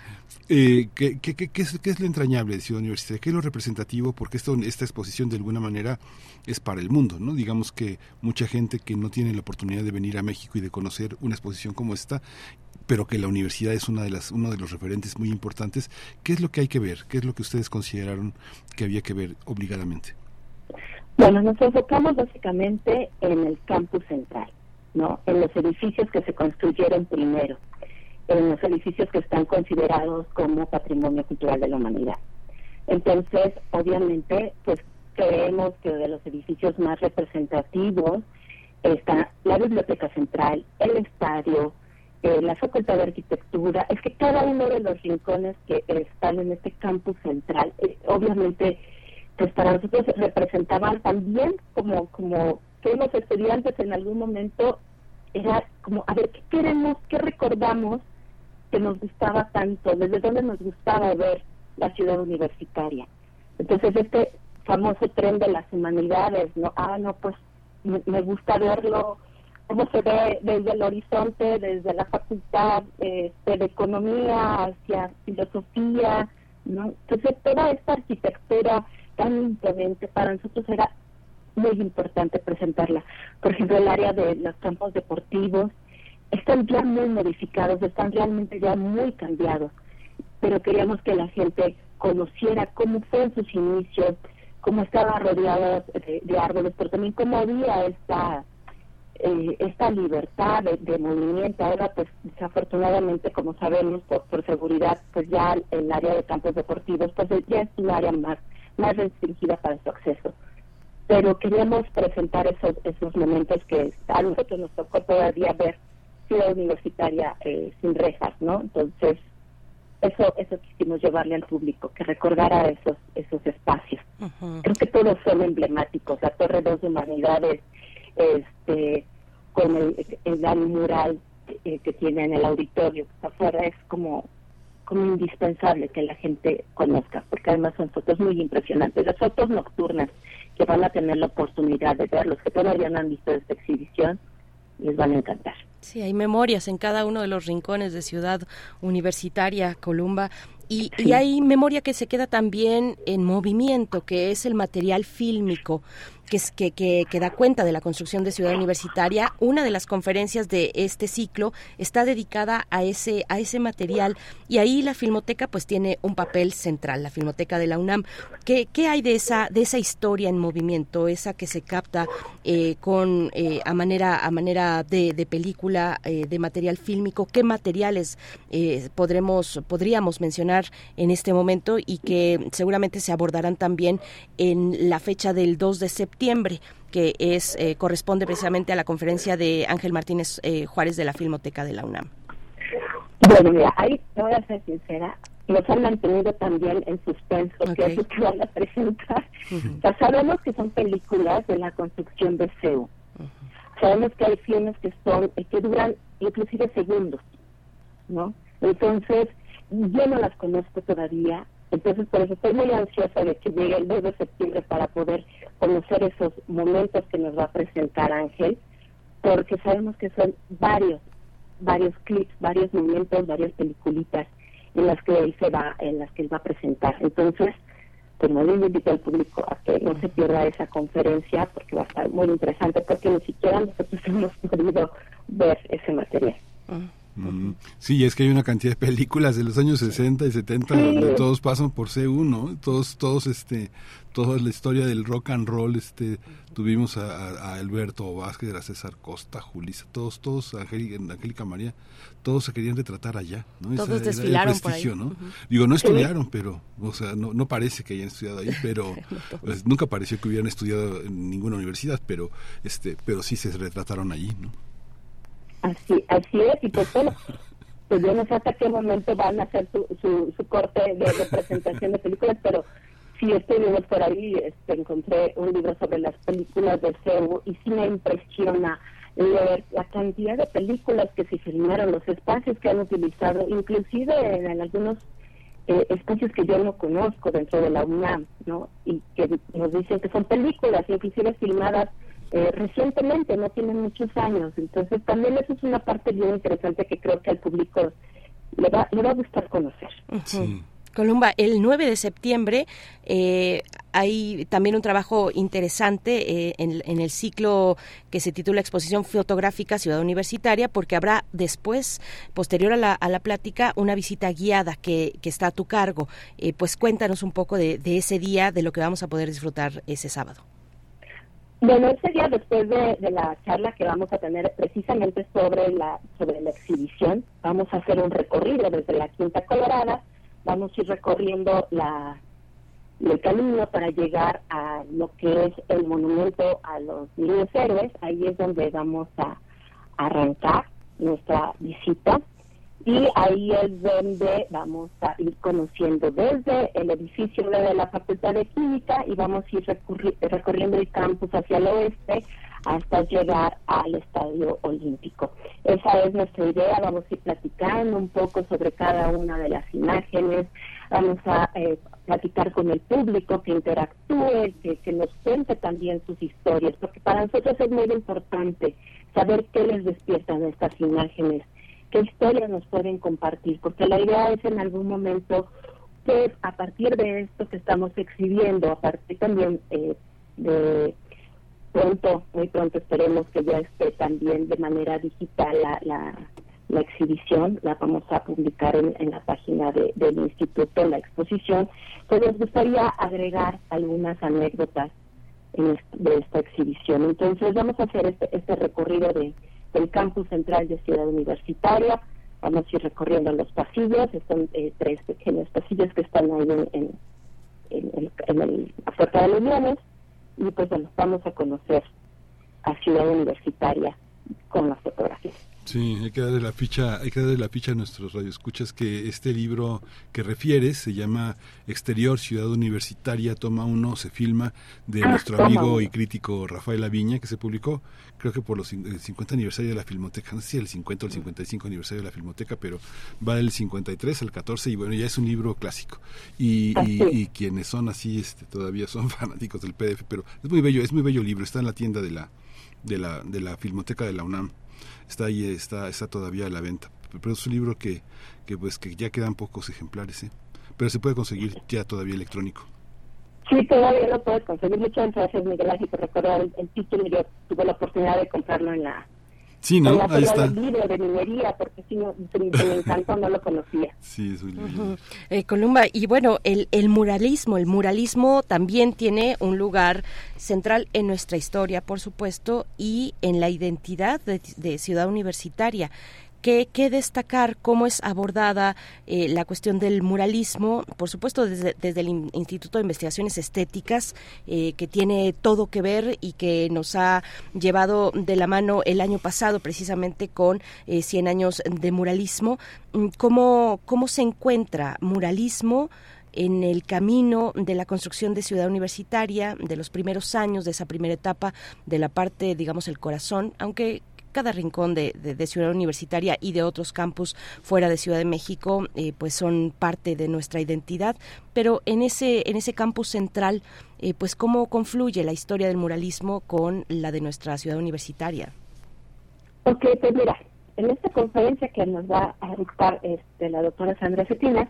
eh, ¿qué, qué, qué, es, ¿qué, es, lo entrañable de Ciudad Universitaria? ¿Qué es lo representativo? Porque esto, esta exposición de alguna manera es para el mundo, ¿no? Digamos que mucha gente que no tiene la oportunidad de venir a México y de conocer una exposición como esta, pero que la universidad es una de las, uno de los referentes muy importantes, ¿qué es lo que hay que ver? ¿Qué es lo que ustedes consideraron que había que ver obligadamente? Bueno, nos enfocamos básicamente en el campus central, ¿no? En los edificios que se construyeron primero en los edificios que están considerados como patrimonio cultural de la humanidad. Entonces, obviamente, pues creemos que de los edificios más representativos está la Biblioteca Central, el Estadio, eh, la Facultad de Arquitectura. Es que cada uno de los rincones que están en este campus central, eh, obviamente, pues para nosotros representaban también como, como fuimos estudiantes en algún momento, era como, a ver, ¿qué queremos, qué recordamos que nos gustaba tanto, desde dónde nos gustaba ver la ciudad universitaria. Entonces, este famoso tren de las humanidades, ¿no? Ah, no, pues me, gusta verlo, cómo se ve desde el horizonte, desde la facultad este, de economía hacia filosofía, ¿no? Entonces, toda esta arquitectura tan imponente para nosotros era muy importante presentarla. Por ejemplo, el área de los campos deportivos, están ya muy modificados, están realmente ya muy cambiados, pero queríamos que la gente conociera cómo fue sus inicios, cómo estaba rodeada de, árboles, pero también cómo había esta eh, esta libertad de, movimiento. Ahora, pues desafortunadamente, como sabemos, por, por seguridad, pues ya el área de campos deportivos, pues ya es un área más, más restringida para su acceso. Pero queríamos presentar esos, esos momentos que a nosotros nos tocó todavía ver ciudad universitaria eh, sin rejas, ¿no? Entonces, eso eso quisimos llevarle al público, que recordara esos esos espacios. Creo que todos son emblemáticos. La Torre Dos de Humanidades, este, con el, el gran mural eh, que tiene en el auditorio que está afuera, es como como indispensable que la gente conozca, porque además son fotos muy impresionantes. Las fotos nocturnas que van a tener la oportunidad de ver, los que todavía no han visto esta exhibición, les van a encantar. Sí, hay memorias en cada uno de los rincones de Ciudad Universitaria, Columba. Y, y, hay memoria que se queda también en movimiento, que es el material fílmico que, que, que, da cuenta de la construcción de Ciudad Universitaria. Una de las conferencias de este ciclo está dedicada a ese, a ese material y ahí la Filmoteca pues tiene un papel central, la Filmoteca de la UNAM. ¿Qué, qué hay de esa, de esa historia en movimiento, esa que se capta eh, con, eh, a manera, a manera de, de película, eh, de material fílmico? ¿Qué materiales podremos, podríamos mencionar en este momento y que seguramente se abordarán también en la fecha del 2 de septiembre? Que es eh, corresponde precisamente a la conferencia de Ángel Martínez eh, Juárez de la Filmoteca de la UNAM. Bueno, mira, ahí voy a ser sincera, nos han mantenido también en suspenso, que es que van a presentar. sabemos que son películas de la construcción de CEU. Sabemos que hay filmes que son, que duran inclusive segundos, ¿no? Entonces, yo no las conozco todavía, entonces, por eso estoy muy ansiosa de que llegue el 2 de septiembre para poder conocer esos momentos que nos va a presentar Ángel, porque sabemos que son varios, varios clips, varios momentos, varias peliculitas en las que él se va, en las que él va a presentar. Entonces, pues no le invito al público a que no se pierda esa conferencia porque va a estar muy interesante porque ni siquiera nosotros hemos podido ver ese material. Ah. Mm, sí, es que hay una cantidad de películas de los años 60 y 70 donde todos pasan por C1, Todos, todos, este, toda la historia del rock and roll, este, tuvimos a, Alberto Vázquez, a César Costa, Julisa, todos, todos, Angélica María, todos se querían retratar allá, ¿no? Todos desfilaron por ahí. ¿no? Digo, no estudiaron, pero, o sea, no, no parece que hayan estudiado ahí, pero pues, nunca pareció que hubieran estudiado en ninguna universidad, pero, este, pero sí se retrataron allí, ¿no? Así, así es, y pues bueno, pues yo no sé hasta qué momento van a hacer su, su, corte de, presentación de películas, pero sí estuvimos por ahí, este, encontré un libro sobre las películas de CEU y sí me impresiona leer la cantidad de películas que se filmaron, los espacios que han utilizado, inclusive en, algunos eh, espacios que yo no conozco dentro de la UNAM, ¿no? Y que nos dicen que son películas, inclusive filmadas eh, recientemente, no tienen muchos años. Entonces también eso es una parte bien interesante que creo que al público le va, le va a gustar conocer. Columba, el 9 de septiembre eh, hay también un trabajo interesante eh, en, el ciclo que se titula Exposición Fotográfica Ciudad Universitaria, porque habrá después, posterior a la, a la plática, una visita guiada que, que está a tu cargo. Eh, pues cuéntanos un poco de, de ese día, de lo que vamos a poder disfrutar ese sábado. Bueno, ese día después de, la charla que vamos a tener precisamente sobre la sobre la exhibición, vamos a hacer un recorrido desde la Quinta Colorada, vamos a ir recorriendo la el camino para llegar a lo que es el monumento a los niños héroes, ahí es donde vamos a arrancar nuestra visita y ahí es donde vamos a ir conociendo desde el edificio de la Facultad de Química y vamos a ir recorriendo el campus hacia el oeste hasta llegar al Estadio Olímpico. Esa es nuestra idea, vamos a ir platicando un poco sobre cada una de las imágenes, vamos a eh, platicar con el público, que interactúe, que, que nos cuente también sus historias, porque para nosotros es muy importante saber qué les despiertan estas imágenes qué historias nos pueden compartir, porque la idea es en algún momento que a partir de esto que estamos exhibiendo, a partir también eh, de pronto, muy pronto esperemos que ya esté también de manera digital la, la, exhibición, la vamos a publicar en, la página del instituto, la exposición, pues nos gustaría agregar algunas anécdotas de esta exhibición. Entonces vamos a hacer este, este recorrido de del campus central de Ciudad Universitaria. Vamos a ir recorriendo los pasillos, son eh, tres pequeños pasillos que están ahí en, en, en, en el, la Puerta de los Leones y pues bueno, vamos a conocer a Ciudad Universitaria con las fotografías. Sí, hay que darle la ficha, hay que darle la ficha a nuestros radioescuchas que este libro que refieres se llama Exterior Ciudad Universitaria toma uno, se filma de ah, nuestro amigo y crítico Rafael Aviña que se publicó creo que por los el 50 aniversario de la Filmoteca, no sé si el 50 o el 55 aniversario de la Filmoteca, pero va del 53 al 14 y bueno, ya es un libro clásico. Y, y, quienes son así este todavía son fanáticos del PDF, pero es muy bello, es muy bello libro, está en la tienda de la de la de la Filmoteca de la UNAM está ahí, está, está todavía a la venta. Pero es un libro que, que, pues, que ya quedan pocos ejemplares, ¿eh? pero se puede conseguir ya todavía electrónico. Sí, todavía lo puedes conseguir. Muchas gracias, Miguel Ángel, por recordar el, título. Yo tuve la oportunidad de comprarlo en la Sí, ¿no? Ahí está. libro de minería, porque si no, me encantó, no lo conocía. Sí, es un eh, Columba, y bueno, el, el muralismo, el muralismo también tiene un lugar central en nuestra historia, por supuesto, y en la identidad de Ciudad Universitaria. ¿Qué, destacar? ¿Cómo es abordada eh, la cuestión del muralismo? Por supuesto, desde, desde el Instituto de Investigaciones Estéticas, eh, que tiene todo que ver y que nos ha llevado de la mano el año pasado precisamente con eh, 100 años de muralismo. Mm, ¿Cómo, ¿Cómo se encuentra muralismo? en el camino de la construcción de ciudad universitaria, de los primeros años de esa primera etapa, de la parte, digamos, el corazón, aunque cada rincón de, Ciudad Universitaria y de otros campus fuera de Ciudad de México, eh, pues son parte de nuestra identidad. Pero en ese, en ese campus central, eh, pues cómo confluye la historia del muralismo con la de nuestra ciudad universitaria. Ok, pues mira, en esta conferencia que nos va a dictar este, la doctora Sandra Cetina,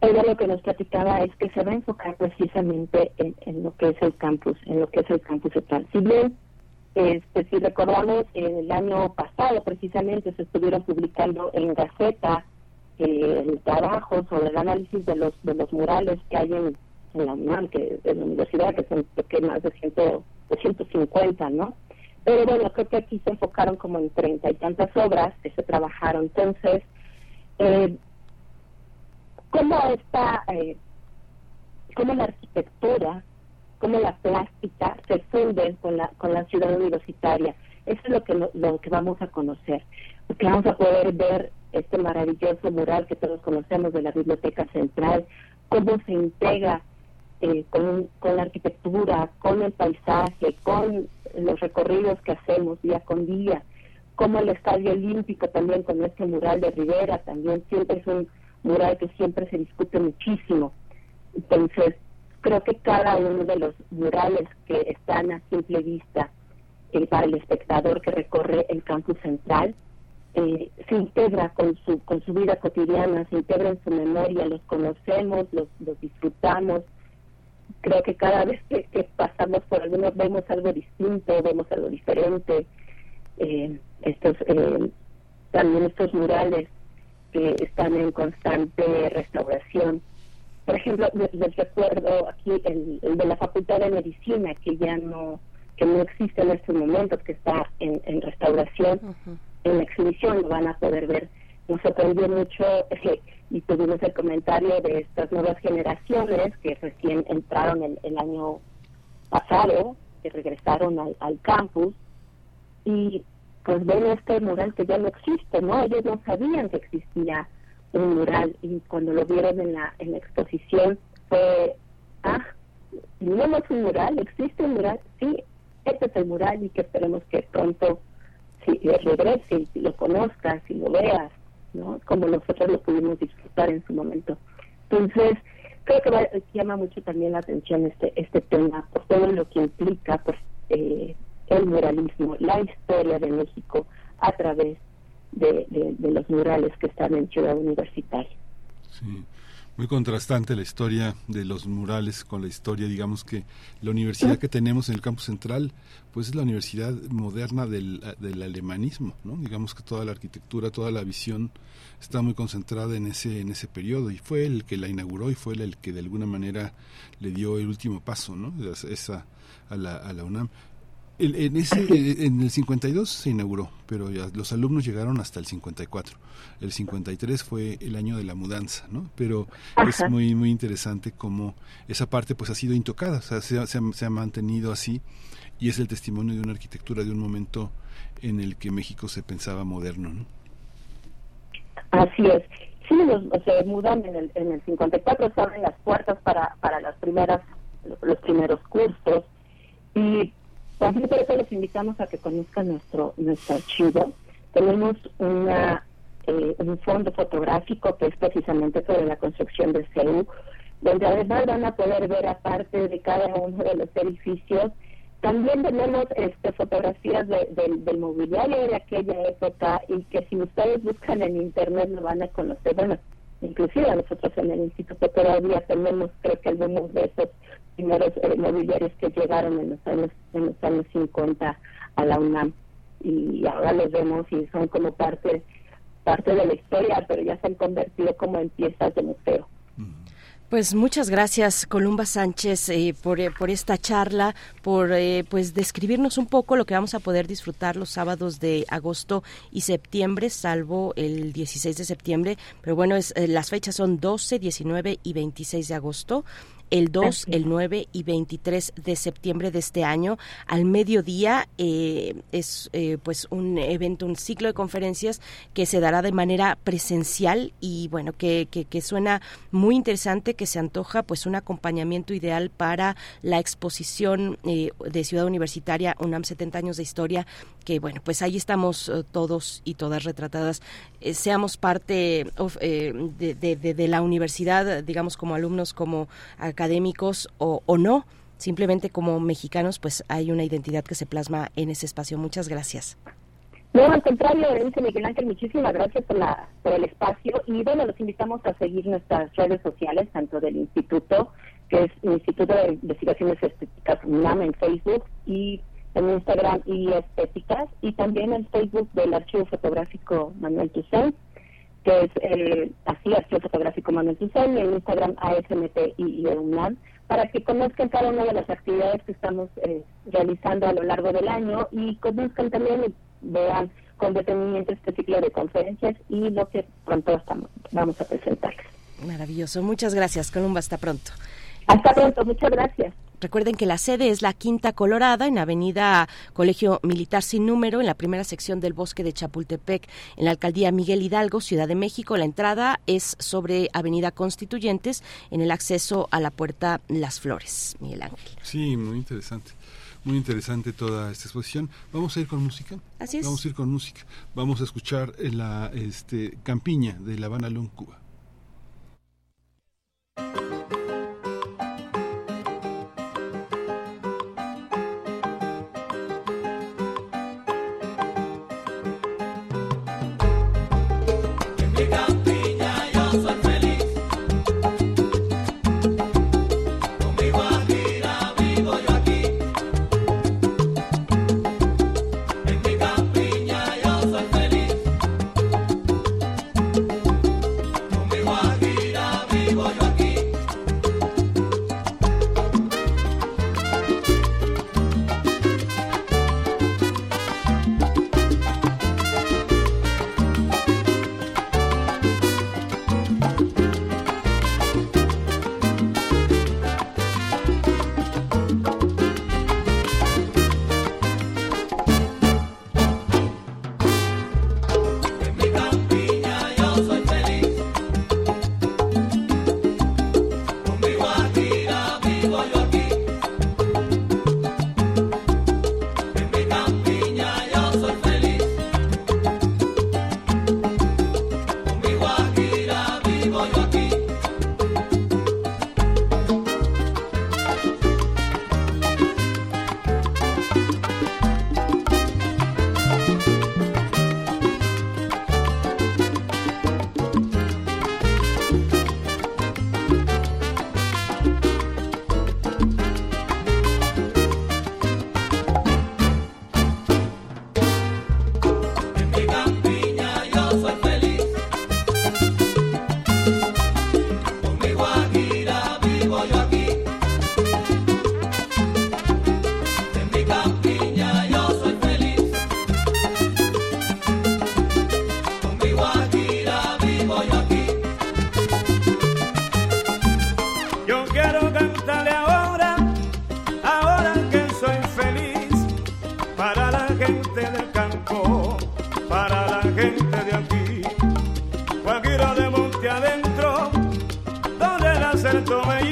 ella lo que nos platicaba es que se va a enfocar precisamente en, en, lo que es el campus, en lo que es el campus central. Si bien este, si recordamos, el año pasado precisamente se estuvieron publicando en Gaceta eh, el trabajo sobre el análisis de los de los murales que hay en, la UNAM, que en la universidad, que son que más de, ciento, de 150, ¿no? Pero bueno, creo que aquí se enfocaron como en treinta y tantas obras que se trabajaron. Entonces, eh, ¿cómo está, eh, cómo la arquitectura cómo la plástica se funde con la, con la ciudad universitaria. Eso es lo que, lo, que vamos a conocer, porque vamos a poder ver este maravilloso mural que todos conocemos de la Biblioteca Central, cómo se integra eh, con, con la arquitectura, con el paisaje, con los recorridos que hacemos día con día, como el Estadio Olímpico también con este mural de Rivera, también siempre es un mural que siempre se discute muchísimo. Entonces, creo que cada uno de los murales que están a simple vista eh, para el espectador que recorre el campus central eh, se integra con su con su vida cotidiana, se integra en su memoria, los conocemos, los, los disfrutamos. Creo que cada vez que, pasamos por algunos vemos algo distinto, vemos algo diferente. Eh, estos eh, también estos murales que están en constante restauración. Por ejemplo, les recuerdo aquí el, el, de la Facultad de Medicina, que ya no que no existe en estos momentos, que está en, en restauración. En exhibición lo van a poder ver. Nos sorprendió mucho eh, y tuvimos el comentario de estas nuevas generaciones que recién entraron el, el año pasado, que regresaron al, al campus y pues ven este mural que ya no existe, ¿no? Ellos no sabían que existía un mural y cuando lo vieron en la, en la exposición fue, ah, es un mural, existe un mural, sí, este es el mural y que esperemos que pronto si regrese y lo conozcas y lo veas, ¿no? Como nosotros lo pudimos disfrutar en su momento. Entonces, creo que va, llama mucho también la atención este este tema por todo lo que implica pues, eh, el muralismo, la historia de México a través de, los murales que están en Ciudad Universitaria. Sí. Muy contrastante la historia de los murales con la historia, digamos que la universidad que tenemos en el campus central, pues es la universidad moderna del, del alemanismo, ¿no? Digamos que toda la arquitectura, toda la visión está muy concentrada en ese en ese periodo y fue el que la inauguró y fue el que de alguna manera le dio el último paso, ¿no? Esa a la, a la UNAM. En, ese, en el 52 se inauguró, pero ya los alumnos llegaron hasta el 54. El 53 fue el año de la mudanza, ¿no? Pero Ajá. es muy muy interesante cómo esa parte pues ha sido intocada, o sea, se, ha, se, ha, se ha mantenido así y es el testimonio de una arquitectura de un momento en el que México se pensaba moderno, ¿no? Así es. Sí, los, se mudan en el, en el 54, se abren las puertas para, para las primeras, los primeros cursos y también por eso les invitamos a que conozcan nuestro nuestro archivo. Tenemos una eh, un fondo fotográfico que es precisamente sobre la construcción de CEU, donde además van a poder ver aparte de cada uno de los edificios, también tenemos este, fotografías de, de, del mobiliario de aquella época y que si ustedes buscan en internet lo van a conocer. Bueno, inclusive nosotros en el instituto todavía tenemos creo que algunos de esos primeros mobiliarios que llegaron en los años en los años 50 a la UNAM. Y ahora los vemos y son como parte parte de la historia pero ya se han convertido como en piezas de museo. Pues muchas gracias, Columba Sánchez, eh, por, eh, por, esta charla, por eh, pues describirnos un poco lo que vamos a poder disfrutar los sábados de agosto y septiembre, salvo el 16 de septiembre. Pero bueno, es, eh, las fechas son 12, 19 y 26 de agosto el 2, el 9 y 23 de septiembre de este año. Al mediodía eh, es eh, pues un evento, un ciclo de conferencias que se dará de manera presencial y bueno, que, que, que suena muy interesante, que se antoja pues un acompañamiento ideal para la exposición eh, de Ciudad Universitaria UNAM 70 años de historia, que bueno, pues ahí estamos todos y todas retratadas, seamos parte of, de, de, de, la universidad, digamos como alumnos, como académicos o, o no, simplemente como mexicanos, pues hay una identidad que se plasma en ese espacio. Muchas gracias. No, al contrario, dice Miguel Ángel, muchísimas gracias por, la, por el espacio y bueno, los invitamos a seguir nuestras redes sociales, tanto del instituto, que es Instituto de Investigaciones Estéticas UNAM en Facebook y en Instagram y Estéticas y también el Facebook del Archivo Fotográfico Manuel Tucen, que es eh, así, Archivo Fotográfico Manuel y en Instagram ASMT y UNAM, para que conozcan cada una de las actividades que estamos eh, realizando a lo largo del año y conozcan también y vean con detenimiento este ciclo de conferencias y lo que pronto estamos, vamos a presentarles. Maravilloso. Muchas gracias, Columba. Hasta pronto. Hasta pronto. Muchas gracias. Recuerden que la sede es la Quinta Colorada en Avenida Colegio Militar Sin Número, en la primera sección del bosque de Chapultepec, en la alcaldía Miguel Hidalgo, Ciudad de México. La entrada es sobre Avenida Constituyentes, en el acceso a la puerta Las Flores. Miguel Ángel. Sí, muy interesante. Muy interesante toda esta exposición. Vamos a ir con música. Así es. Vamos a ir con música. Vamos a escuchar la este, Campiña de La Habana Lón, Cuba. En para la gente de aquí. Guajiro de monte adentro, donde el tomellí, el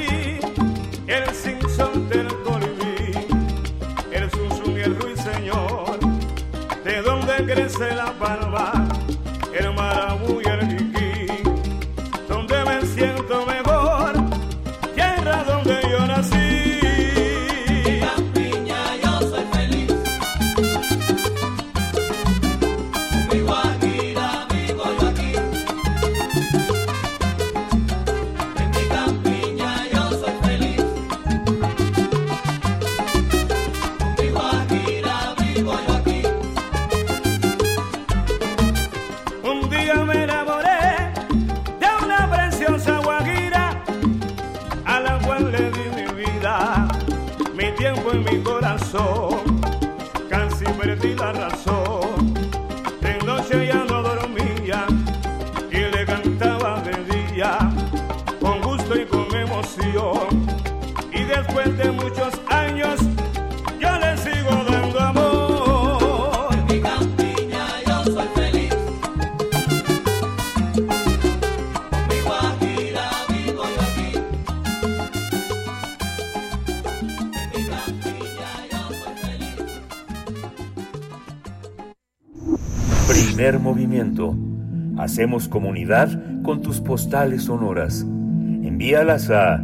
Hacemos comunidad con tus postales sonoras. Envíalas a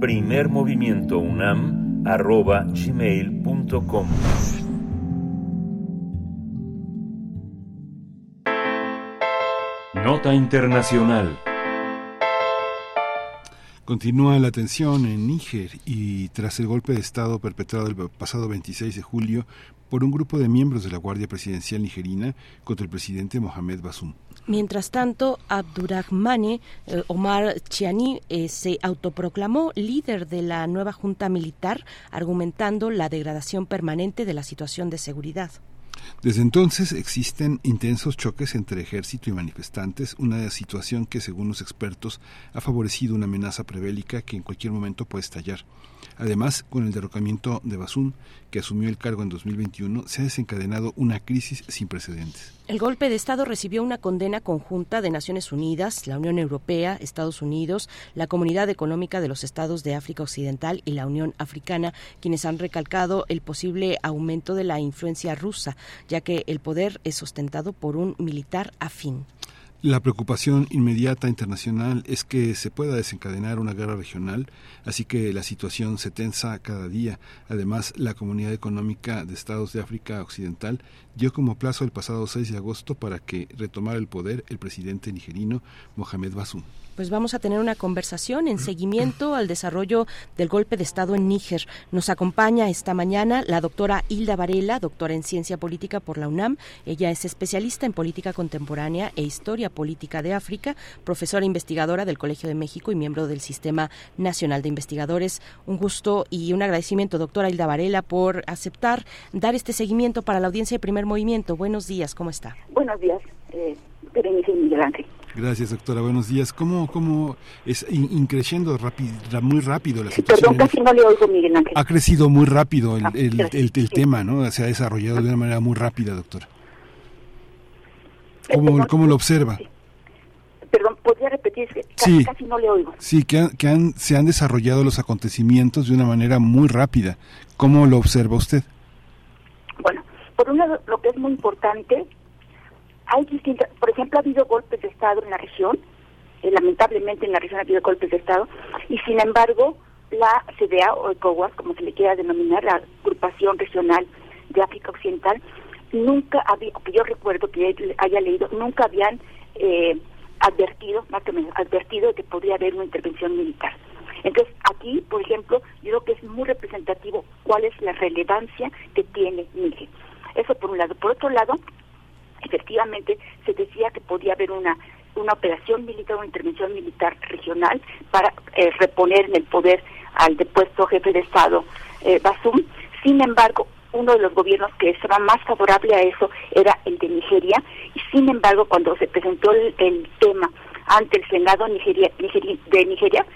primermovimientounam.gmail.com Nota Internacional. Continúa la tensión en Níger y tras el golpe de Estado perpetrado el pasado 26 de julio por un grupo de miembros de la Guardia Presidencial nigerina contra el presidente Mohamed Bazoum. Mientras tanto, Abdurrahmane eh, Omar Chiani eh, se autoproclamó líder de la nueva junta militar, argumentando la degradación permanente de la situación de seguridad. Desde entonces existen intensos choques entre ejército y manifestantes, una situación que, según los expertos, ha favorecido una amenaza prebélica que en cualquier momento puede estallar. Además, con el derrocamiento de Basún, que asumió el cargo en 2021, se ha desencadenado una crisis sin precedentes. El golpe de Estado recibió una condena conjunta de Naciones Unidas, la Unión Europea, Estados Unidos, la Comunidad Económica de los Estados de África Occidental y la Unión Africana, quienes han recalcado el posible aumento de la influencia rusa, ya que el poder es sustentado por un militar afín. La preocupación inmediata internacional es que se pueda desencadenar una guerra regional, así que la situación se tensa cada día. Además, la Comunidad Económica de Estados de África Occidental dio como plazo el pasado 6 de agosto para que retomara el poder el presidente nigerino Mohamed Bazoum pues vamos a tener una conversación en seguimiento al desarrollo del golpe de Estado en Níger. Nos acompaña esta mañana la doctora Hilda Varela, doctora en Ciencia Política por la UNAM. Ella es especialista en política contemporánea e historia política de África, profesora investigadora del Colegio de México y miembro del Sistema Nacional de Investigadores. Un gusto y un agradecimiento, doctora Hilda Varela, por aceptar dar este seguimiento para la audiencia de primer movimiento. Buenos días, ¿cómo está? Buenos días, eh, Berenice Miguel Ángel. Gracias, doctora. Buenos días. ¿Cómo, cómo es increciendo muy rápido la situación? Perdón, casi no le oigo, Miguel Ángel. Ha crecido muy rápido el, el, el, tema, ¿no? Se ha desarrollado de una manera muy rápida, doctora. ¿Cómo, cómo lo observa? Perdón, ¿podría repetir? Casi, sí, casi no le oigo. Sí, que, que han, se han desarrollado los acontecimientos de una manera muy rápida. ¿Cómo lo observa usted? Por un lado, lo que es muy importante hay distintas, por ejemplo, ha habido golpes de Estado en la región, eh, lamentablemente en la región ha habido golpes de Estado, y sin embargo, la CDA o ECOWAS, como se le quiera denominar, la agrupación regional de África Occidental, nunca había, que yo recuerdo que haya leído, nunca habían eh, advertido, más que menos, advertido de que podría haber una intervención militar. Entonces, aquí, por ejemplo, yo creo que es muy representativo cuál es la relevancia que tiene Níger. Eso por un lado. Por otro lado, efectivamente se decía que podía haber una una operación militar, una intervención militar regional para eh, reponer en el poder al depuesto jefe de Estado eh, Basum. Sin embargo, uno de los gobiernos que estaba más favorable a eso era el de Nigeria y sin embargo cuando se presentó el, tema ante el Senado de Nigeria,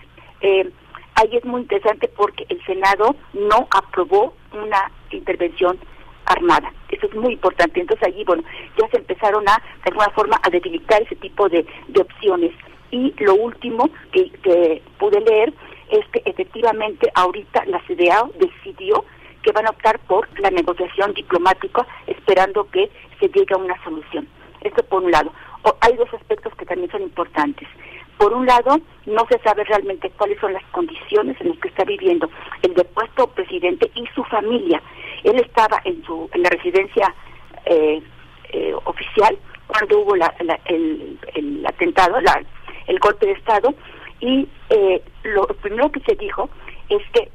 eh, ahí es muy interesante porque el Senado no aprobó una intervención armada. Eso es muy importante. Entonces allí, bueno, ya se empezaron a, de alguna forma, a debilitar ese tipo de, de opciones. Y lo último que, que pude leer es que efectivamente ahorita la CDAO decidió que van a optar por la negociación diplomática esperando que se llegue a una solución. Esto por un lado. O, hay dos aspectos que también son importantes. Por un lado, no se sabe realmente cuáles son las condiciones en las que está viviendo el depuesto presidente y su familia. Él estaba en, su, en la residencia eh, eh, oficial cuando hubo la, el, el, atentado, la, el golpe de Estado, y eh, lo primero que se dijo es que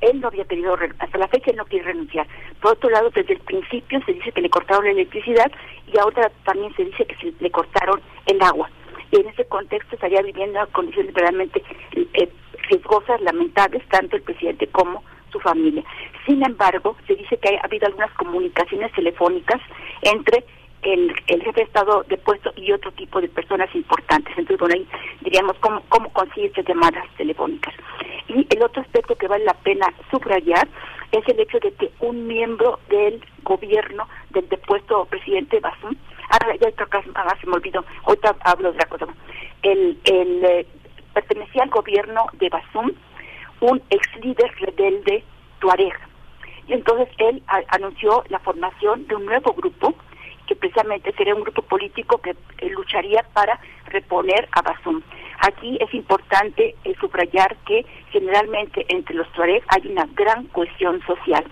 él no había querido, hasta la fecha él no quiere renunciar. Por otro lado, desde el principio se dice que le cortaron la electricidad y ahora también se dice que se le cortaron el agua. En ese contexto estaría viviendo condiciones realmente eh, riesgosas, lamentables, tanto el presidente como su familia. Sin embargo, se dice que ha habido algunas comunicaciones telefónicas entre el, jefe de Estado de puesto y otro tipo de personas importantes. Entonces, bueno, ahí diríamos cómo, cómo consigue estas llamadas telefónicas. Y el otro aspecto que vale la pena subrayar es el hecho de que un miembro del gobierno del depuesto presidente Basum, ahora ya más se me olvidó, ahorita hablo de la cosa, el, el eh, pertenecía al gobierno de Basum, un ex líder rebelde tuareg. Y entonces él anunció la formación de un nuevo grupo, que precisamente sería un grupo político que eh, lucharía para reponer a Basum. Aquí es importante eh, subrayar que generalmente entre los tuareg hay una gran cohesión social.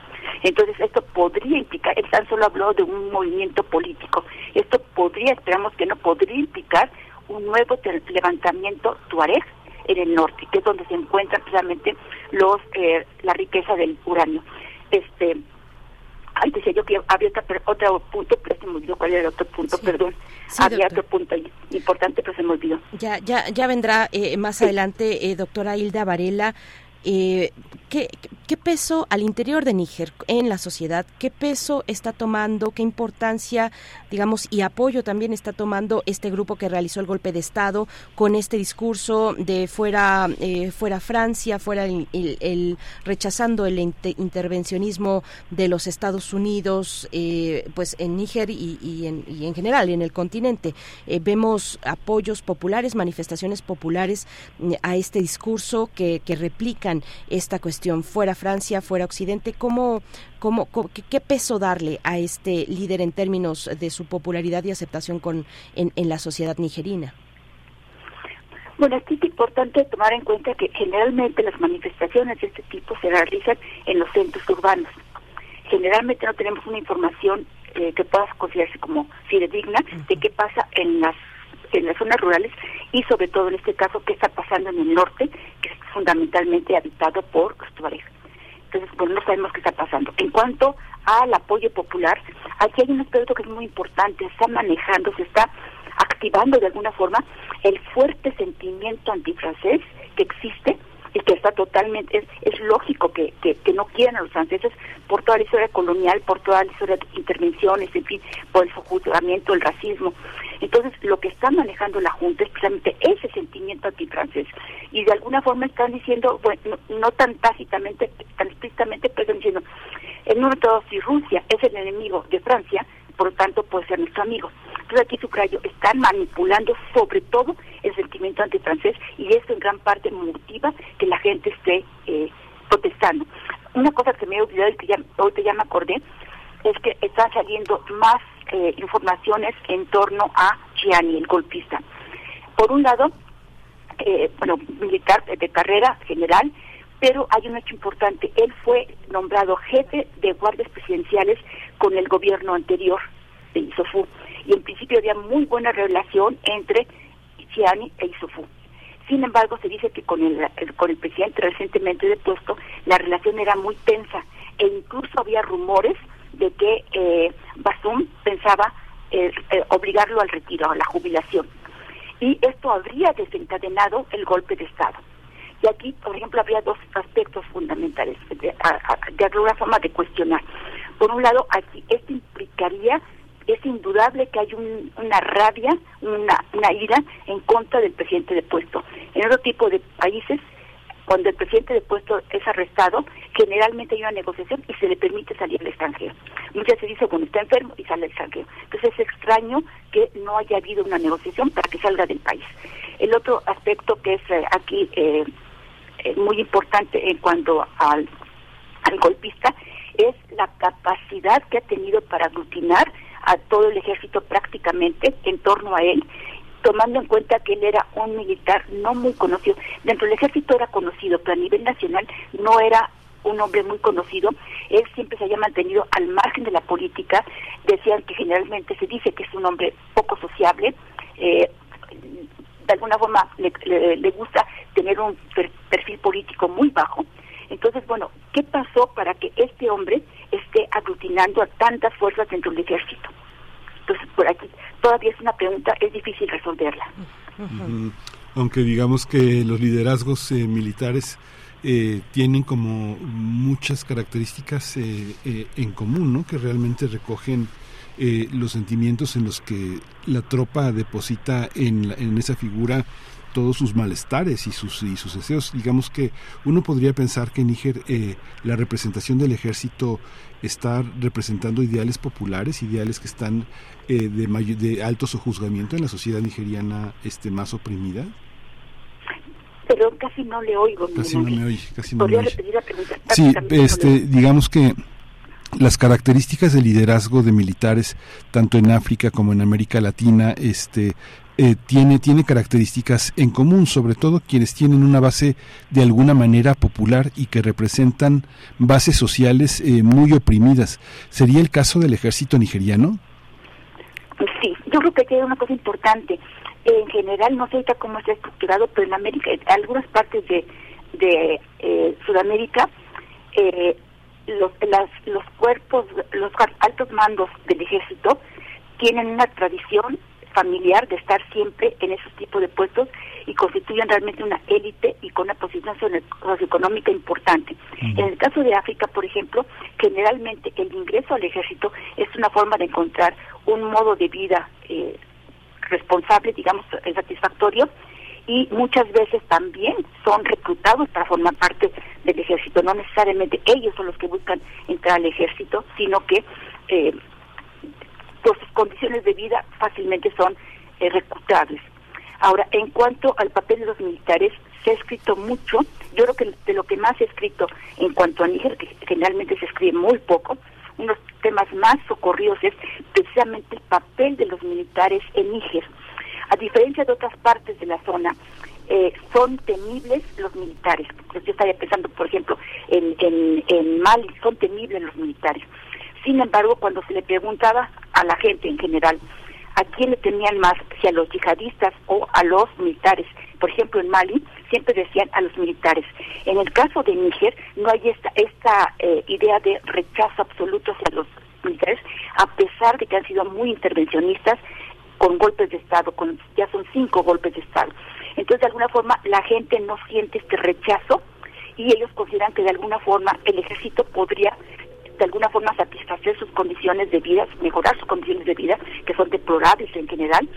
Entonces esto podría implicar, él tan solo habló de un movimiento político, esto podría, esperamos que no, podría implicar un nuevo levantamiento tuareg en el norte, que es donde se encuentra precisamente los eh, la riqueza del uranio. Este, Ay, decía yo que había otro punto, pero se me olvidó cuál era el otro punto, perdón. había otro punto importante, pero se me olvidó. Ya, ya, ya vendrá eh, más adelante, eh, doctora Hilda Varela. Eh, ¿qué, ¿Qué peso al interior de Níger, en la sociedad, qué peso está tomando, qué importancia, digamos, y apoyo también está tomando este grupo que realizó el golpe de Estado con este discurso de fuera, eh, fuera Francia, fuera el, rechazando el inte- intervencionismo de los Estados Unidos, eh, pues en Níger y, en, y en general en el continente. Eh, vemos apoyos populares, manifestaciones populares a este discurso que, que esta cuestión fuera Francia, fuera Occidente. ¿Cómo, cómo, cómo- qué, qué peso darle a este líder en términos de su popularidad y aceptación con, en, en la sociedad nigerina? Bueno, aquí es importante tomar en cuenta que generalmente las manifestaciones de este tipo se realizan en los centros urbanos. Generalmente no tenemos una información eh, que pueda considerarse como fidedigna de qué pasa en las en las zonas rurales y sobre todo en este caso qué está pasando en el norte, que es fundamentalmente habitado por los tuaregs. Entonces, bueno, no sabemos qué está pasando. En cuanto al apoyo popular, aquí hay un aspecto que es muy importante, está manejando, se está activando de alguna forma el fuerte sentimiento antifrancés que existe y que está totalmente, es, es lógico que, que, que no quieran a los franceses por toda la historia colonial, por toda la historia de intervenciones, en fin, por el juzgamiento, el racismo. Entonces, lo que está manejando la Junta es precisamente ese sentimiento antifrancés. Y de alguna forma están diciendo, bueno, no, tan tácitamente, tan explícitamente, pero están diciendo, el número dos, si Rusia es el enemigo de Francia, por lo tanto puede ser nuestro amigo. Aquí subrayo, están manipulando sobre todo el sentimiento antifrancés y eso en gran parte motiva que la gente esté eh, protestando. Una cosa que me he olvidado y que ya, ahorita ya me acordé, es que están saliendo más eh, informaciones en torno a Gianni, el golpista. Por un lado, eh, bueno, militar de carrera general, pero hay un hecho importante. Él fue nombrado jefe de guardias presidenciales con el gobierno anterior de Isofú. Y en principio había muy buena relación entre Gianni e Isofú. Sin embargo, se dice que con el, el- con el presidente recientemente depuesto, la relación era muy tensa e incluso había rumores de que eh, Basum pensaba eh, eh, obligarlo al retiro, a la jubilación. Y esto habría desencadenado el golpe de Estado. Y aquí, por ejemplo, habría dos aspectos fundamentales de, a- a- de alguna forma de cuestionar. Por un lado, aquí esto implicaría, es indudable que hay un- una rabia, una, ira en contra del presidente de puesto. En otro tipo de países, cuando el presidente de puesto es arrestado, generalmente hay una negociación y se le permite salir al extranjero. Muchas veces dice, bueno, está enfermo y sale al extranjero. Entonces es extraño que no haya habido una negociación para que salga del país. El otro aspecto que es eh, aquí eh, eh, muy importante en cuanto al, al golpista es la capacidad que ha tenido para aglutinar a todo el ejército prácticamente en torno a él, tomando en cuenta que él era un militar no muy conocido. Dentro del ejército era conocido, pero a nivel nacional no era un hombre muy conocido. Él siempre se había mantenido al margen de la política. Decían que generalmente se dice que es un hombre poco sociable. eh, de alguna forma le, gusta tener un per- perfil político muy bajo. Entonces, bueno, ¿qué pasó para que este hombre esté aglutinando a tantas fuerzas dentro del ejército? Entonces, por aquí todavía es una pregunta, es difícil resolverla. Aunque digamos que los liderazgos eh, militares eh, tienen como muchas características eh, eh, en común, ¿no? Que realmente recogen eh, los sentimientos en los que la tropa deposita en, en esa figura todos sus malestares y sus y sus deseos. Digamos que uno podría pensar que en Níger eh, la representación del ejército está representando ideales populares, ideales que están eh, de, de alto sojuzgamiento en la sociedad nigeriana este, más oprimida. Pero casi no le oigo. Casi no me oye, casi no me ¿Podría oye. repetir la pregunta? Sí, no este, le digamos que las características de liderazgo de militares, tanto en África como en América Latina, este, eh, tiene, tiene características en común, sobre todo quienes tienen una base de alguna manera popular y que representan bases sociales eh, muy oprimidas. ¿Sería el caso del ejército nigeriano? Sí, yo creo que aquí hay una cosa importante. En general, no sé cómo está estructurado, pero en América, en algunas partes de, de eh, Sudamérica, eh, los, las, los cuerpos, los altos mandos del ejército tienen una tradición familiar de estar siempre en esos tipos de puestos y constituyen realmente una élite y con una posición socio- socioeconómica importante. En el caso de África, por ejemplo, generalmente el ingreso al ejército es una forma de encontrar un modo de vida eh, responsable, digamos, satisfactorio, y muchas veces también son reclutados para formar parte del ejército. No necesariamente ellos son los que buscan entrar al ejército, sino que eh, por sus condiciones de vida fácilmente son eh. Ahora, en cuanto al papel de los militares, se ha escrito mucho. Yo creo que de lo que más se ha escrito en cuanto a Níger, que generalmente se escribe muy poco, unos temas más socorridos es precisamente el papel de los militares en Níger. A diferencia de otras partes de la zona, eh, son temibles los militares. Pues yo estaría pensando, por ejemplo, en Mali, son temibles los militares. Sin embargo, cuando se le preguntaba a la gente en general, ¿a quién le temían más? Si a los yihadistas o a los militares. Por ejemplo, en Mali siempre decían a los militares. En el caso de Níger no hay esta, esta eh, idea de rechazo absoluto hacia los militares, a pesar de que han sido muy intervencionistas con golpes de Estado, con ya son cinco golpes de Estado. Entonces, de alguna forma, la gente no siente este rechazo y ellos consideran que de alguna forma el ejército podría de alguna forma satisfacer sus condiciones de vida, mejorar sus condiciones de vida, que son deplorables en general.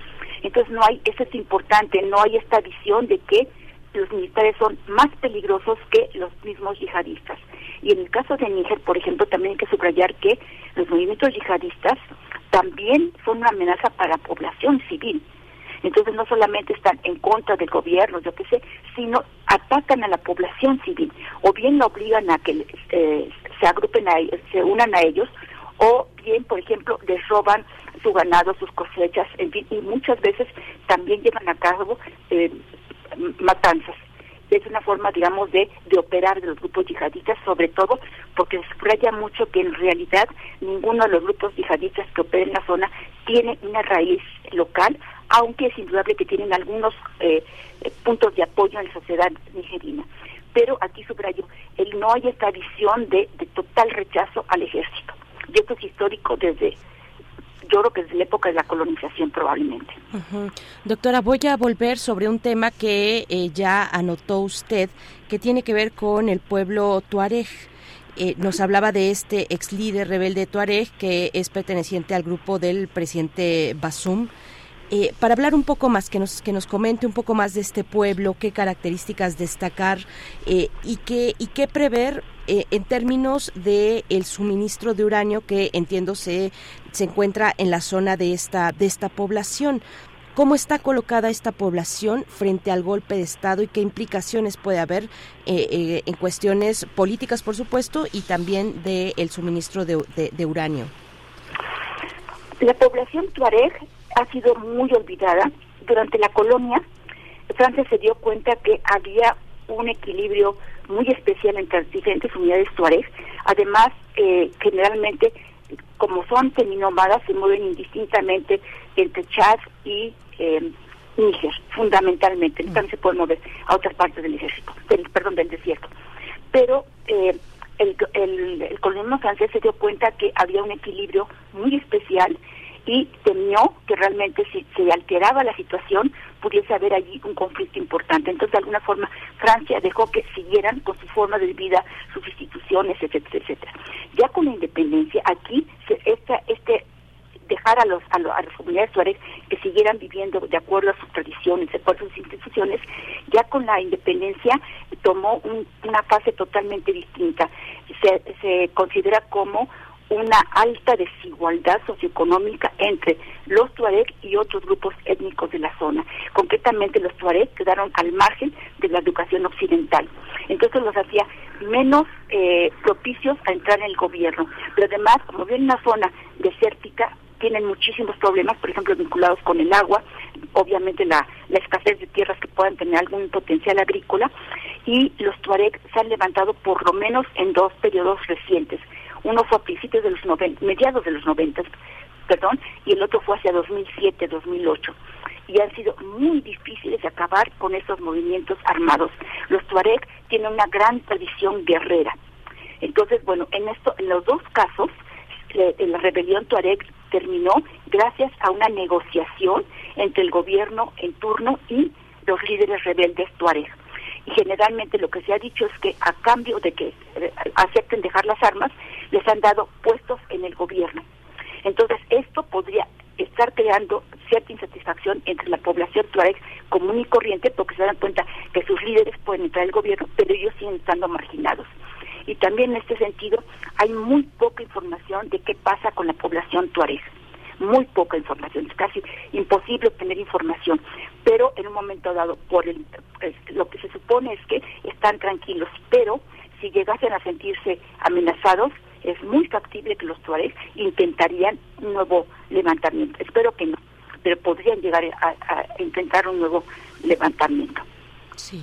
Entonces no hay, eso es importante, no hay esta visión de que los militares son más peligrosos que los mismos yihadistas. Y en el caso de Níger, por ejemplo, también hay que subrayar que los movimientos yihadistas también son una amenaza para la población civil. Entonces no solamente están en contra del gobierno, yo qué sé, sino atacan a la población civil o bien la obligan a que eh, se agrupen, a, se unan a ellos o bien, por ejemplo, les roban su ganado, sus cosechas, en fin, y muchas veces también llevan a cabo eh, matanzas. Es una forma, digamos, de, de operar de los grupos yihadistas, sobre todo porque se subraya mucho que en realidad ninguno de los grupos yihadistas que operan en la zona tiene una raíz local, aunque es indudable que tienen algunos eh, puntos de apoyo en la sociedad nigerina. Pero aquí subrayo, el no hay esta visión de, de total rechazo al ejército. Y esto es histórico desde, yo creo que desde la época de la colonización probablemente. Doctora, voy a volver sobre un tema que eh, ya anotó usted, que tiene que ver con el pueblo tuareg. Eh, nos hablaba de este ex líder rebelde tuareg que es perteneciente al grupo del presidente Basum. Eh, para hablar un poco más, que nos, que nos comente un poco más de este pueblo, qué características destacar eh, y, qué, y qué prever eh, en términos de el suministro de uranio que entiendo se, se encuentra en la zona de esta, de esta población. ¿Cómo está colocada esta población frente al golpe de Estado y qué implicaciones puede haber eh, eh, en cuestiones políticas, por supuesto, y también del el suministro de, de- de uranio? La población tuareg ha sido muy olvidada. Durante la colonia, Francia se dio cuenta que había un equilibrio muy especial entre las diferentes unidades tuareg. Además, eh, generalmente, como son seminómadas, se mueven indistintamente entre Chad y eh, Níger, fundamentalmente. También se pueden mover a otras partes del ejército, del, perdón, del desierto. Pero eh, el, el, el colonialismo francés se dio cuenta que había un equilibrio muy especial y temió que realmente si se alteraba la situación pudiese haber allí un conflicto importante. Entonces, de alguna forma, Francia dejó que siguieran con su forma de vida, sus instituciones, etcétera, etcétera. Ya con la independencia, aquí esta, este dejar a los a, lo- a las comunidades tuareg que siguieran viviendo de acuerdo a sus tradiciones, de acuerdo a sus instituciones, ya con la independencia tomó un- una fase totalmente distinta. Se, se considera como una alta desigualdad socioeconómica entre los tuareg y otros grupos étnicos de la zona. Concretamente los tuareg quedaron al margen de la educación occidental. Entonces los hacía menos eh, propicios a entrar en el gobierno. Pero además, como viven en una zona desértica, tienen muchísimos problemas, por ejemplo, vinculados con el agua, obviamente la, la escasez de tierras que puedan tener algún potencial agrícola, y los tuareg se han levantado por lo menos en dos periodos recientes. Uno fue a principios de los 90, mediados de los 90, perdón, y el otro fue hacia 2007, 2008. Y han sido muy difíciles de acabar con estos movimientos armados. Los tuareg tienen una gran tradición guerrera. Entonces, bueno, en esto, en los dos casos, la rebelión tuareg terminó gracias a una negociación entre el gobierno en turno y los líderes rebeldes tuareg. Y generalmente lo que se ha dicho es que a cambio de que eh, acepten dejar las armas, les han dado puestos en el gobierno. Entonces, esto podría estar creando cierta insatisfacción entre la población tuareg común y corriente porque se dan cuenta que sus líderes pueden entrar al gobierno, pero ellos siguen estando marginados. Y también en este sentido hay muy poca información de qué pasa con la población tuareg. Muy poca información, es casi imposible obtener información. Pero en un momento dado, por el, lo que se supone es que están tranquilos, pero si llegasen a sentirse amenazados, es muy factible que los tuareg intentarían un nuevo levantamiento. Espero que no, pero podrían llegar a, a intentar un nuevo levantamiento. Sí.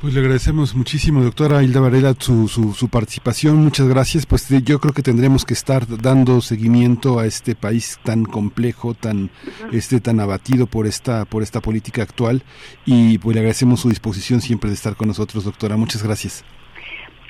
Pues le agradecemos muchísimo, doctora Hilda Varela, su, su, su, participación. Muchas gracias. Pues yo creo que tendremos que estar dando seguimiento a este país tan complejo, tan este tan abatido por esta por esta política actual y pues le agradecemos su disposición siempre de estar con nosotros, doctora. Muchas gracias.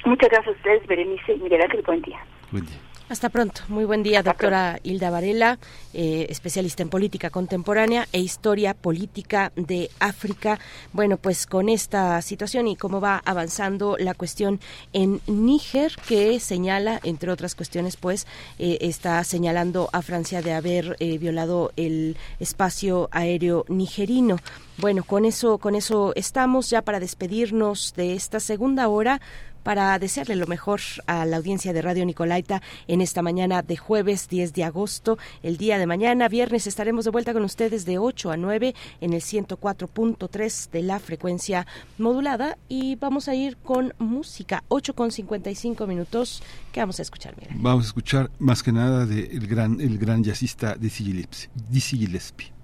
Muchas gracias a ustedes, Berenice y Miguel Ángel. Buen día. Buen día. Hasta pronto. Muy buen día, doctora Hilda Varela, eh, especialista en política contemporánea e historia política de África. Bueno, pues con esta situación y cómo va avanzando la cuestión en Níger, que señala, entre otras cuestiones, pues eh, está señalando a Francia de haber eh, violado el espacio aéreo nigerino. Bueno, con eso, con eso estamos ya para despedirnos de esta segunda hora para desearle lo mejor a la audiencia de Radio Nicolaita en esta mañana de jueves 10 de agosto. El día de mañana, viernes, estaremos de vuelta con ustedes de 8 a 9 en el 104.3 de la frecuencia modulada y vamos a ir con música, 8 con 55 minutos. ¿Qué vamos a escuchar? Vamos a escuchar más que nada del el gran, el gran jazzista. Dizzy Gillespie.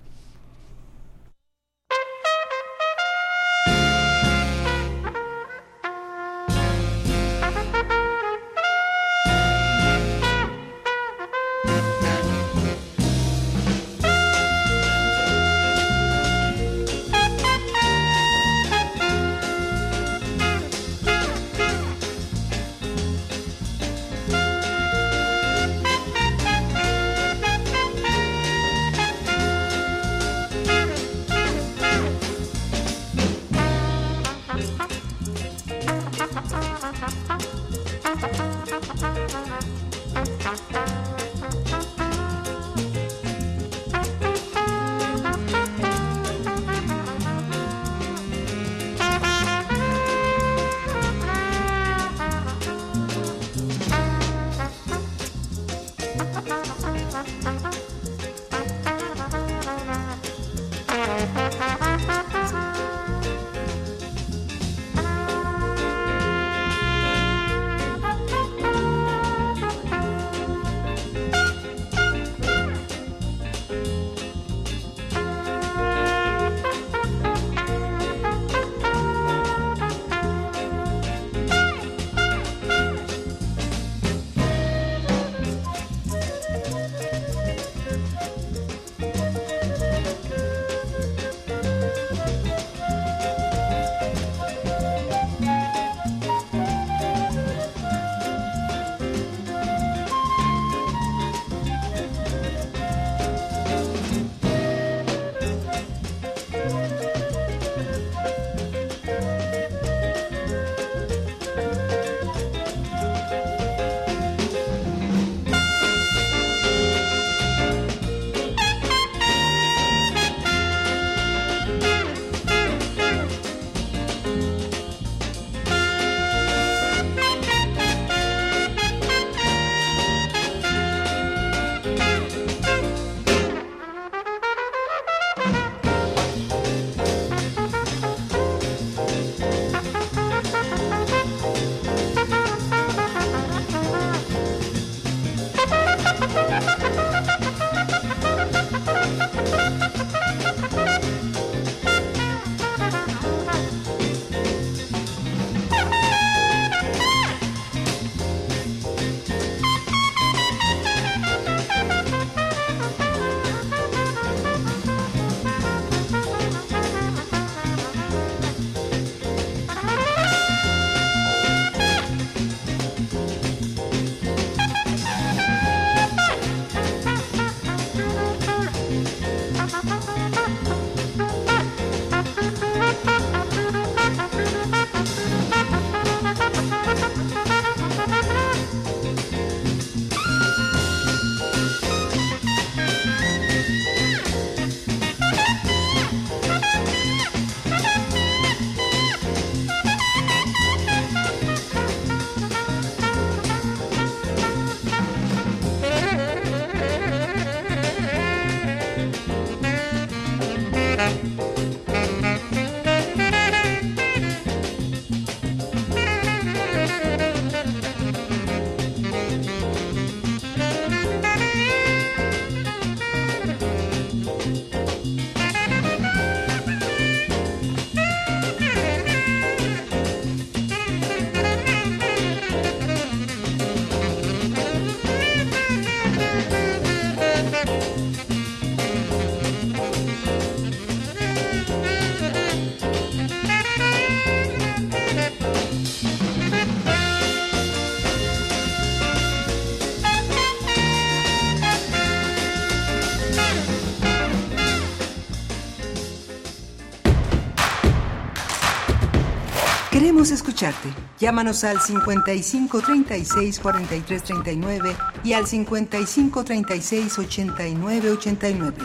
Llámanos al 55 36 43 39 y al 55 36 89 89.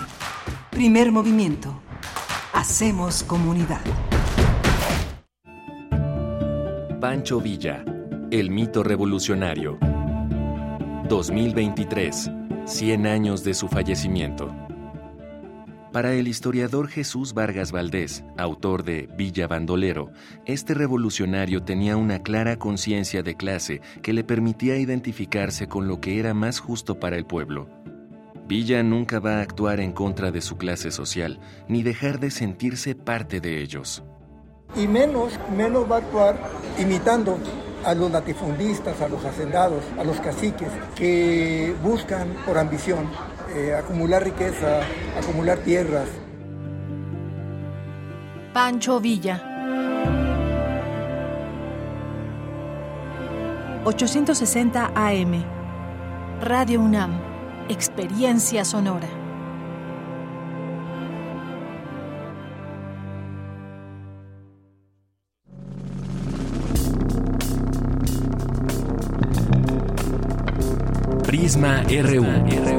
Primer movimiento. Hacemos comunidad. Pancho Villa, el mito revolucionario. 2023, 100 años de su fallecimiento. Para el historiador Jesús Vargas Valdés, autor de Villa Bandolero, este revolucionario tenía una clara conciencia de clase que le permitía identificarse con lo que era más justo para el pueblo. Villa nunca va a actuar en contra de su clase social, ni dejar de sentirse parte de ellos. Y menos, menos va a actuar imitando a los latifundistas, a los hacendados, a los caciques, que buscan por ambición eh, acumular riqueza, acumular tierras. Pancho Villa. 860 AM. Radio UNAM. Experiencia sonora. Prisma RU.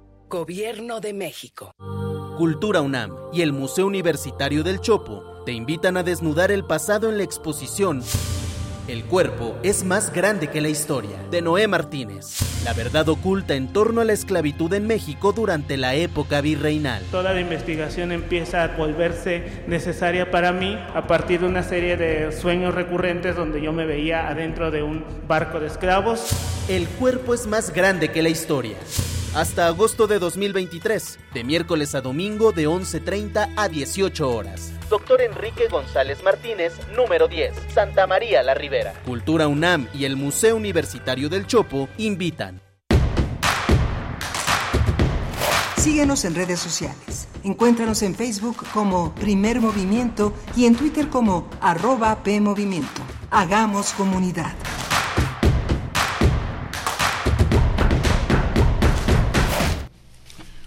Gobierno de México. Cultura UNAM y el Museo Universitario del Chopo te invitan a desnudar el pasado en la exposición El cuerpo es más grande que la historia, de Noé Martínez. La verdad oculta en torno a la esclavitud en México durante la época virreinal. Toda la investigación empieza a volverse necesaria para mí a partir de una serie de sueños recurrentes donde yo me veía adentro de un barco de esclavos. El cuerpo es más grande que la historia. Hasta agosto de 2023, de miércoles a domingo de 11.30 a 18 horas. Doctor Enrique González Martínez, número 10, Santa María la Ribera. Cultura UNAM y el Museo Universitario del Chopo invitan. Síguenos en redes sociales. Encuéntranos en Facebook como Primer Movimiento y en Twitter como arroba PMovimiento. Hagamos comunidad.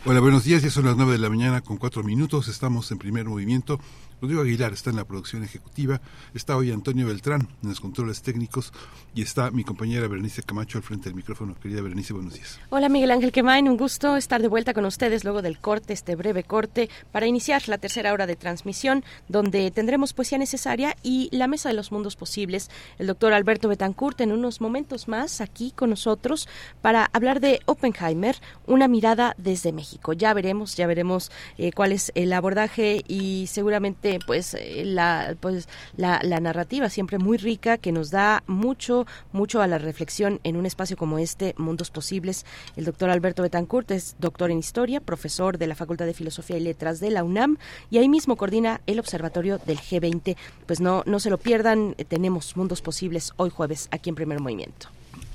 Hola, buenos días. Ya son las 9 de la mañana con cuatro minutos. Estamos en primer movimiento. Rodrigo Aguilar está en la producción ejecutiva. Está hoy Antonio Beltrán en los controles técnicos. Y está mi compañera Berenice Camacho al frente del micrófono. Querida Berenice, buenos días. Hola, Miguel Ángel Quemain. Un gusto estar de vuelta con ustedes luego del corte, este breve corte, para iniciar la tercera hora de transmisión, donde tendremos poesía necesaria y la mesa de los mundos posibles. El doctor Alberto Betancourt en unos momentos más aquí con nosotros para hablar de Oppenheimer, una mirada desde México. Ya veremos, ya veremos eh, cuál es el abordaje y seguramente pues eh, la pues la, narrativa siempre muy rica que nos da mucho mucho a la reflexión en un espacio como este, Mundos Posibles. El doctor Alberto Betancourt es doctor en historia, profesor de la Facultad de Filosofía y Letras de la UNAM y ahí mismo coordina el observatorio del G20. Pues no no se lo pierdan, tenemos Mundos Posibles hoy jueves aquí en Primer Movimiento.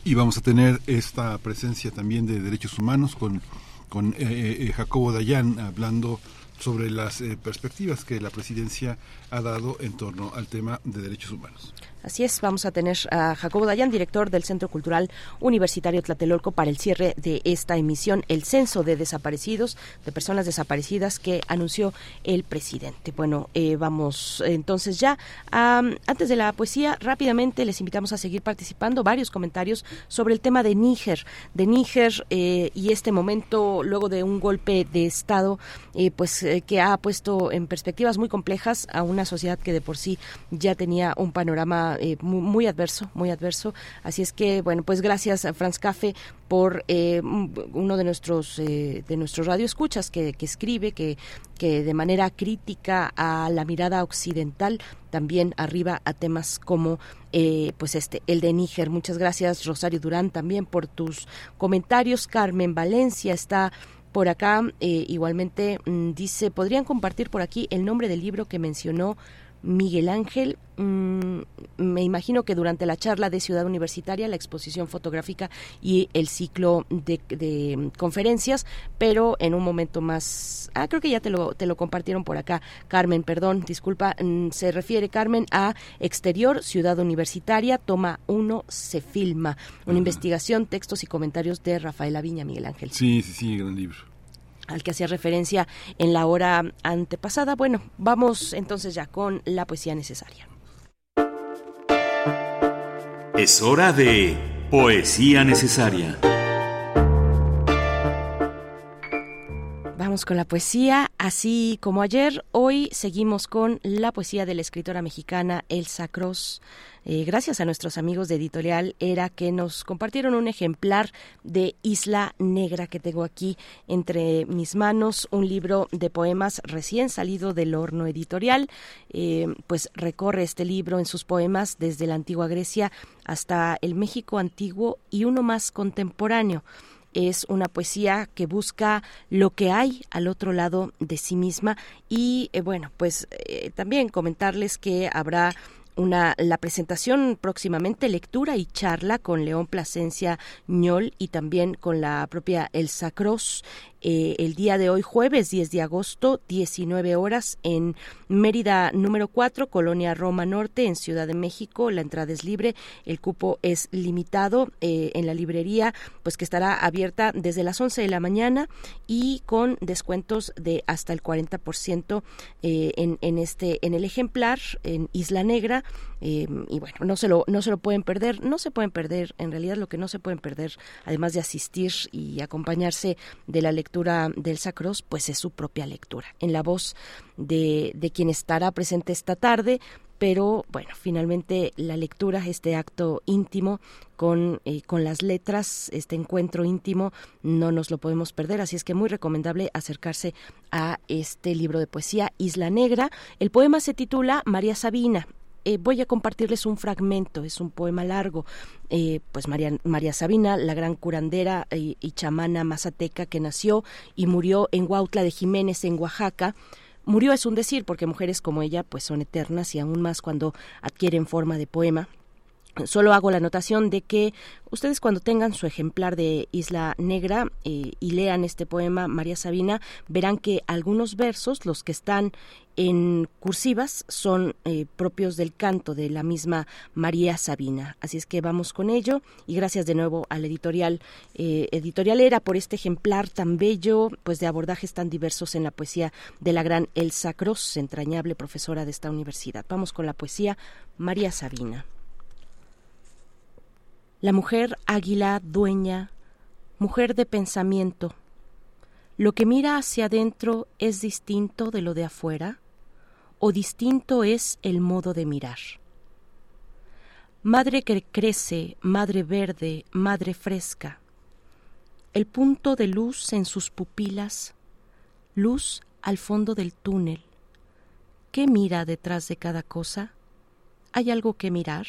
Y vamos a tener esta presencia también de derechos humanos con con eh, eh, Jacobo Dayan hablando sobre las eh, perspectivas que la presidencia ha dado en torno al tema de derechos humanos. Así es, vamos a tener a Jacobo Dayan, director del Centro Cultural Universitario Tlatelolco, para el cierre de esta emisión, el censo de desaparecidos, de personas desaparecidas que anunció el presidente. Bueno, eh, vamos entonces ya. antes de la poesía, rápidamente les invitamos a seguir participando. Varios comentarios sobre el tema de Níger, de Níger eh, y este momento luego de un golpe de Estado, eh, pues que ha puesto en perspectivas muy complejas a una sociedad que de por sí ya tenía un panorama eh, muy, adverso, muy adverso. Así es que, bueno, pues gracias a Franz Café por eh, uno de nuestros eh, de nuestros radioescuchas que, que escribe que, que de manera crítica a la mirada occidental también arriba a temas como pues este el de Níger muchas gracias Rosario Durán también por tus comentarios Carmen Valencia está por acá igualmente mm, dice podrían compartir por aquí el nombre del libro que mencionó Miguel Ángel, mm, me imagino que durante la charla de Ciudad Universitaria, la exposición fotográfica y el ciclo de, conferencias, pero en un momento más, ah, creo que ya te lo, te lo compartieron por acá, Carmen, perdón, disculpa, mm, se refiere Carmen a Exterior, Ciudad Universitaria, toma uno, se filma, una investigación, textos y comentarios de Rafael Aviña, Miguel Ángel. Sí, sí, sí, gran libro al que hacía referencia en la hora antepasada. Bueno, vamos entonces ya con la poesía necesaria. Es hora de poesía necesaria. Vamos con la poesía, así como ayer, hoy seguimos con la poesía de la escritora mexicana Elsa Cross. Eh, gracias a nuestros amigos de Editorial Era que nos compartieron un ejemplar de Isla Negra que tengo aquí entre mis manos, un libro de poemas recién salido del horno editorial. Eh, pues recorre este libro en sus poemas desde la antigua Grecia hasta el México antiguo y uno más contemporáneo es una poesía que busca lo que hay al otro lado de sí misma. Y eh, bueno pues también comentarles que habrá una, la presentación próximamente, lectura y charla con León Plasencia Ñol y también con la propia Elsa Cross eh, el día de hoy, jueves 10 de agosto, 19 horas, en Mérida número 4, Colonia Roma Norte, en Ciudad de México. La entrada es libre, el cupo es limitado eh, en la librería, pues que estará abierta desde las 11 de la mañana y con descuentos de hasta el 40% eh, en, en, este, en el ejemplar, en Isla Negra. y bueno, no se, lo, no se lo pueden perder, no se pueden perder, en realidad lo que no se pueden perder, además de asistir y acompañarse de la lectura, lectura del Sacros, pues es su propia lectura, en la voz de, de quien estará presente esta tarde, pero bueno, finalmente la lectura, este acto íntimo con, eh, con las letras, este encuentro íntimo, no nos lo podemos perder, así es que muy recomendable acercarse a este libro de poesía, Isla Negra. El poema se titula María Sabina, eh, voy a compartirles un fragmento, es un poema largo. Eh, pues María, María, Sabina, la gran curandera y, y chamana mazateca que nació y murió en Huautla de Jiménez, en Oaxaca, Murió es un decir, porque mujeres como ella pues son eternas y aún más cuando adquieren forma de poema. Solo hago la anotación de que ustedes cuando tengan su ejemplar de Isla Negra eh, y lean este poema María Sabina, verán que algunos versos, los que están en cursivas, son eh, propios del canto de la misma María Sabina. Así es que vamos con ello y gracias de nuevo al editorial eh, editorialera por este ejemplar tan bello, pues de abordajes tan diversos en la poesía de la gran Elsa Cross, entrañable profesora de esta universidad. Vamos con la poesía María Sabina. La mujer águila dueña, mujer de pensamiento, ¿lo que mira hacia adentro es distinto de lo de afuera? ¿O distinto es el modo de mirar? Madre que crece, madre verde, madre fresca, el punto de luz en sus pupilas, luz al fondo del túnel. ¿Qué mira detrás de cada cosa? ¿Hay algo que mirar?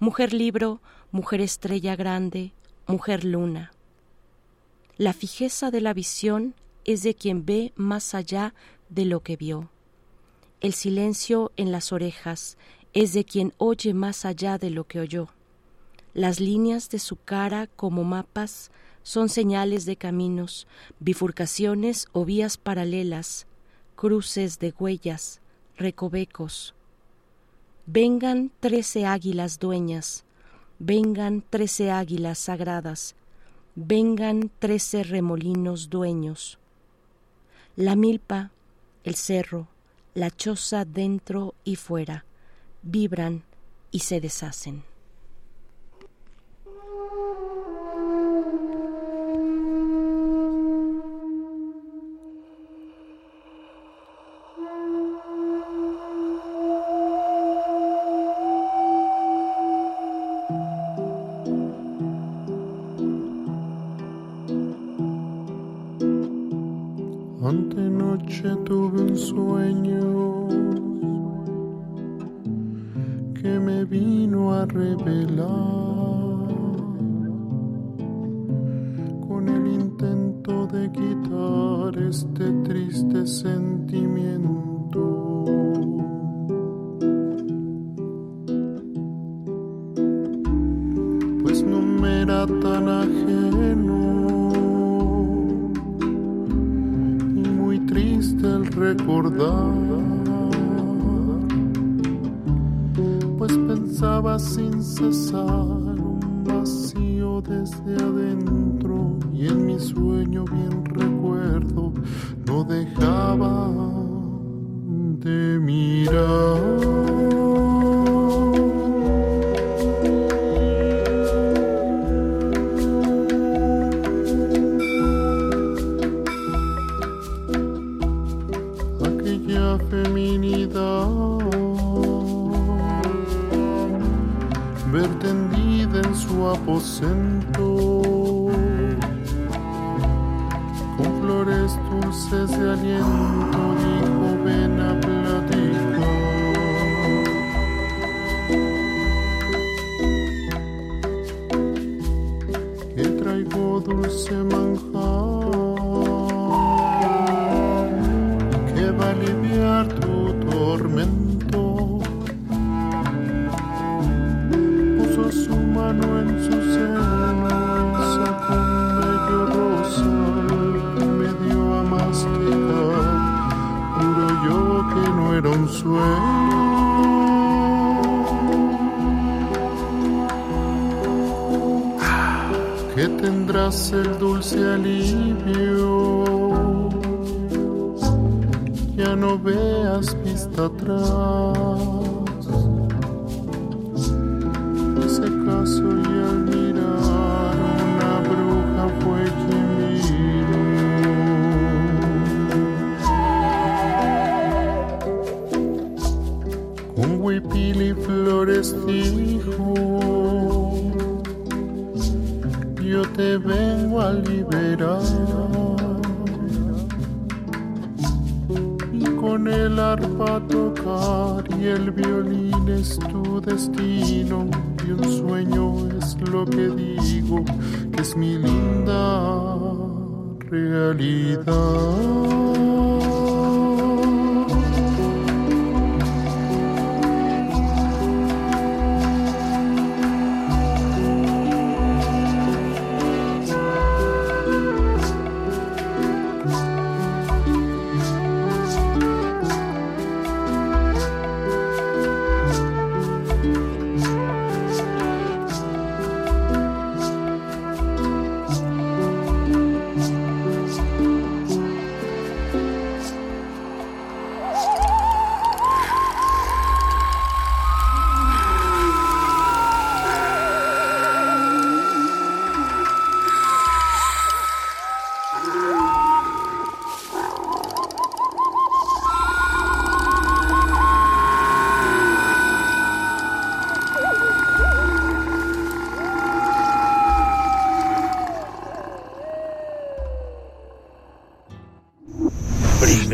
Mujer libro, mujer estrella grande, mujer luna. La fijeza de la visión es de quien ve más allá de lo que vio. El silencio en las orejas es de quien oye más allá de lo que oyó. Las líneas de su cara como mapas son señales de caminos, bifurcaciones o vías paralelas, cruces de huellas, recovecos, Vengan trece águilas dueñas, vengan trece águilas sagradas, vengan trece remolinos dueños. La milpa, el cerro, la choza dentro y fuera, vibran y se deshacen.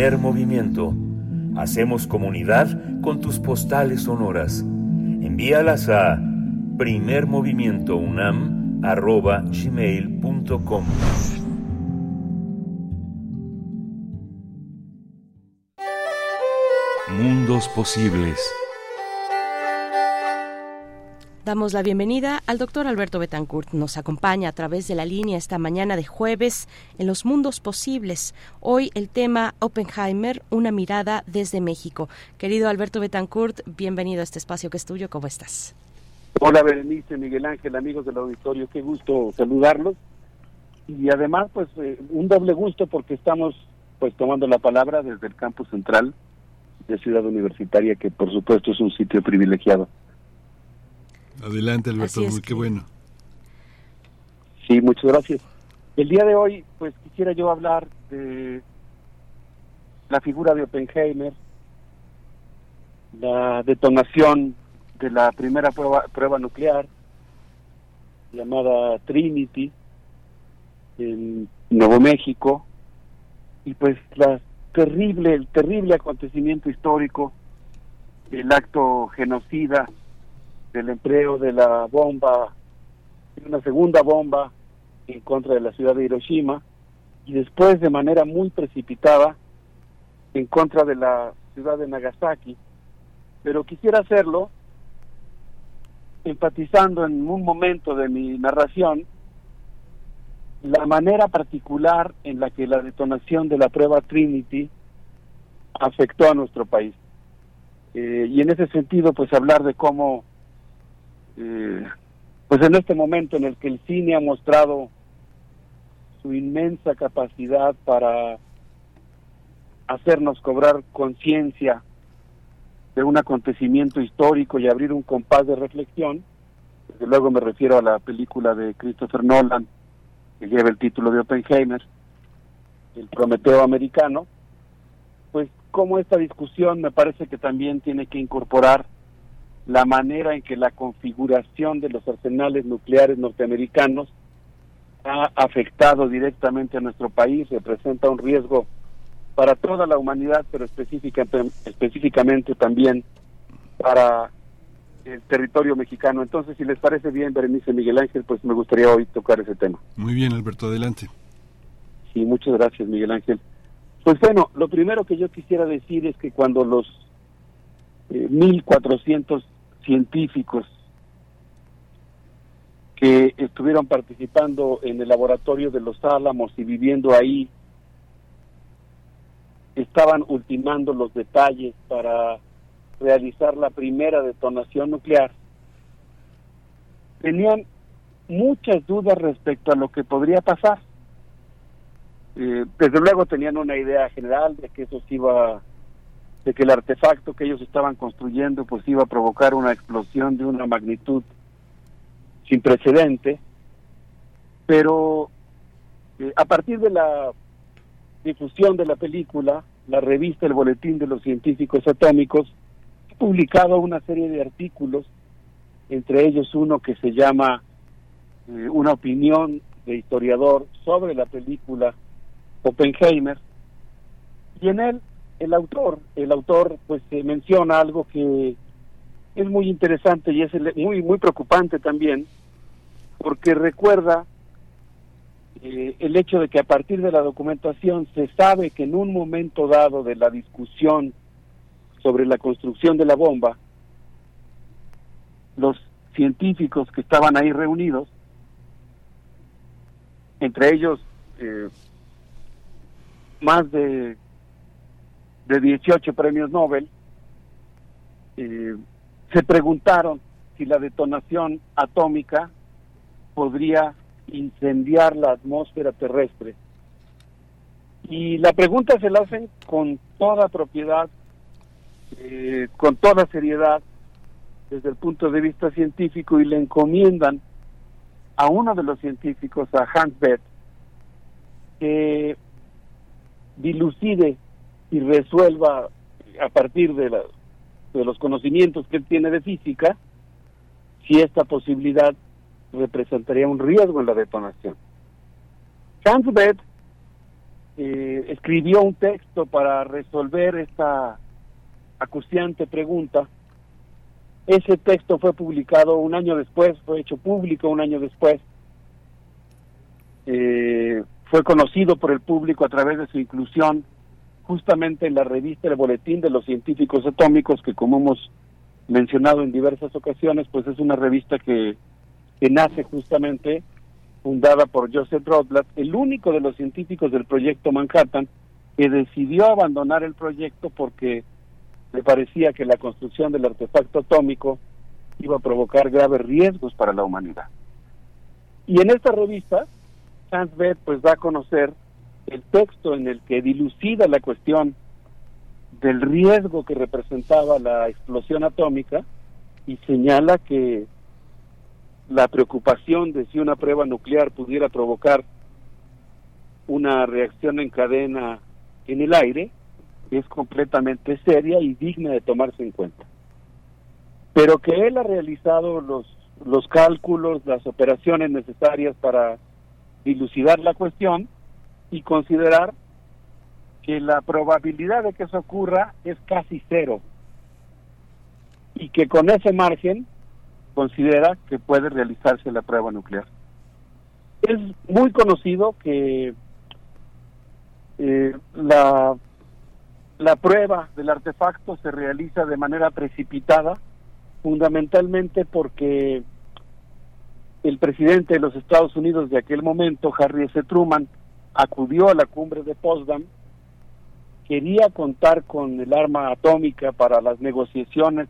primer movimiento. Hacemos comunidad con tus postales sonoras. Envíalas a primermovimientounam.gmail.com Mundos posibles. Damos la bienvenida al doctor Alberto Betancourt. Nos acompaña a través de la línea esta mañana de jueves en los mundos posibles. Hoy el tema Oppenheimer, una mirada desde México. Querido Alberto Betancourt, bienvenido a este espacio que es tuyo. ¿Cómo estás? Hola Berenice, Miguel Ángel, amigos del auditorio. Qué gusto saludarlos. Y además, pues eh, un doble gusto porque estamos pues tomando la palabra desde el campus central de Ciudad Universitaria, que por supuesto es un sitio privilegiado. Adelante, Alberto, muy qué bueno. Sí, muchas gracias. El día de hoy, pues quisiera yo hablar de la figura de Oppenheimer, la detonación de la primera prueba, prueba nuclear llamada Trinity en Nuevo México. Y pues la terrible el terrible acontecimiento histórico el acto genocida del empleo de la bomba, una segunda bomba en contra de la ciudad de Hiroshima y después de manera muy precipitada en contra de la ciudad de Nagasaki. Pero quisiera hacerlo enfatizando en un momento de mi narración la manera particular en la que la detonación de la prueba Trinity afectó a nuestro país. Eh, y en ese sentido, pues hablar de cómo eh, pues en este momento en el que el cine ha mostrado su inmensa capacidad para hacernos cobrar conciencia de un acontecimiento histórico y abrir un compás de reflexión, desde luego me refiero a la película de Christopher Nolan, que lleva el título de Oppenheimer, el Prometeo americano, pues como esta discusión me parece que también tiene que incorporar la manera en que la configuración de los arsenales nucleares norteamericanos ha afectado directamente a nuestro país, representa un riesgo para toda la humanidad, pero específicamente también para el territorio mexicano. Entonces, si les parece bien, Berenice Miguel Ángel, pues me gustaría hoy tocar ese tema. Muy bien, Alberto, adelante. Sí, muchas gracias, Miguel Ángel. Pues bueno, lo primero que yo quisiera decir es que cuando los eh, 1.400 científicos que estuvieron participando en el laboratorio de los Álamos y viviendo ahí, estaban ultimando los detalles para realizar la primera detonación nuclear, tenían muchas dudas respecto a lo que podría pasar. Eh, desde luego tenían una idea general de que eso se iba de que el artefacto que ellos estaban construyendo pues iba a provocar una explosión de una magnitud sin precedente, pero eh, a partir de la difusión de la película, la revista El Boletín de los Científicos Atómicos ha publicado una serie de artículos, entre ellos uno que se llama eh, Una opinión de historiador sobre la película Oppenheimer, y en él el autor, el autor pues menciona algo que es muy interesante y es muy muy preocupante también, porque recuerda eh, el hecho de que a partir de la documentación se sabe que en un momento dado de la discusión sobre la construcción de la bomba, los científicos que estaban ahí reunidos, entre ellos eh, más de de 18 premios Nobel, eh, se preguntaron si la detonación atómica podría incendiar la atmósfera terrestre. Y la pregunta se la hacen con toda propiedad, eh, con toda seriedad, desde el punto de vista científico, y le encomiendan a uno de los científicos, a Hans Bethe, que dilucide y resuelva a partir de, la, de los conocimientos que él tiene de física si esta posibilidad representaría un riesgo en la detonación. Hans Bethe eh, escribió un texto para resolver esta acuciante pregunta. Ese texto fue publicado un año después, fue hecho público un año después. Eh, fue conocido por el público a través de su inclusión justamente en la revista El Boletín de los Científicos Atómicos, que como hemos mencionado en diversas ocasiones, pues es una revista que, que nace justamente fundada por Joseph Rothblatt, el único de los científicos del proyecto Manhattan que decidió abandonar el proyecto porque le parecía que la construcción del artefacto atómico iba a provocar graves riesgos para la humanidad. Y en esta revista, Bethe pues da a conocer el texto en el que dilucida la cuestión del riesgo que representaba la explosión atómica y señala que la preocupación de si una prueba nuclear pudiera provocar una reacción en cadena en el aire es completamente seria y digna de tomarse en cuenta. Pero que él ha realizado los, los cálculos, las operaciones necesarias para dilucidar la cuestión y considerar que la probabilidad de que eso ocurra es casi cero y que con ese margen considera que puede realizarse la prueba nuclear. Es muy conocido que eh, la, la prueba del artefacto se realiza de manera precipitada, fundamentalmente porque el presidente de los Estados Unidos de aquel momento, Harry S. Truman, acudió a la cumbre de Potsdam, quería contar con el arma atómica para las negociaciones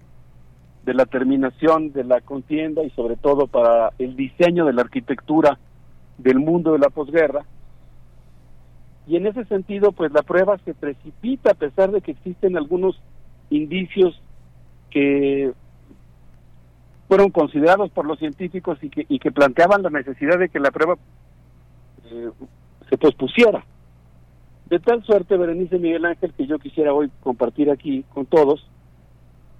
de la terminación de la contienda y sobre todo para el diseño de la arquitectura del mundo de la posguerra. Y en ese sentido, pues la prueba se precipita a pesar de que existen algunos indicios que fueron considerados por los científicos y que, y que planteaban la necesidad de que la prueba eh, se pospusiera. De tal suerte, Berenice Miguel Ángel, que yo quisiera hoy compartir aquí con todos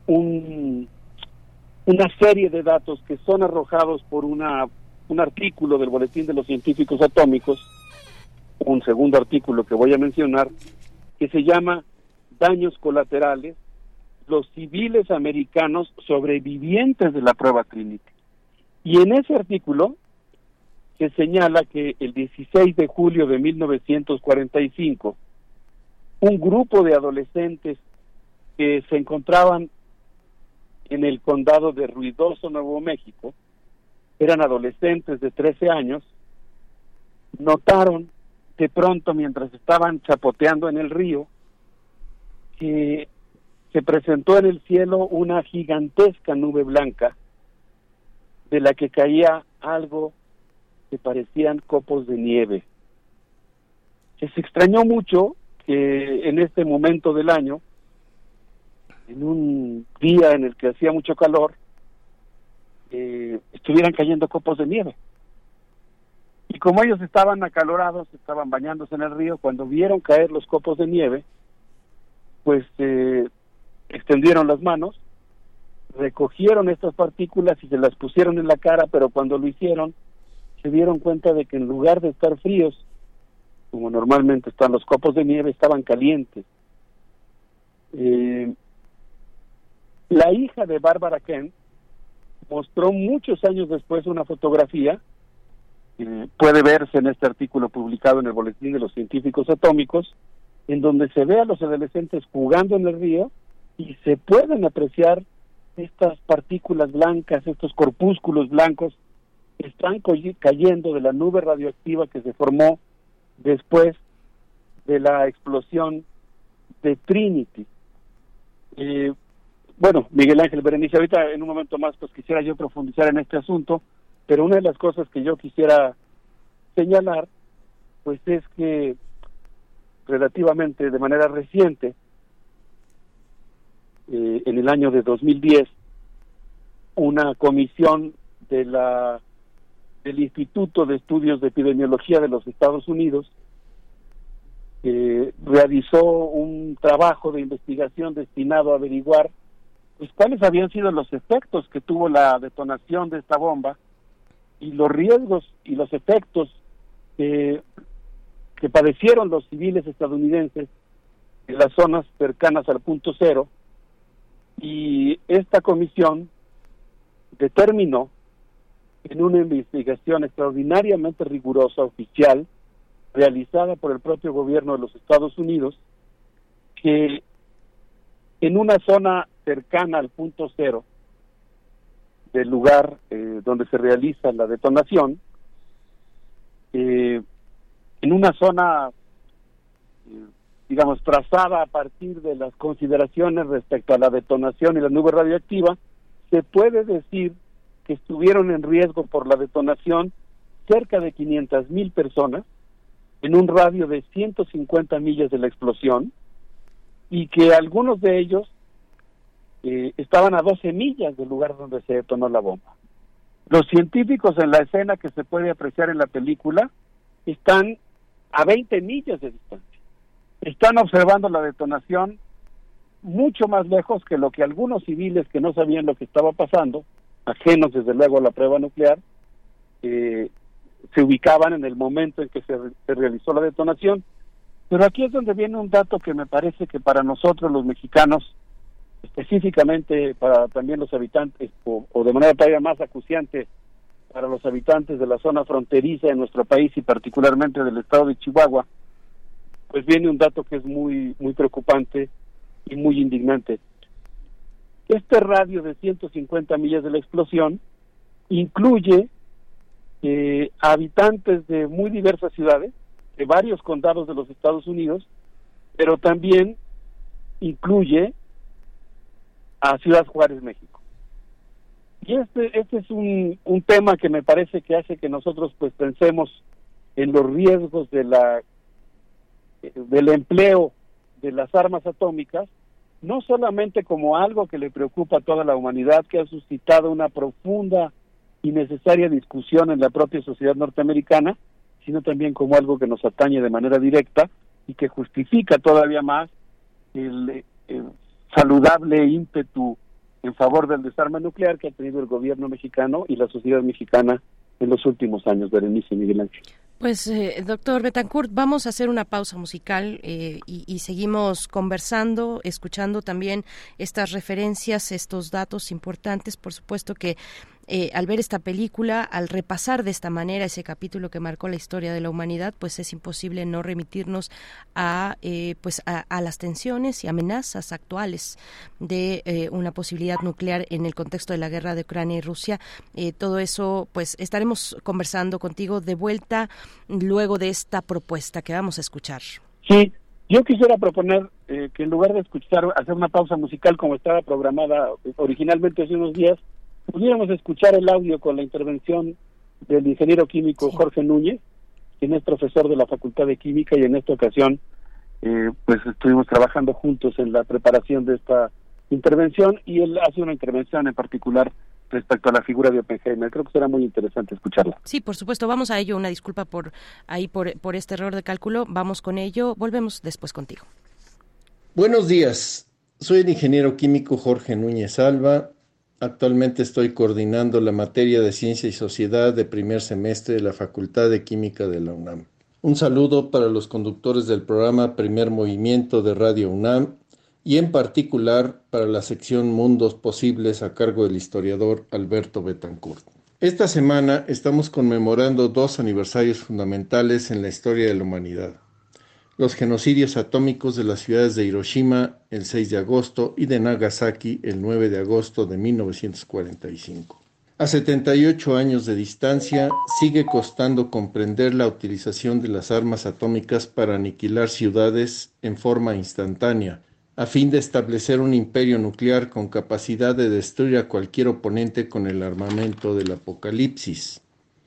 un, una serie de datos que son arrojados por una, un artículo del Boletín de los Científicos Atómicos, un segundo artículo que voy a mencionar, que se llama Daños colaterales, los civiles americanos sobrevivientes de la prueba Trinity. Y en ese artículo se señala que el 16 de julio de 1945, un grupo de adolescentes que se encontraban en el condado de Ruidoso, Nuevo México, eran adolescentes de 13 años, notaron de pronto mientras estaban chapoteando en el río que se presentó en el cielo una gigantesca nube blanca de la que caía algo que parecían copos de nieve. Se extrañó mucho que en este momento del año en un día en el que hacía mucho calor, eh, estuvieran cayendo copos de nieve. Y como ellos estaban acalorados, estaban bañándose en el río, cuando vieron caer los copos de nieve, pues eh, extendieron las manos, recogieron estas partículas y se las pusieron en la cara, pero cuando lo hicieron, se dieron cuenta de que en lugar de estar fríos, como normalmente están los copos de nieve, estaban calientes. Eh, la hija de Bárbara Kent mostró muchos años después una fotografía, puede verse en este artículo publicado en el Boletín de los Científicos Atómicos, en donde se ve a los adolescentes jugando en el río y se pueden apreciar estas partículas blancas, estos corpúsculos blancos están cayendo de la nube radioactiva que se formó después de la explosión de Trinity. Eh, bueno, Miguel Ángel Berenice, ahorita en un momento más pues quisiera yo profundizar en este asunto, pero una de las cosas que yo quisiera señalar pues es que relativamente de manera reciente, eh, en el año de 2010, una comisión de la del Instituto de Estudios de Epidemiología de los Estados Unidos eh, realizó un trabajo de investigación destinado a averiguar pues cuáles habían sido los efectos que tuvo la detonación de esta bomba y los riesgos y los efectos que, que padecieron los civiles estadounidenses en las zonas cercanas al punto cero. Y esta comisión determinó en una investigación extraordinariamente rigurosa oficial realizada por el propio gobierno de los Estados Unidos que en una zona cercana al punto cero del lugar eh, donde se realiza la detonación, eh, en una zona, eh, digamos, trazada a partir de las consideraciones respecto a la detonación y la nube radioactiva, se puede decir que estuvieron en riesgo por la detonación cerca de 500 mil personas en un radio de 150 millas de la explosión y que algunos de ellos eh, estaban a 12 millas del lugar donde se detonó la bomba. Los científicos en la escena que se puede apreciar en la película están a 20 millas de distancia. Están observando la detonación mucho más lejos que lo que algunos civiles que no sabían lo que estaba pasando, ajenos desde luego a la prueba nuclear, eh, se ubicaban en el momento en que se, se, realizó la detonación. Pero aquí es donde viene un dato que me parece que para nosotros los mexicanos, específicamente para también los habitantes, o, o de manera todavía más acuciante para los habitantes de la zona fronteriza de nuestro país y particularmente del estado de Chihuahua, pues viene un dato que es muy, muy preocupante y muy indignante. Este radio de 150 millas de la explosión incluye eh, habitantes de muy diversas ciudades, de varios condados de los Estados Unidos, pero también incluye a Ciudad Juárez, México. Y este, este es un, un tema que me parece que hace que nosotros pues pensemos en los riesgos de la del empleo de las armas atómicas, no solamente como algo que le preocupa a toda la humanidad, que ha suscitado una profunda y necesaria discusión en la propia sociedad norteamericana, sino también como algo que nos atañe de manera directa y que justifica todavía más el, saludable ímpetu en favor del desarme nuclear que ha tenido el gobierno mexicano y la sociedad mexicana en los últimos años, Berenice Miguel Ángel. Pues, eh, doctor Betancourt, vamos a hacer una pausa musical eh, y, y, seguimos conversando, escuchando también estas referencias, estos datos importantes. Por supuesto que eh, al ver esta película, al repasar de esta manera ese capítulo que marcó la historia de la humanidad, pues es imposible no remitirnos a, eh, pues a, a, las tensiones y amenazas actuales de eh, una posibilidad nuclear en el contexto de la guerra de Ucrania y Rusia. todo eso, pues estaremos conversando contigo de vuelta luego de esta propuesta que vamos a escuchar. Sí, yo quisiera proponer que en lugar de escuchar, hacer una pausa musical como estaba programada originalmente hace unos días, pudiéramos escuchar el audio con la intervención del ingeniero químico sí. Jorge Núñez, quien es profesor de la Facultad de Química y en esta ocasión eh, pues estuvimos trabajando juntos en la preparación de esta intervención y él hace una intervención en particular respecto a la figura de Oppenheimer. Creo que será muy interesante escucharla. Sí, por supuesto. Vamos a ello. Una disculpa por ahí por, por este error de cálculo. Vamos con ello. Volvemos después contigo. Buenos días. Soy el ingeniero químico Jorge Núñez Alba Actualmente estoy coordinando la materia de Ciencia y Sociedad de primer semestre de la Facultad de Química de la UNAM. Un saludo para los conductores del programa Primer Movimiento de Radio UNAM y en particular para la sección Mundos Posibles a cargo del historiador Alberto Betancourt. Esta semana estamos conmemorando dos aniversarios fundamentales en la historia de la humanidad los genocidios atómicos de las ciudades de Hiroshima el 6 de agosto y de Nagasaki el 9 de agosto de 1945. A 78 años de distancia, sigue costando comprender la utilización de las armas atómicas para aniquilar ciudades en forma instantánea, a fin de establecer un imperio nuclear con capacidad de destruir a cualquier oponente con el armamento del apocalipsis.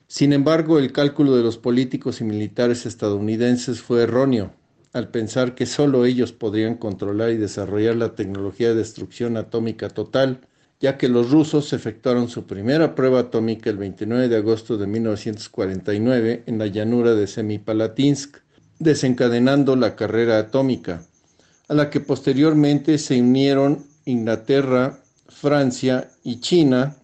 Sin embargo, el cálculo de los políticos y militares estadounidenses fue erróneo al pensar que solo ellos podrían controlar y desarrollar la tecnología de destrucción atómica total, ya que los rusos efectuaron su primera prueba atómica el 29 de agosto de 1949 en la llanura de Semipalatinsk, desencadenando la carrera atómica, a la que posteriormente se unieron Inglaterra, Francia y China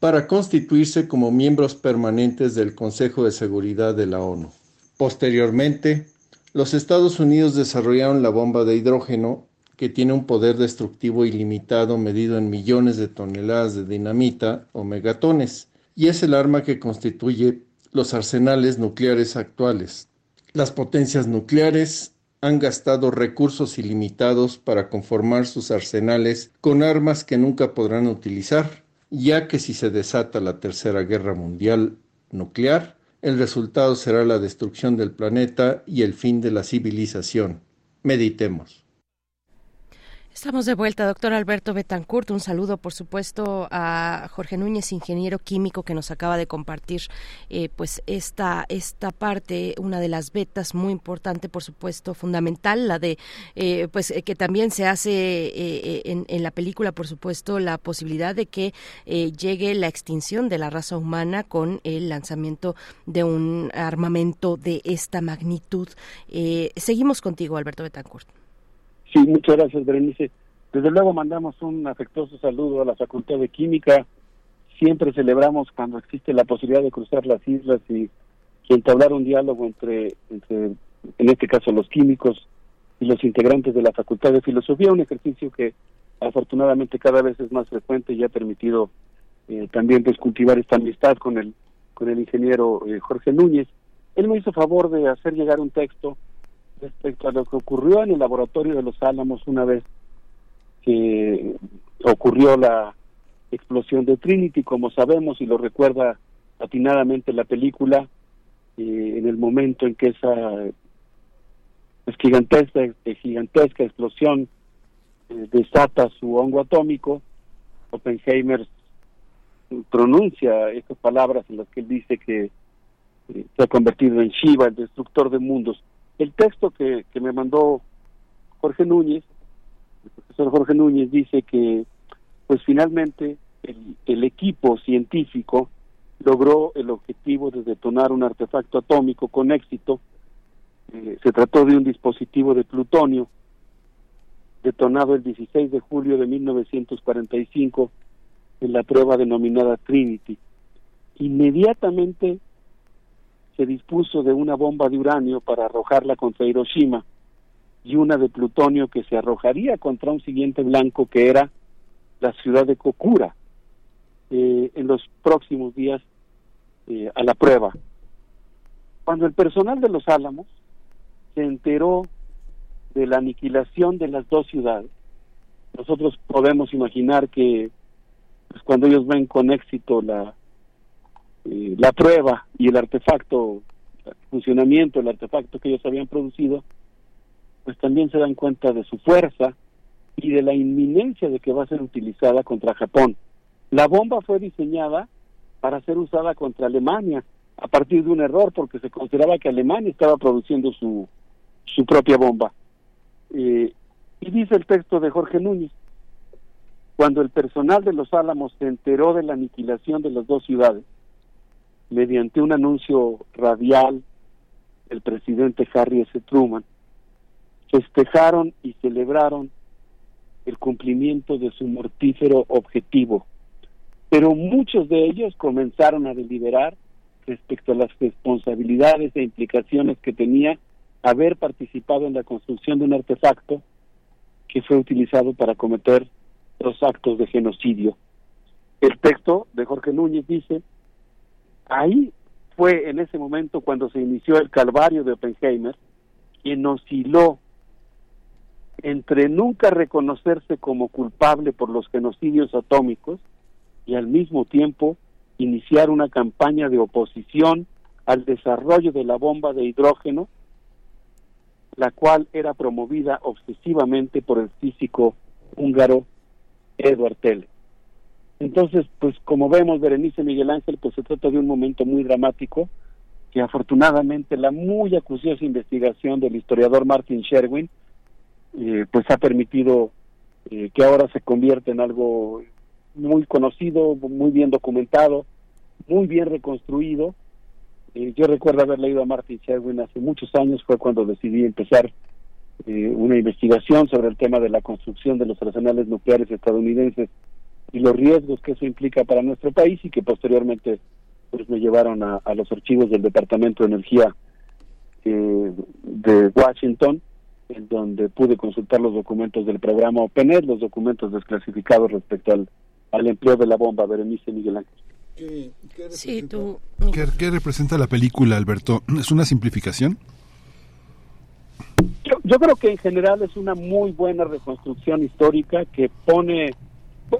para constituirse como miembros permanentes del Consejo de Seguridad de la ONU. Posteriormente, los Estados Unidos desarrollaron la bomba de hidrógeno que tiene un poder destructivo ilimitado medido en millones de toneladas de dinamita o megatones, y es el arma que constituye los arsenales nucleares actuales. Las potencias nucleares han gastado recursos ilimitados para conformar sus arsenales con armas que nunca podrán utilizar, ya que si se desata la Tercera Guerra Mundial nuclear, el resultado será la destrucción del planeta y el fin de la civilización. Meditemos. Estamos de vuelta, doctor Alberto Betancourt. Un saludo, por supuesto, a Jorge Núñez, ingeniero químico, que nos acaba de compartir eh, pues esta, esta parte, una de las vetas muy importante, por supuesto, fundamental, la de eh, pues que también se hace eh, en, en, la película, por supuesto, la posibilidad de que llegue la extinción de la raza humana con el lanzamiento de un armamento de esta magnitud. seguimos contigo, Alberto Betancourt. Sí, muchas gracias, Berenice. Desde luego mandamos un afectuoso saludo a la Facultad de Química. Siempre celebramos cuando existe la posibilidad de cruzar las islas y, entablar un diálogo entre, entre, en este caso, los químicos y los integrantes de la Facultad de Filosofía, un ejercicio que afortunadamente cada vez es más frecuente y ha permitido eh, también pues, cultivar esta amistad con el, con el ingeniero eh, Jorge Núñez. Él me hizo favor de hacer llegar un texto respecto a lo que ocurrió en el laboratorio de los Álamos una vez que ocurrió la explosión de Trinity, como sabemos y lo recuerda atinadamente la película, eh, en el momento en que esa gigantesca, eh, gigantesca explosión eh, desata su hongo atómico, Oppenheimer pronuncia estas palabras en las que él dice que se ha convertido en Shiva, el destructor de mundos. El texto que, me mandó Jorge Núñez, el profesor Jorge Núñez, dice que pues finalmente el, equipo científico logró el objetivo de detonar un artefacto atómico con éxito. Eh, se trató de un dispositivo de plutonio detonado el 16 de julio de 1945 en la prueba denominada Trinity. Inmediatamente se dispuso de una bomba de uranio para arrojarla contra Hiroshima y una de plutonio que se arrojaría contra un siguiente blanco que era la ciudad de Kokura eh, en los próximos días eh, a la prueba. Cuando el personal de los Álamos se enteró de la aniquilación de las dos ciudades, nosotros podemos imaginar que pues, cuando ellos ven con éxito la la prueba y el artefacto, el funcionamiento del artefacto que ellos habían producido, pues también se dan cuenta de su fuerza y de la inminencia de que va a ser utilizada contra Japón. La bomba fue diseñada para ser usada contra Alemania a partir de un error porque se consideraba que Alemania estaba produciendo su, su propia bomba. Eh, y dice el texto de Jorge Núñez, cuando el personal de los Álamos se enteró de la aniquilación de las dos ciudades, mediante un anuncio radial del presidente Harry S. Truman, festejaron y celebraron el cumplimiento de su mortífero objetivo. Pero muchos de ellos comenzaron a deliberar respecto a las responsabilidades e implicaciones que tenía haber participado en la construcción de un artefacto que fue utilizado para cometer los actos de genocidio. El texto de Jorge Núñez dice, Ahí fue en ese momento cuando se inició el calvario de Oppenheimer, quien osciló entre nunca reconocerse como culpable por los genocidios atómicos y al mismo tiempo iniciar una campaña de oposición al desarrollo de la bomba de hidrógeno, la cual era promovida obsesivamente por el físico húngaro Edward Teller. Entonces, pues como vemos, Berenice Miguel Ángel, pues se trata de un momento muy dramático que afortunadamente la muy acuciosa investigación del historiador Martin Sherwin eh, pues ha permitido eh, que ahora se convierta en algo muy conocido, muy bien documentado, muy bien reconstruido. Eh, yo recuerdo haber leído a Martin Sherwin hace muchos años, fue cuando decidí empezar una investigación sobre el tema de la construcción de los arsenales nucleares estadounidenses y los riesgos que eso implica para nuestro país y que posteriormente pues me llevaron a, los archivos del Departamento de Energía eh, de Washington, en donde pude consultar los documentos del programa OPENET, los documentos desclasificados respecto al, al empleo de la bomba, Berenice Miguel Ángel. ¿Qué, ¿Qué, representa la película, Alberto? ¿Es una simplificación? yo creo que en general es una muy buena reconstrucción histórica que pone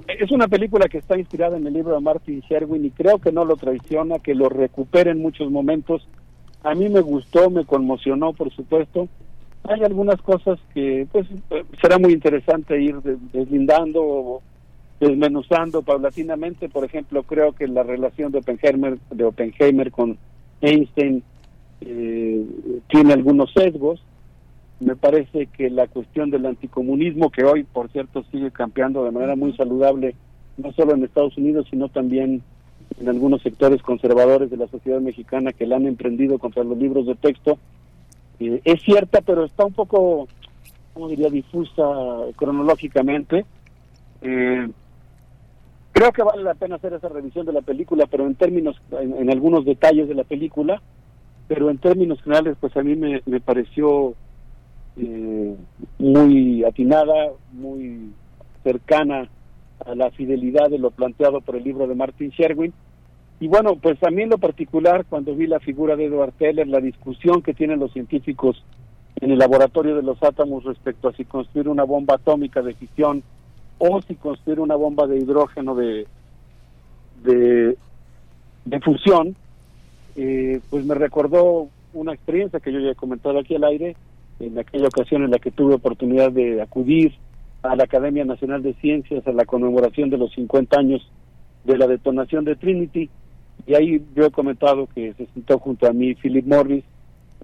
es una película que está inspirada en el libro de Martin Sherwin y creo que no lo traiciona, que lo recupera en muchos momentos. A mí me gustó, me conmocionó, por supuesto. Hay algunas cosas que pues será muy interesante ir deslindando o desmenuzando paulatinamente. Por ejemplo, creo que la relación de Oppenheimer, de Oppenheimer con Einstein eh, tiene algunos sesgos me parece que la cuestión del anticomunismo, que hoy, por cierto, sigue campeando de manera muy saludable, no solo en Estados Unidos, sino también en algunos sectores conservadores de la sociedad mexicana que la han emprendido contra los libros de texto, eh, es cierta, pero está un poco, ¿cómo diría?, difusa cronológicamente. Eh, creo que vale la pena hacer esa revisión de la película, pero en términos, en, algunos detalles de la película, pero en términos generales, pues a mí me, me pareció eh, muy atinada, muy cercana a la fidelidad de lo planteado por el libro de Martin Sherwin. Y bueno, pues en lo particular, cuando vi la figura de Edward Teller, la discusión que tienen los científicos en el laboratorio de los átomos respecto a si construir una bomba atómica de fisión o si construir una bomba de hidrógeno de, de, fusión, eh, pues me recordó una experiencia que yo ya he comentado aquí al aire, en aquella ocasión en la que tuve oportunidad de acudir a la Academia Nacional de Ciencias a la conmemoración de los 50 años de la detonación de Trinity. Y ahí yo he comentado que se sentó junto a mí Philip Morris.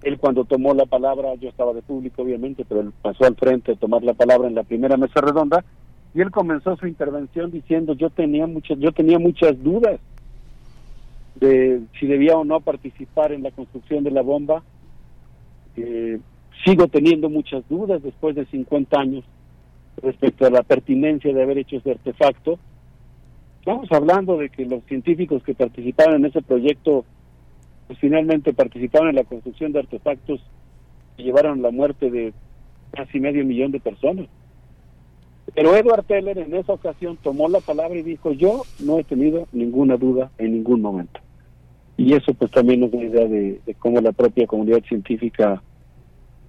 Él cuando tomó la palabra, yo estaba de público obviamente, pero él pasó al frente a tomar la palabra en la primera mesa redonda y él comenzó su intervención diciendo yo tenía muchas yo tenía muchas dudas de si debía o no participar en la construcción de la bomba. Eh, Sigo teniendo muchas dudas después de 50 años respecto a la pertinencia de haber hecho ese artefacto. Estamos hablando de que los científicos que participaron en ese proyecto, pues finalmente participaron en la construcción de artefactos que llevaron la muerte de casi medio millón de personas. Pero Edward Teller en esa ocasión tomó la palabra y dijo, yo no he tenido ninguna duda en ningún momento. Y eso pues también nos da idea de cómo la propia comunidad científica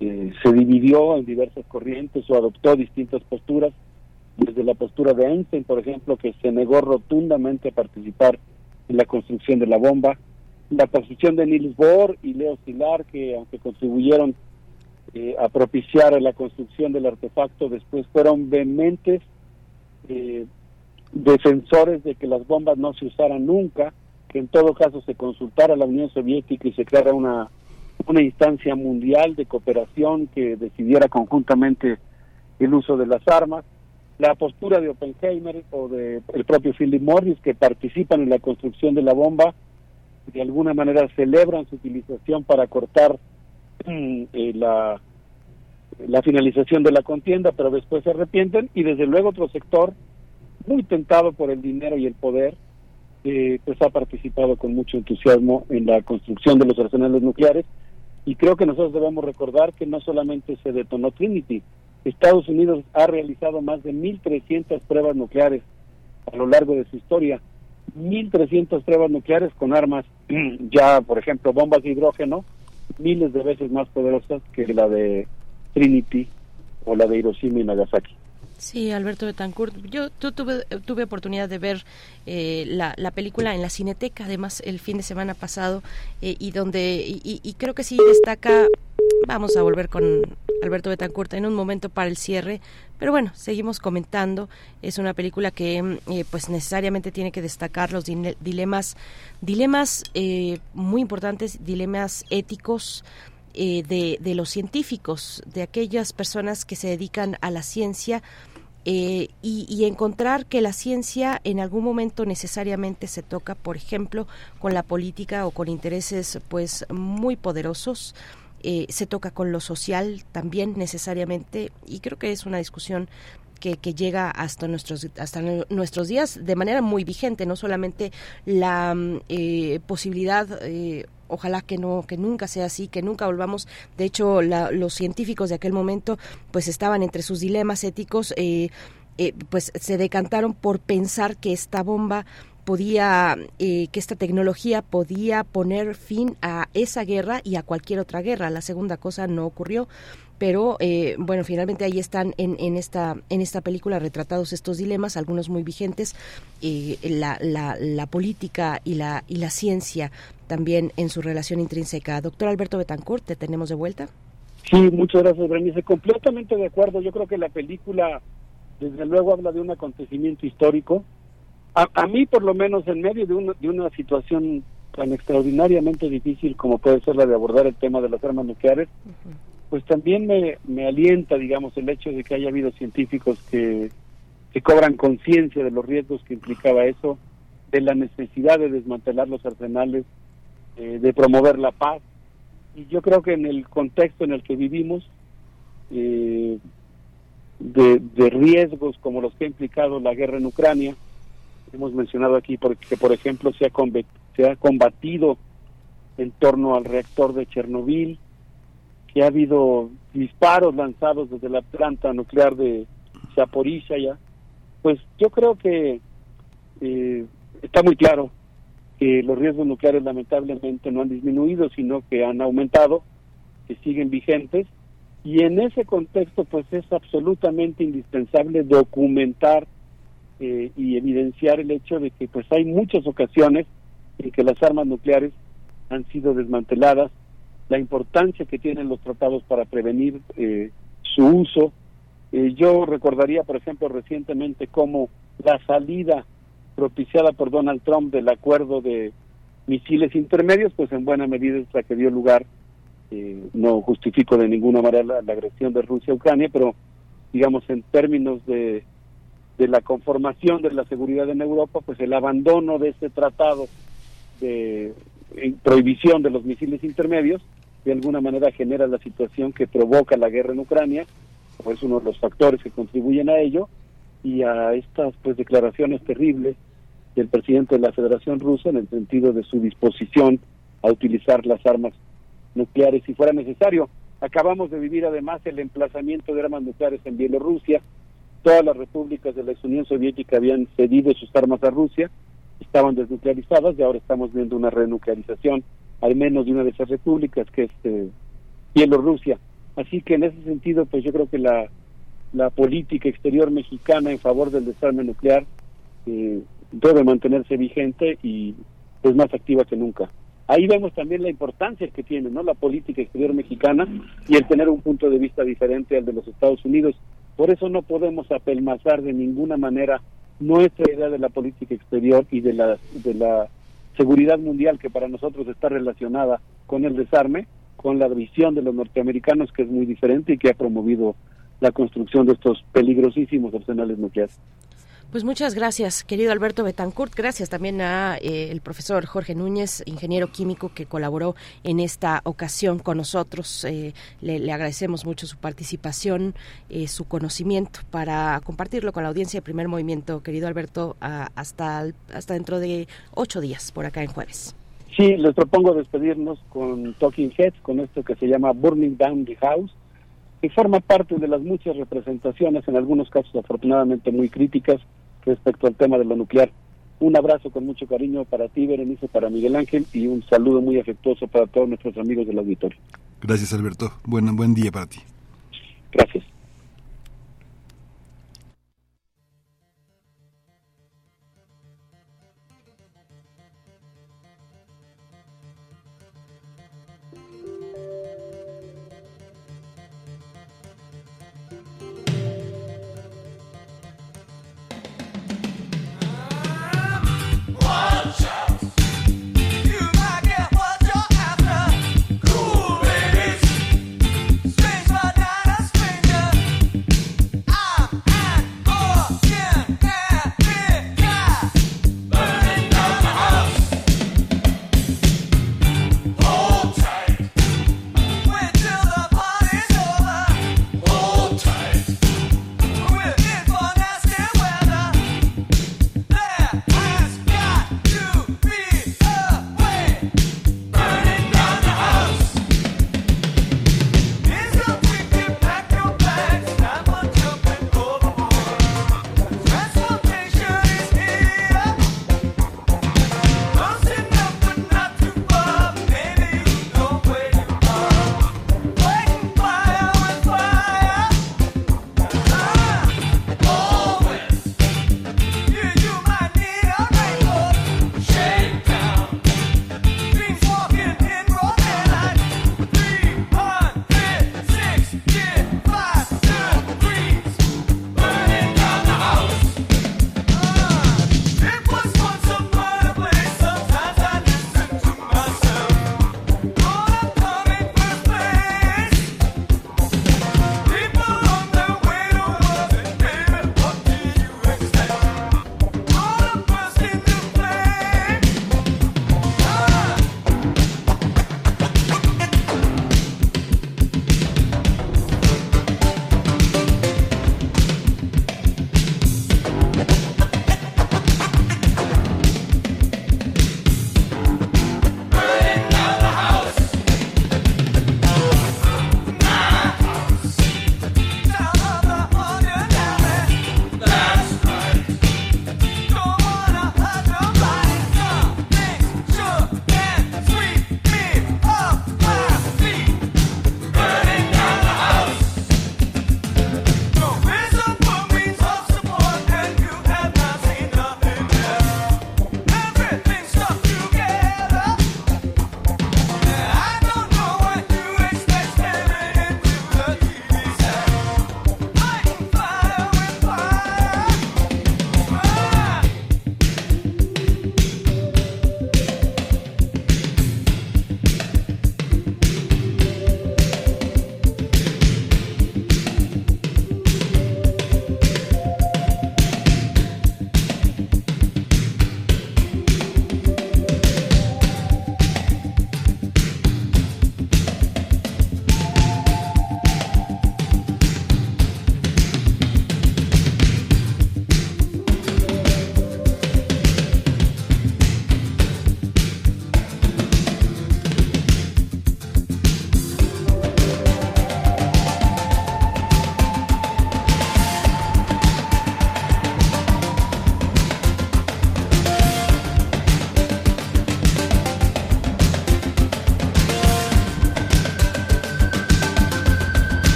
eh, se dividió en diversas corrientes o adoptó distintas posturas, desde la postura de Einstein, por ejemplo, que se negó rotundamente a participar en la construcción de la bomba, la posición de Niels Bohr y Leo Szilard, que aunque contribuyeron eh, a propiciar la construcción del artefacto, después fueron vehementes eh, defensores de que las bombas no se usaran nunca, que en todo caso se consultara a la Unión Soviética y se creara una una instancia mundial de cooperación que decidiera conjuntamente el uso de las armas, la postura de Oppenheimer o de el propio Philip Morris que participan en la construcción de la bomba, de alguna manera celebran su utilización para cortar mm, eh, la, la finalización de la contienda, pero después se arrepienten. Y desde luego otro sector muy tentado por el dinero y el poder, eh, pues ha participado con mucho entusiasmo en la construcción de los arsenales nucleares y creo que nosotros debemos recordar que no solamente se detonó Trinity, Estados Unidos ha realizado más de 1.300 pruebas nucleares a lo largo de su historia. 1.300 pruebas nucleares con armas, ya por ejemplo bombas de hidrógeno, miles de veces más poderosas que la de Trinity o la de Hiroshima y Nagasaki. Sí, Alberto Betancourt. Yo tuve, tuve oportunidad de ver eh, la, la, película en la Cineteca, además, el fin de semana pasado, eh, y donde, y, creo que sí destaca, vamos a volver con Alberto Betancourt en un momento para el cierre, pero bueno, seguimos comentando. Es una película que, mm, eh, pues, necesariamente tiene que destacar los dilemas, dilemas muy importantes, dilemas éticos, de, de, los científicos, de aquellas personas que se dedican a la ciencia, eh, y, encontrar que la ciencia en algún momento necesariamente se toca, por ejemplo, con la política o con intereses pues muy poderosos. Eh, se toca con lo social también necesariamente y creo que es una discusión que, llega hasta nuestros hasta nuestros días de manera muy vigente no solamente la mm, eh, posibilidad ojalá que no que nunca sea así que nunca volvamos de hecho los científicos de aquel momento pues estaban entre sus dilemas éticos eh, eh, pues se decantaron por pensar que esta bomba podía, que esta tecnología podía poner fin a esa guerra y a cualquier otra guerra. La segunda cosa no ocurrió pero eh, bueno finalmente ahí están en, esta en esta película retratados estos dilemas algunos muy vigentes eh, la, la, la, política y la y la ciencia también en su relación intrínseca. Doctor Alberto Betancourt te tenemos de vuelta. Sí muchas gracias Berenice. Completamente de acuerdo. Yo creo que la película desde luego habla de un acontecimiento histórico. A, a mí por lo menos en medio de una, de una situación tan extraordinariamente difícil como puede ser la de abordar el tema de las armas nucleares pues también me, me alienta, digamos, el hecho de que haya habido científicos que, que cobran conciencia de los riesgos que implicaba eso, de la necesidad de desmantelar los arsenales, eh, de promover la paz. Y yo creo que en el contexto en el que vivimos, eh, de, de, riesgos como los que ha implicado la guerra en Ucrania, hemos mencionado aquí porque, por ejemplo, se ha, se ha combatido en torno al reactor de Chernobyl, que ha habido disparos lanzados desde la planta nuclear de Zaporizhia, pues yo creo que eh, está muy claro que los riesgos nucleares lamentablemente no han disminuido, sino que han aumentado, que siguen vigentes, y en ese contexto pues es absolutamente indispensable documentar eh, y evidenciar el hecho de que pues hay muchas ocasiones en que las armas nucleares han sido desmanteladas la importancia que tienen los tratados para prevenir eh, su uso. Eh, yo recordaría, por ejemplo, recientemente cómo la salida propiciada por Donald Trump del acuerdo de misiles intermedios, pues en buena medida es la que dio lugar, eh, no justifico de ninguna manera la, agresión de Rusia a Ucrania, pero digamos en términos de, de la conformación de la seguridad en Europa, pues el abandono de ese tratado de prohibición de los misiles intermedios, de alguna manera genera la situación que provoca la guerra en Ucrania, o es uno de los factores que contribuyen a ello, y a estas pues declaraciones terribles del presidente de la Federación Rusa en el sentido de su disposición a utilizar las armas nucleares si fuera necesario. Acabamos de vivir además el emplazamiento de armas nucleares en Bielorrusia. Todas las repúblicas de la ex Unión Soviética habían cedido sus armas a Rusia, estaban desnuclearizadas y ahora estamos viendo una renuclearización al menos de una de esas repúblicas, que es eh, Bielorrusia. Así que en ese sentido, pues yo creo que la, la política exterior mexicana en favor del desarme nuclear eh, debe mantenerse vigente y pues más activa que nunca. Ahí vemos también la importancia que tiene no la política exterior mexicana y el tener un punto de vista diferente al de los Estados Unidos. Por eso no podemos apelmazar de ninguna manera nuestra idea de la política exterior y de la de la seguridad mundial que para nosotros está relacionada con el desarme, con la visión de los norteamericanos que es muy diferente y que ha promovido la construcción de estos peligrosísimos arsenales nucleares. Pues muchas gracias, querido Alberto Betancourt. Gracias también a eh, el profesor Jorge Núñez, ingeniero químico que colaboró en esta ocasión con nosotros. Eh, le, agradecemos mucho su participación, eh, su conocimiento para compartirlo con la audiencia de Primer Movimiento. Querido Alberto, hasta hasta dentro de ocho días por acá en jueves. Sí, les propongo despedirnos con Talking Heads, con esto que se llama Burning Down the House que forma parte de las muchas representaciones, en algunos casos afortunadamente muy críticas, respecto al tema de lo nuclear. Un abrazo con mucho cariño para ti, Berenice, para Miguel Ángel y un saludo muy afectuoso para todos nuestros amigos del auditorio. Gracias, Alberto. Buen, buen día para ti. Gracias.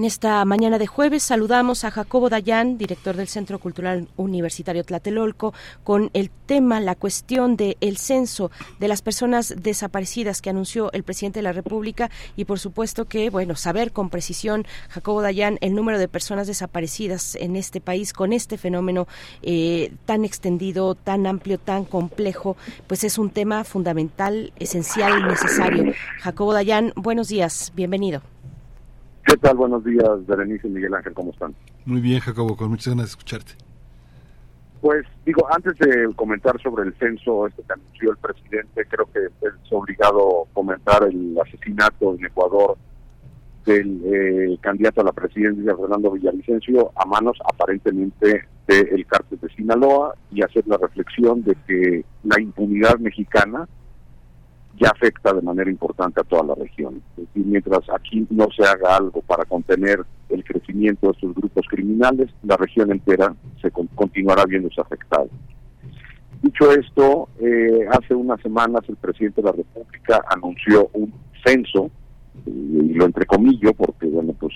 En esta mañana de jueves saludamos a Jacobo Dayan, director del Centro Cultural Universitario Tlatelolco, con el tema, la cuestión del el censo de las personas desaparecidas que anunció el presidente de la República y por supuesto que, bueno, saber con precisión, Jacobo Dayan, el número de personas desaparecidas en este país con este fenómeno eh, tan extendido, tan amplio, tan complejo, pues es un tema fundamental, esencial y necesario. Jacobo Dayan, buenos días, bienvenido. ¿Qué tal? Buenos días, Berenice y Miguel Ángel, ¿cómo están? Muy bien, Jacobo, con muchas ganas de escucharte. Pues digo, antes de comentar sobre el censo este que anunció el presidente, creo que es obligado comentar el asesinato en Ecuador del eh, candidato a la presidencia, Fernando Villavicencio, a manos aparentemente del cártel de Sinaloa y hacer la reflexión de que la impunidad mexicana ya afecta de manera importante a toda la región. Es decir, mientras aquí no se haga algo para contener el crecimiento de estos grupos criminales, la región entera se continuará viéndose afectada. Dicho esto, eh, hace unas semanas el presidente de la República anunció un censo, y lo entrecomillo porque, bueno, pues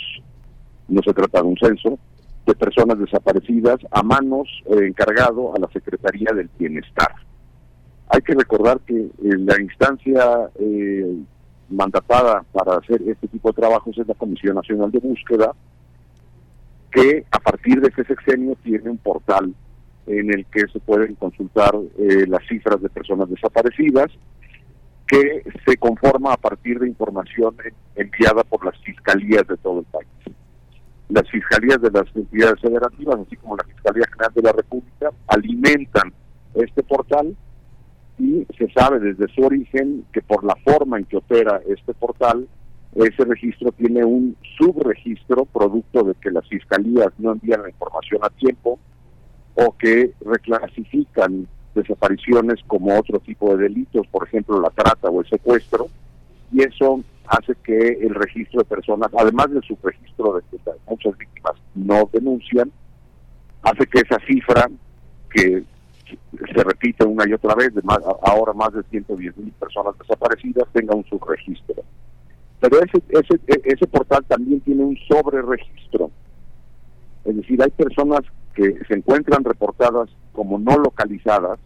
no se trata de un censo, de personas desaparecidas a manos eh, encargado a la Secretaría del Bienestar. Hay que recordar que eh, la instancia eh, mandatada para hacer este tipo de trabajos es la Comisión Nacional de Búsqueda, que a partir de ese sexenio tiene un portal en el que se pueden consultar eh, las cifras de personas desaparecidas, que se conforma a partir de información enviada por las fiscalías de todo el país. Las fiscalías de las entidades federativas, así como la Fiscalía General de la República, alimentan este portal y se sabe desde su origen que por la forma en que opera este portal, ese registro tiene un subregistro producto de que las fiscalías no envían la información a tiempo o que reclasifican desapariciones como otro tipo de delitos, por ejemplo la trata o el secuestro, y eso hace que el registro de personas, además del subregistro de que muchas víctimas no denuncian, hace que esa cifra que se repite una y otra vez, de más, ahora más de 110 mil personas desaparecidas, tenga un subregistro. Pero ese, ese, ese portal también tiene un sobreregistro. Es decir, hay personas que se encuentran reportadas como no localizadas,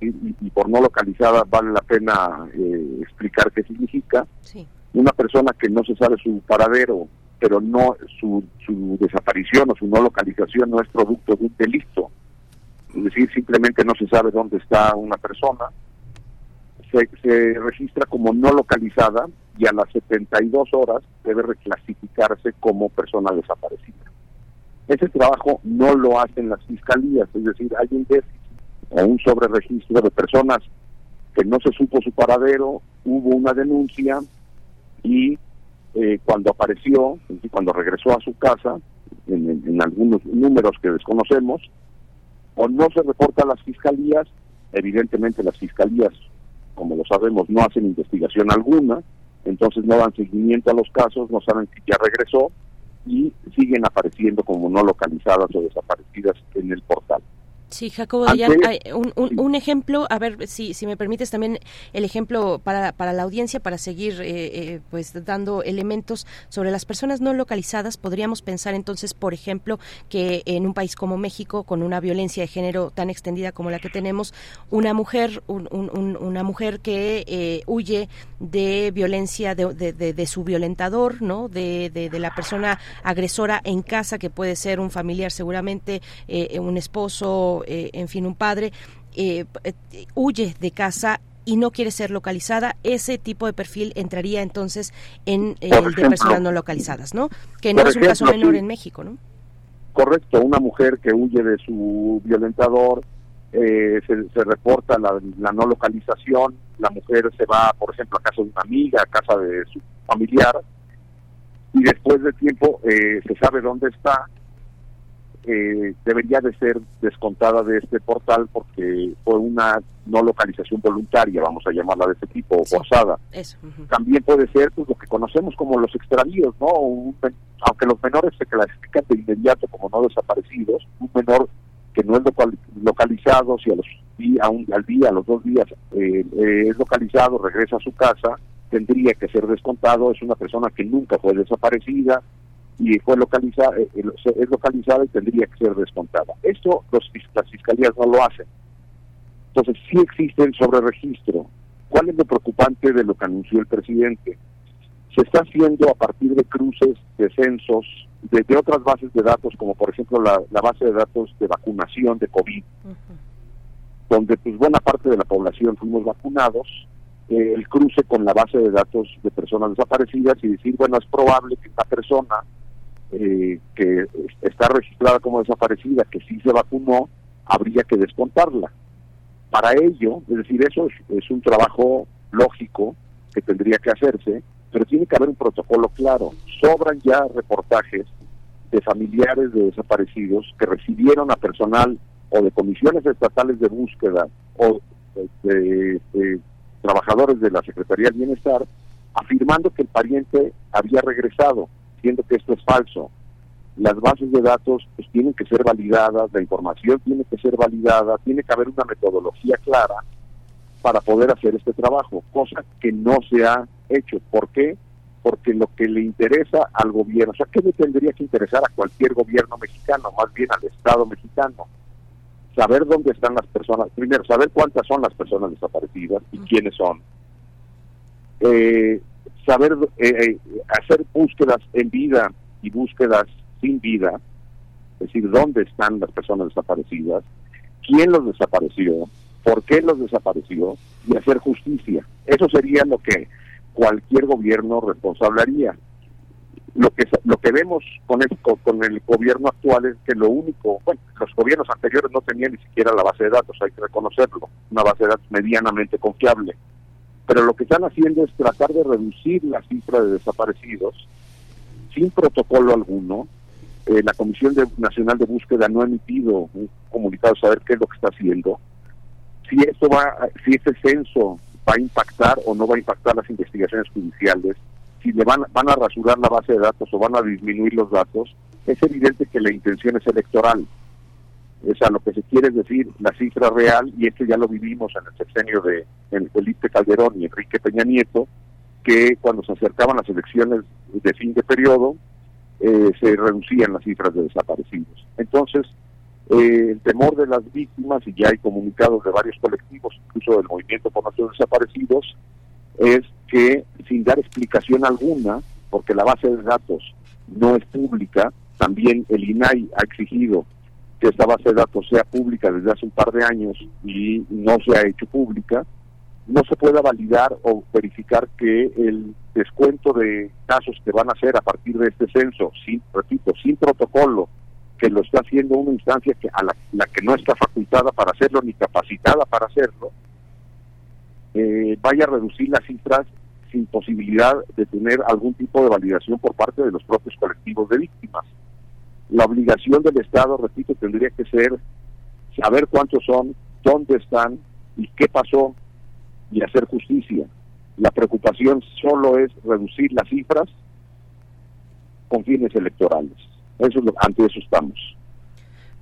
y, por no localizadas vale la pena eh, explicar qué significa. Una persona que no se sabe su paradero, pero no su, su desaparición o su no localización no es producto de un delito es decir, simplemente no se sabe dónde está una persona, se, se registra como no localizada y a las 72 horas debe reclasificarse como persona desaparecida. Ese trabajo no lo hacen las fiscalías, es decir, hay un déficit o un sobreregistro de personas que no se supo su paradero, hubo una denuncia y eh, cuando apareció, cuando regresó a su casa, en algunos números que desconocemos, o no se reporta a las fiscalías, evidentemente las fiscalías, como lo sabemos, no hacen investigación alguna, entonces no dan seguimiento a los casos, no saben si ya regresó y siguen apareciendo como no localizadas o desaparecidas en el portal. Sí, Jacobo, un, un, ejemplo, a ver si, si me permites también el ejemplo para, para la audiencia, para seguir eh, eh, pues dando elementos sobre las personas no localizadas. Podríamos pensar entonces, por ejemplo, que en un país como México, con una violencia de género tan extendida como la que tenemos, una mujer, una mujer que eh, huye de violencia de, de, de, su violentador, ¿no? De, de, la persona agresora en casa, que puede ser un familiar seguramente, un esposo, eh, en fin, un padre, eh, eh, huye de casa y no quiere ser localizada, ese tipo de perfil entraría entonces en el de personas no localizadas, ¿no? Que no es un caso menor en México, ¿no? Correcto, una mujer que huye de su violentador, se, reporta la, la, no localización, la mujer se va, por ejemplo, a casa de una amiga, a casa de su familiar, y después de tiempo eh, se sabe dónde está, eh, debería de ser descontada de este portal porque fue una no localización voluntaria, vamos a llamarla de ese tipo, o forzada. También puede ser pues, lo que conocemos como los extravíos, ¿no? aunque los menores se clasifican de inmediato como no desaparecidos, un menor que no es localizado, si a los a un, al día, a los dos días eh, eh, es localizado, regresa a su casa, tendría que ser descontado, es una persona que nunca fue desaparecida y fue localizada, eh, es localizada y tendría que ser descontada. Esto los, las fiscalías no lo hacen. Entonces, sí existe el sobreregistro. ¿Cuál es lo preocupante de lo que anunció el presidente? Se está haciendo a partir de cruces, de censos, de, otras bases de datos, como por ejemplo la, base de datos de vacunación de COVID, donde pues buena parte de la población fuimos vacunados, eh, el cruce con la base de datos de personas desaparecidas y decir, bueno, es probable que esta persona eh, que está registrada como desaparecida, que sí se vacunó, habría que descontarla. Para ello, es decir, eso es, un trabajo lógico que tendría que hacerse, pero tiene que haber un protocolo claro. Sobran ya reportajes de familiares de desaparecidos que recibieron a personal o de comisiones estatales de búsqueda o de, trabajadores de la Secretaría del Bienestar afirmando que el pariente había regresado, siendo que esto es falso. Las bases de datos pues, tienen que ser validadas, la información tiene que ser validada, tiene que haber una metodología clara para poder hacer este trabajo, cosa que no se ha hecho. ¿Por qué? Porque lo que le interesa al gobierno, o sea, ¿qué le tendría que interesar a cualquier gobierno mexicano, más bien al Estado mexicano? saber dónde están las personas, primero saber cuántas son las personas desaparecidas y quiénes son, eh, saber eh, eh, hacer búsquedas en vida y búsquedas sin vida, es decir, dónde están las personas desaparecidas, quién los desapareció, por qué los desapareció y hacer justicia. Eso sería lo que cualquier gobierno responsable haría lo que lo que vemos con el, con el gobierno actual es que lo único, bueno, los gobiernos anteriores no tenían ni siquiera la base de datos, hay que reconocerlo, una base de datos medianamente confiable. Pero lo que están haciendo es tratar de reducir la cifra de desaparecidos sin protocolo alguno. Eh, la Comisión Nacional de Búsqueda no ha emitido un comunicado a saber qué es lo que está haciendo. Si esto va, si este censo va a impactar o no va a impactar las investigaciones judiciales, si le van a rasurar la base de datos o van a disminuir los datos, es evidente que la intención es electoral. O sea, lo que se quiere decir la cifra real, y esto ya lo vivimos en el sexenio de Felipe Calderón y Enrique Peña Nieto, que cuando se acercaban las elecciones de fin de periodo, eh, se reducían las cifras de desaparecidos. Entonces, eh, el temor de las víctimas, y ya hay comunicados de varios colectivos, incluso del Movimiento por Naciones Desaparecidos, es que sin dar explicación alguna, porque la base de datos no es pública, también el INAI ha exigido que esta base de datos sea pública desde hace un par de años y no se ha hecho pública, no se pueda validar o verificar que el descuento de casos que van a hacer a partir de este censo, sin, repito, sin protocolo, que lo está haciendo una instancia que a la que no está facultada para hacerlo ni capacitada para hacerlo, eh, vaya a reducir las cifras sin posibilidad de tener algún tipo de validación por parte de los propios colectivos de víctimas. La obligación del Estado, repito, tendría que ser saber cuántos son, dónde están y qué pasó y hacer justicia. La preocupación solo es reducir las cifras con fines electorales. Eso es lo, ante eso estamos.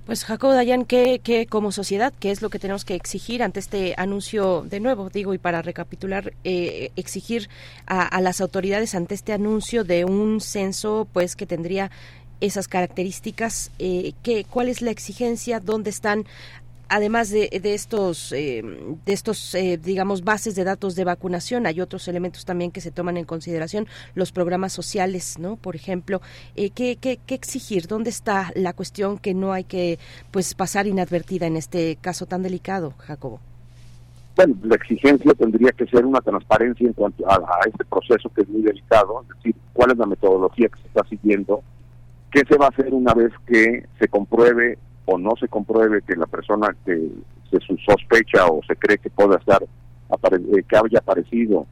Pues Jacob Dayan, ¿qué, ¿qué, como sociedad, qué es lo que tenemos que exigir ante este anuncio de nuevo? Digo, y para recapitular, eh, exigir a, las autoridades ante este anuncio de un censo, pues que tendría esas características, eh, ¿qué, ¿cuál es la exigencia? ¿Dónde están además de, de estos, eh, de estos eh, digamos, bases de datos de vacunación, hay otros elementos también que se toman en consideración, los programas sociales, ¿no? Por ejemplo, eh, ¿qué, qué, exigir? ¿Dónde está la cuestión que no hay que pues pasar inadvertida en este caso tan delicado, Jacobo? Bueno, la exigencia tendría que ser una transparencia en cuanto a, a este proceso que es muy delicado, es decir, cuál es la metodología que se está siguiendo, qué se va a hacer una vez que se compruebe o no se compruebe que la persona que se sospecha o se cree que pueda estar eh, que haya aparecido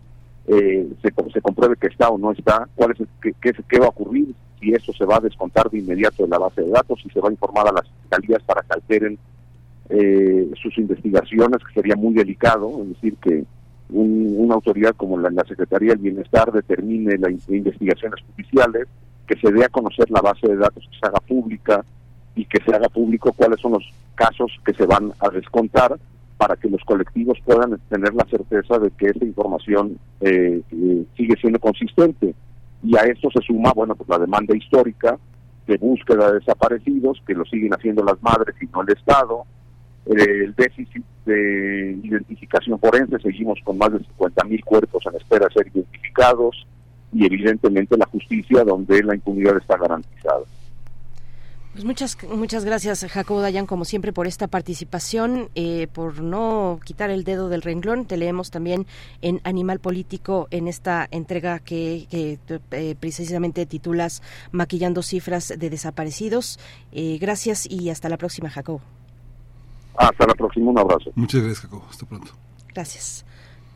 eh, se, compruebe que está o no está, cuál es qué, qué, va a ocurrir, si eso se va a descontar de inmediato de la base de datos, si se va a informar a las fiscalías para que alteren eh, sus investigaciones, que sería muy delicado, es decir, que una autoridad como la, Secretaría del Bienestar determine las investigaciones judiciales, que se dé a conocer la base de datos, que se haga pública y que se haga público cuáles son los casos que se van a descontar para que los colectivos puedan tener la certeza de que esa información eh, eh, sigue siendo consistente. Y a esto se suma, bueno, pues la demanda histórica de búsqueda de desaparecidos, que lo siguen haciendo las madres y no el Estado, el déficit de identificación forense, seguimos con más de 50 mil cuerpos en espera de ser identificados y evidentemente la justicia donde la impunidad está garantizada. Pues muchas, muchas gracias, Jacobo Dayan, como siempre, por esta participación, eh, por no quitar el dedo del renglón. Te leemos también en Animal Político en esta entrega que, eh, precisamente titulas Maquillando cifras de desaparecidos. Eh, gracias y hasta la próxima, Jacobo. Hasta la próxima, un abrazo. Muchas gracias, Jacobo. Hasta pronto. Gracias.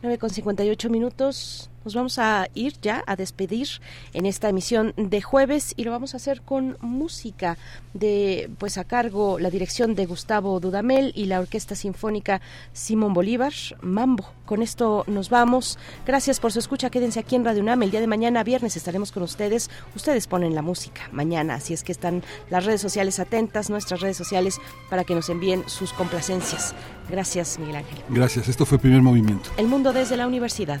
9 con 58 minutos. Nos vamos a ir ya a despedir en esta emisión de jueves y lo vamos a hacer con música de pues a cargo la dirección de Gustavo Dudamel y la Orquesta Sinfónica Simón Bolívar, Mambo. Con esto nos vamos. Gracias por su escucha. Quédense aquí en Radio UNAM. El día de mañana, viernes, estaremos con ustedes. Ustedes ponen la música mañana, así es que están las redes sociales atentas, nuestras redes sociales, para que nos envíen sus complacencias. Gracias, Miguel Ángel. Gracias. Esto fue Primer Movimiento. El mundo desde la universidad.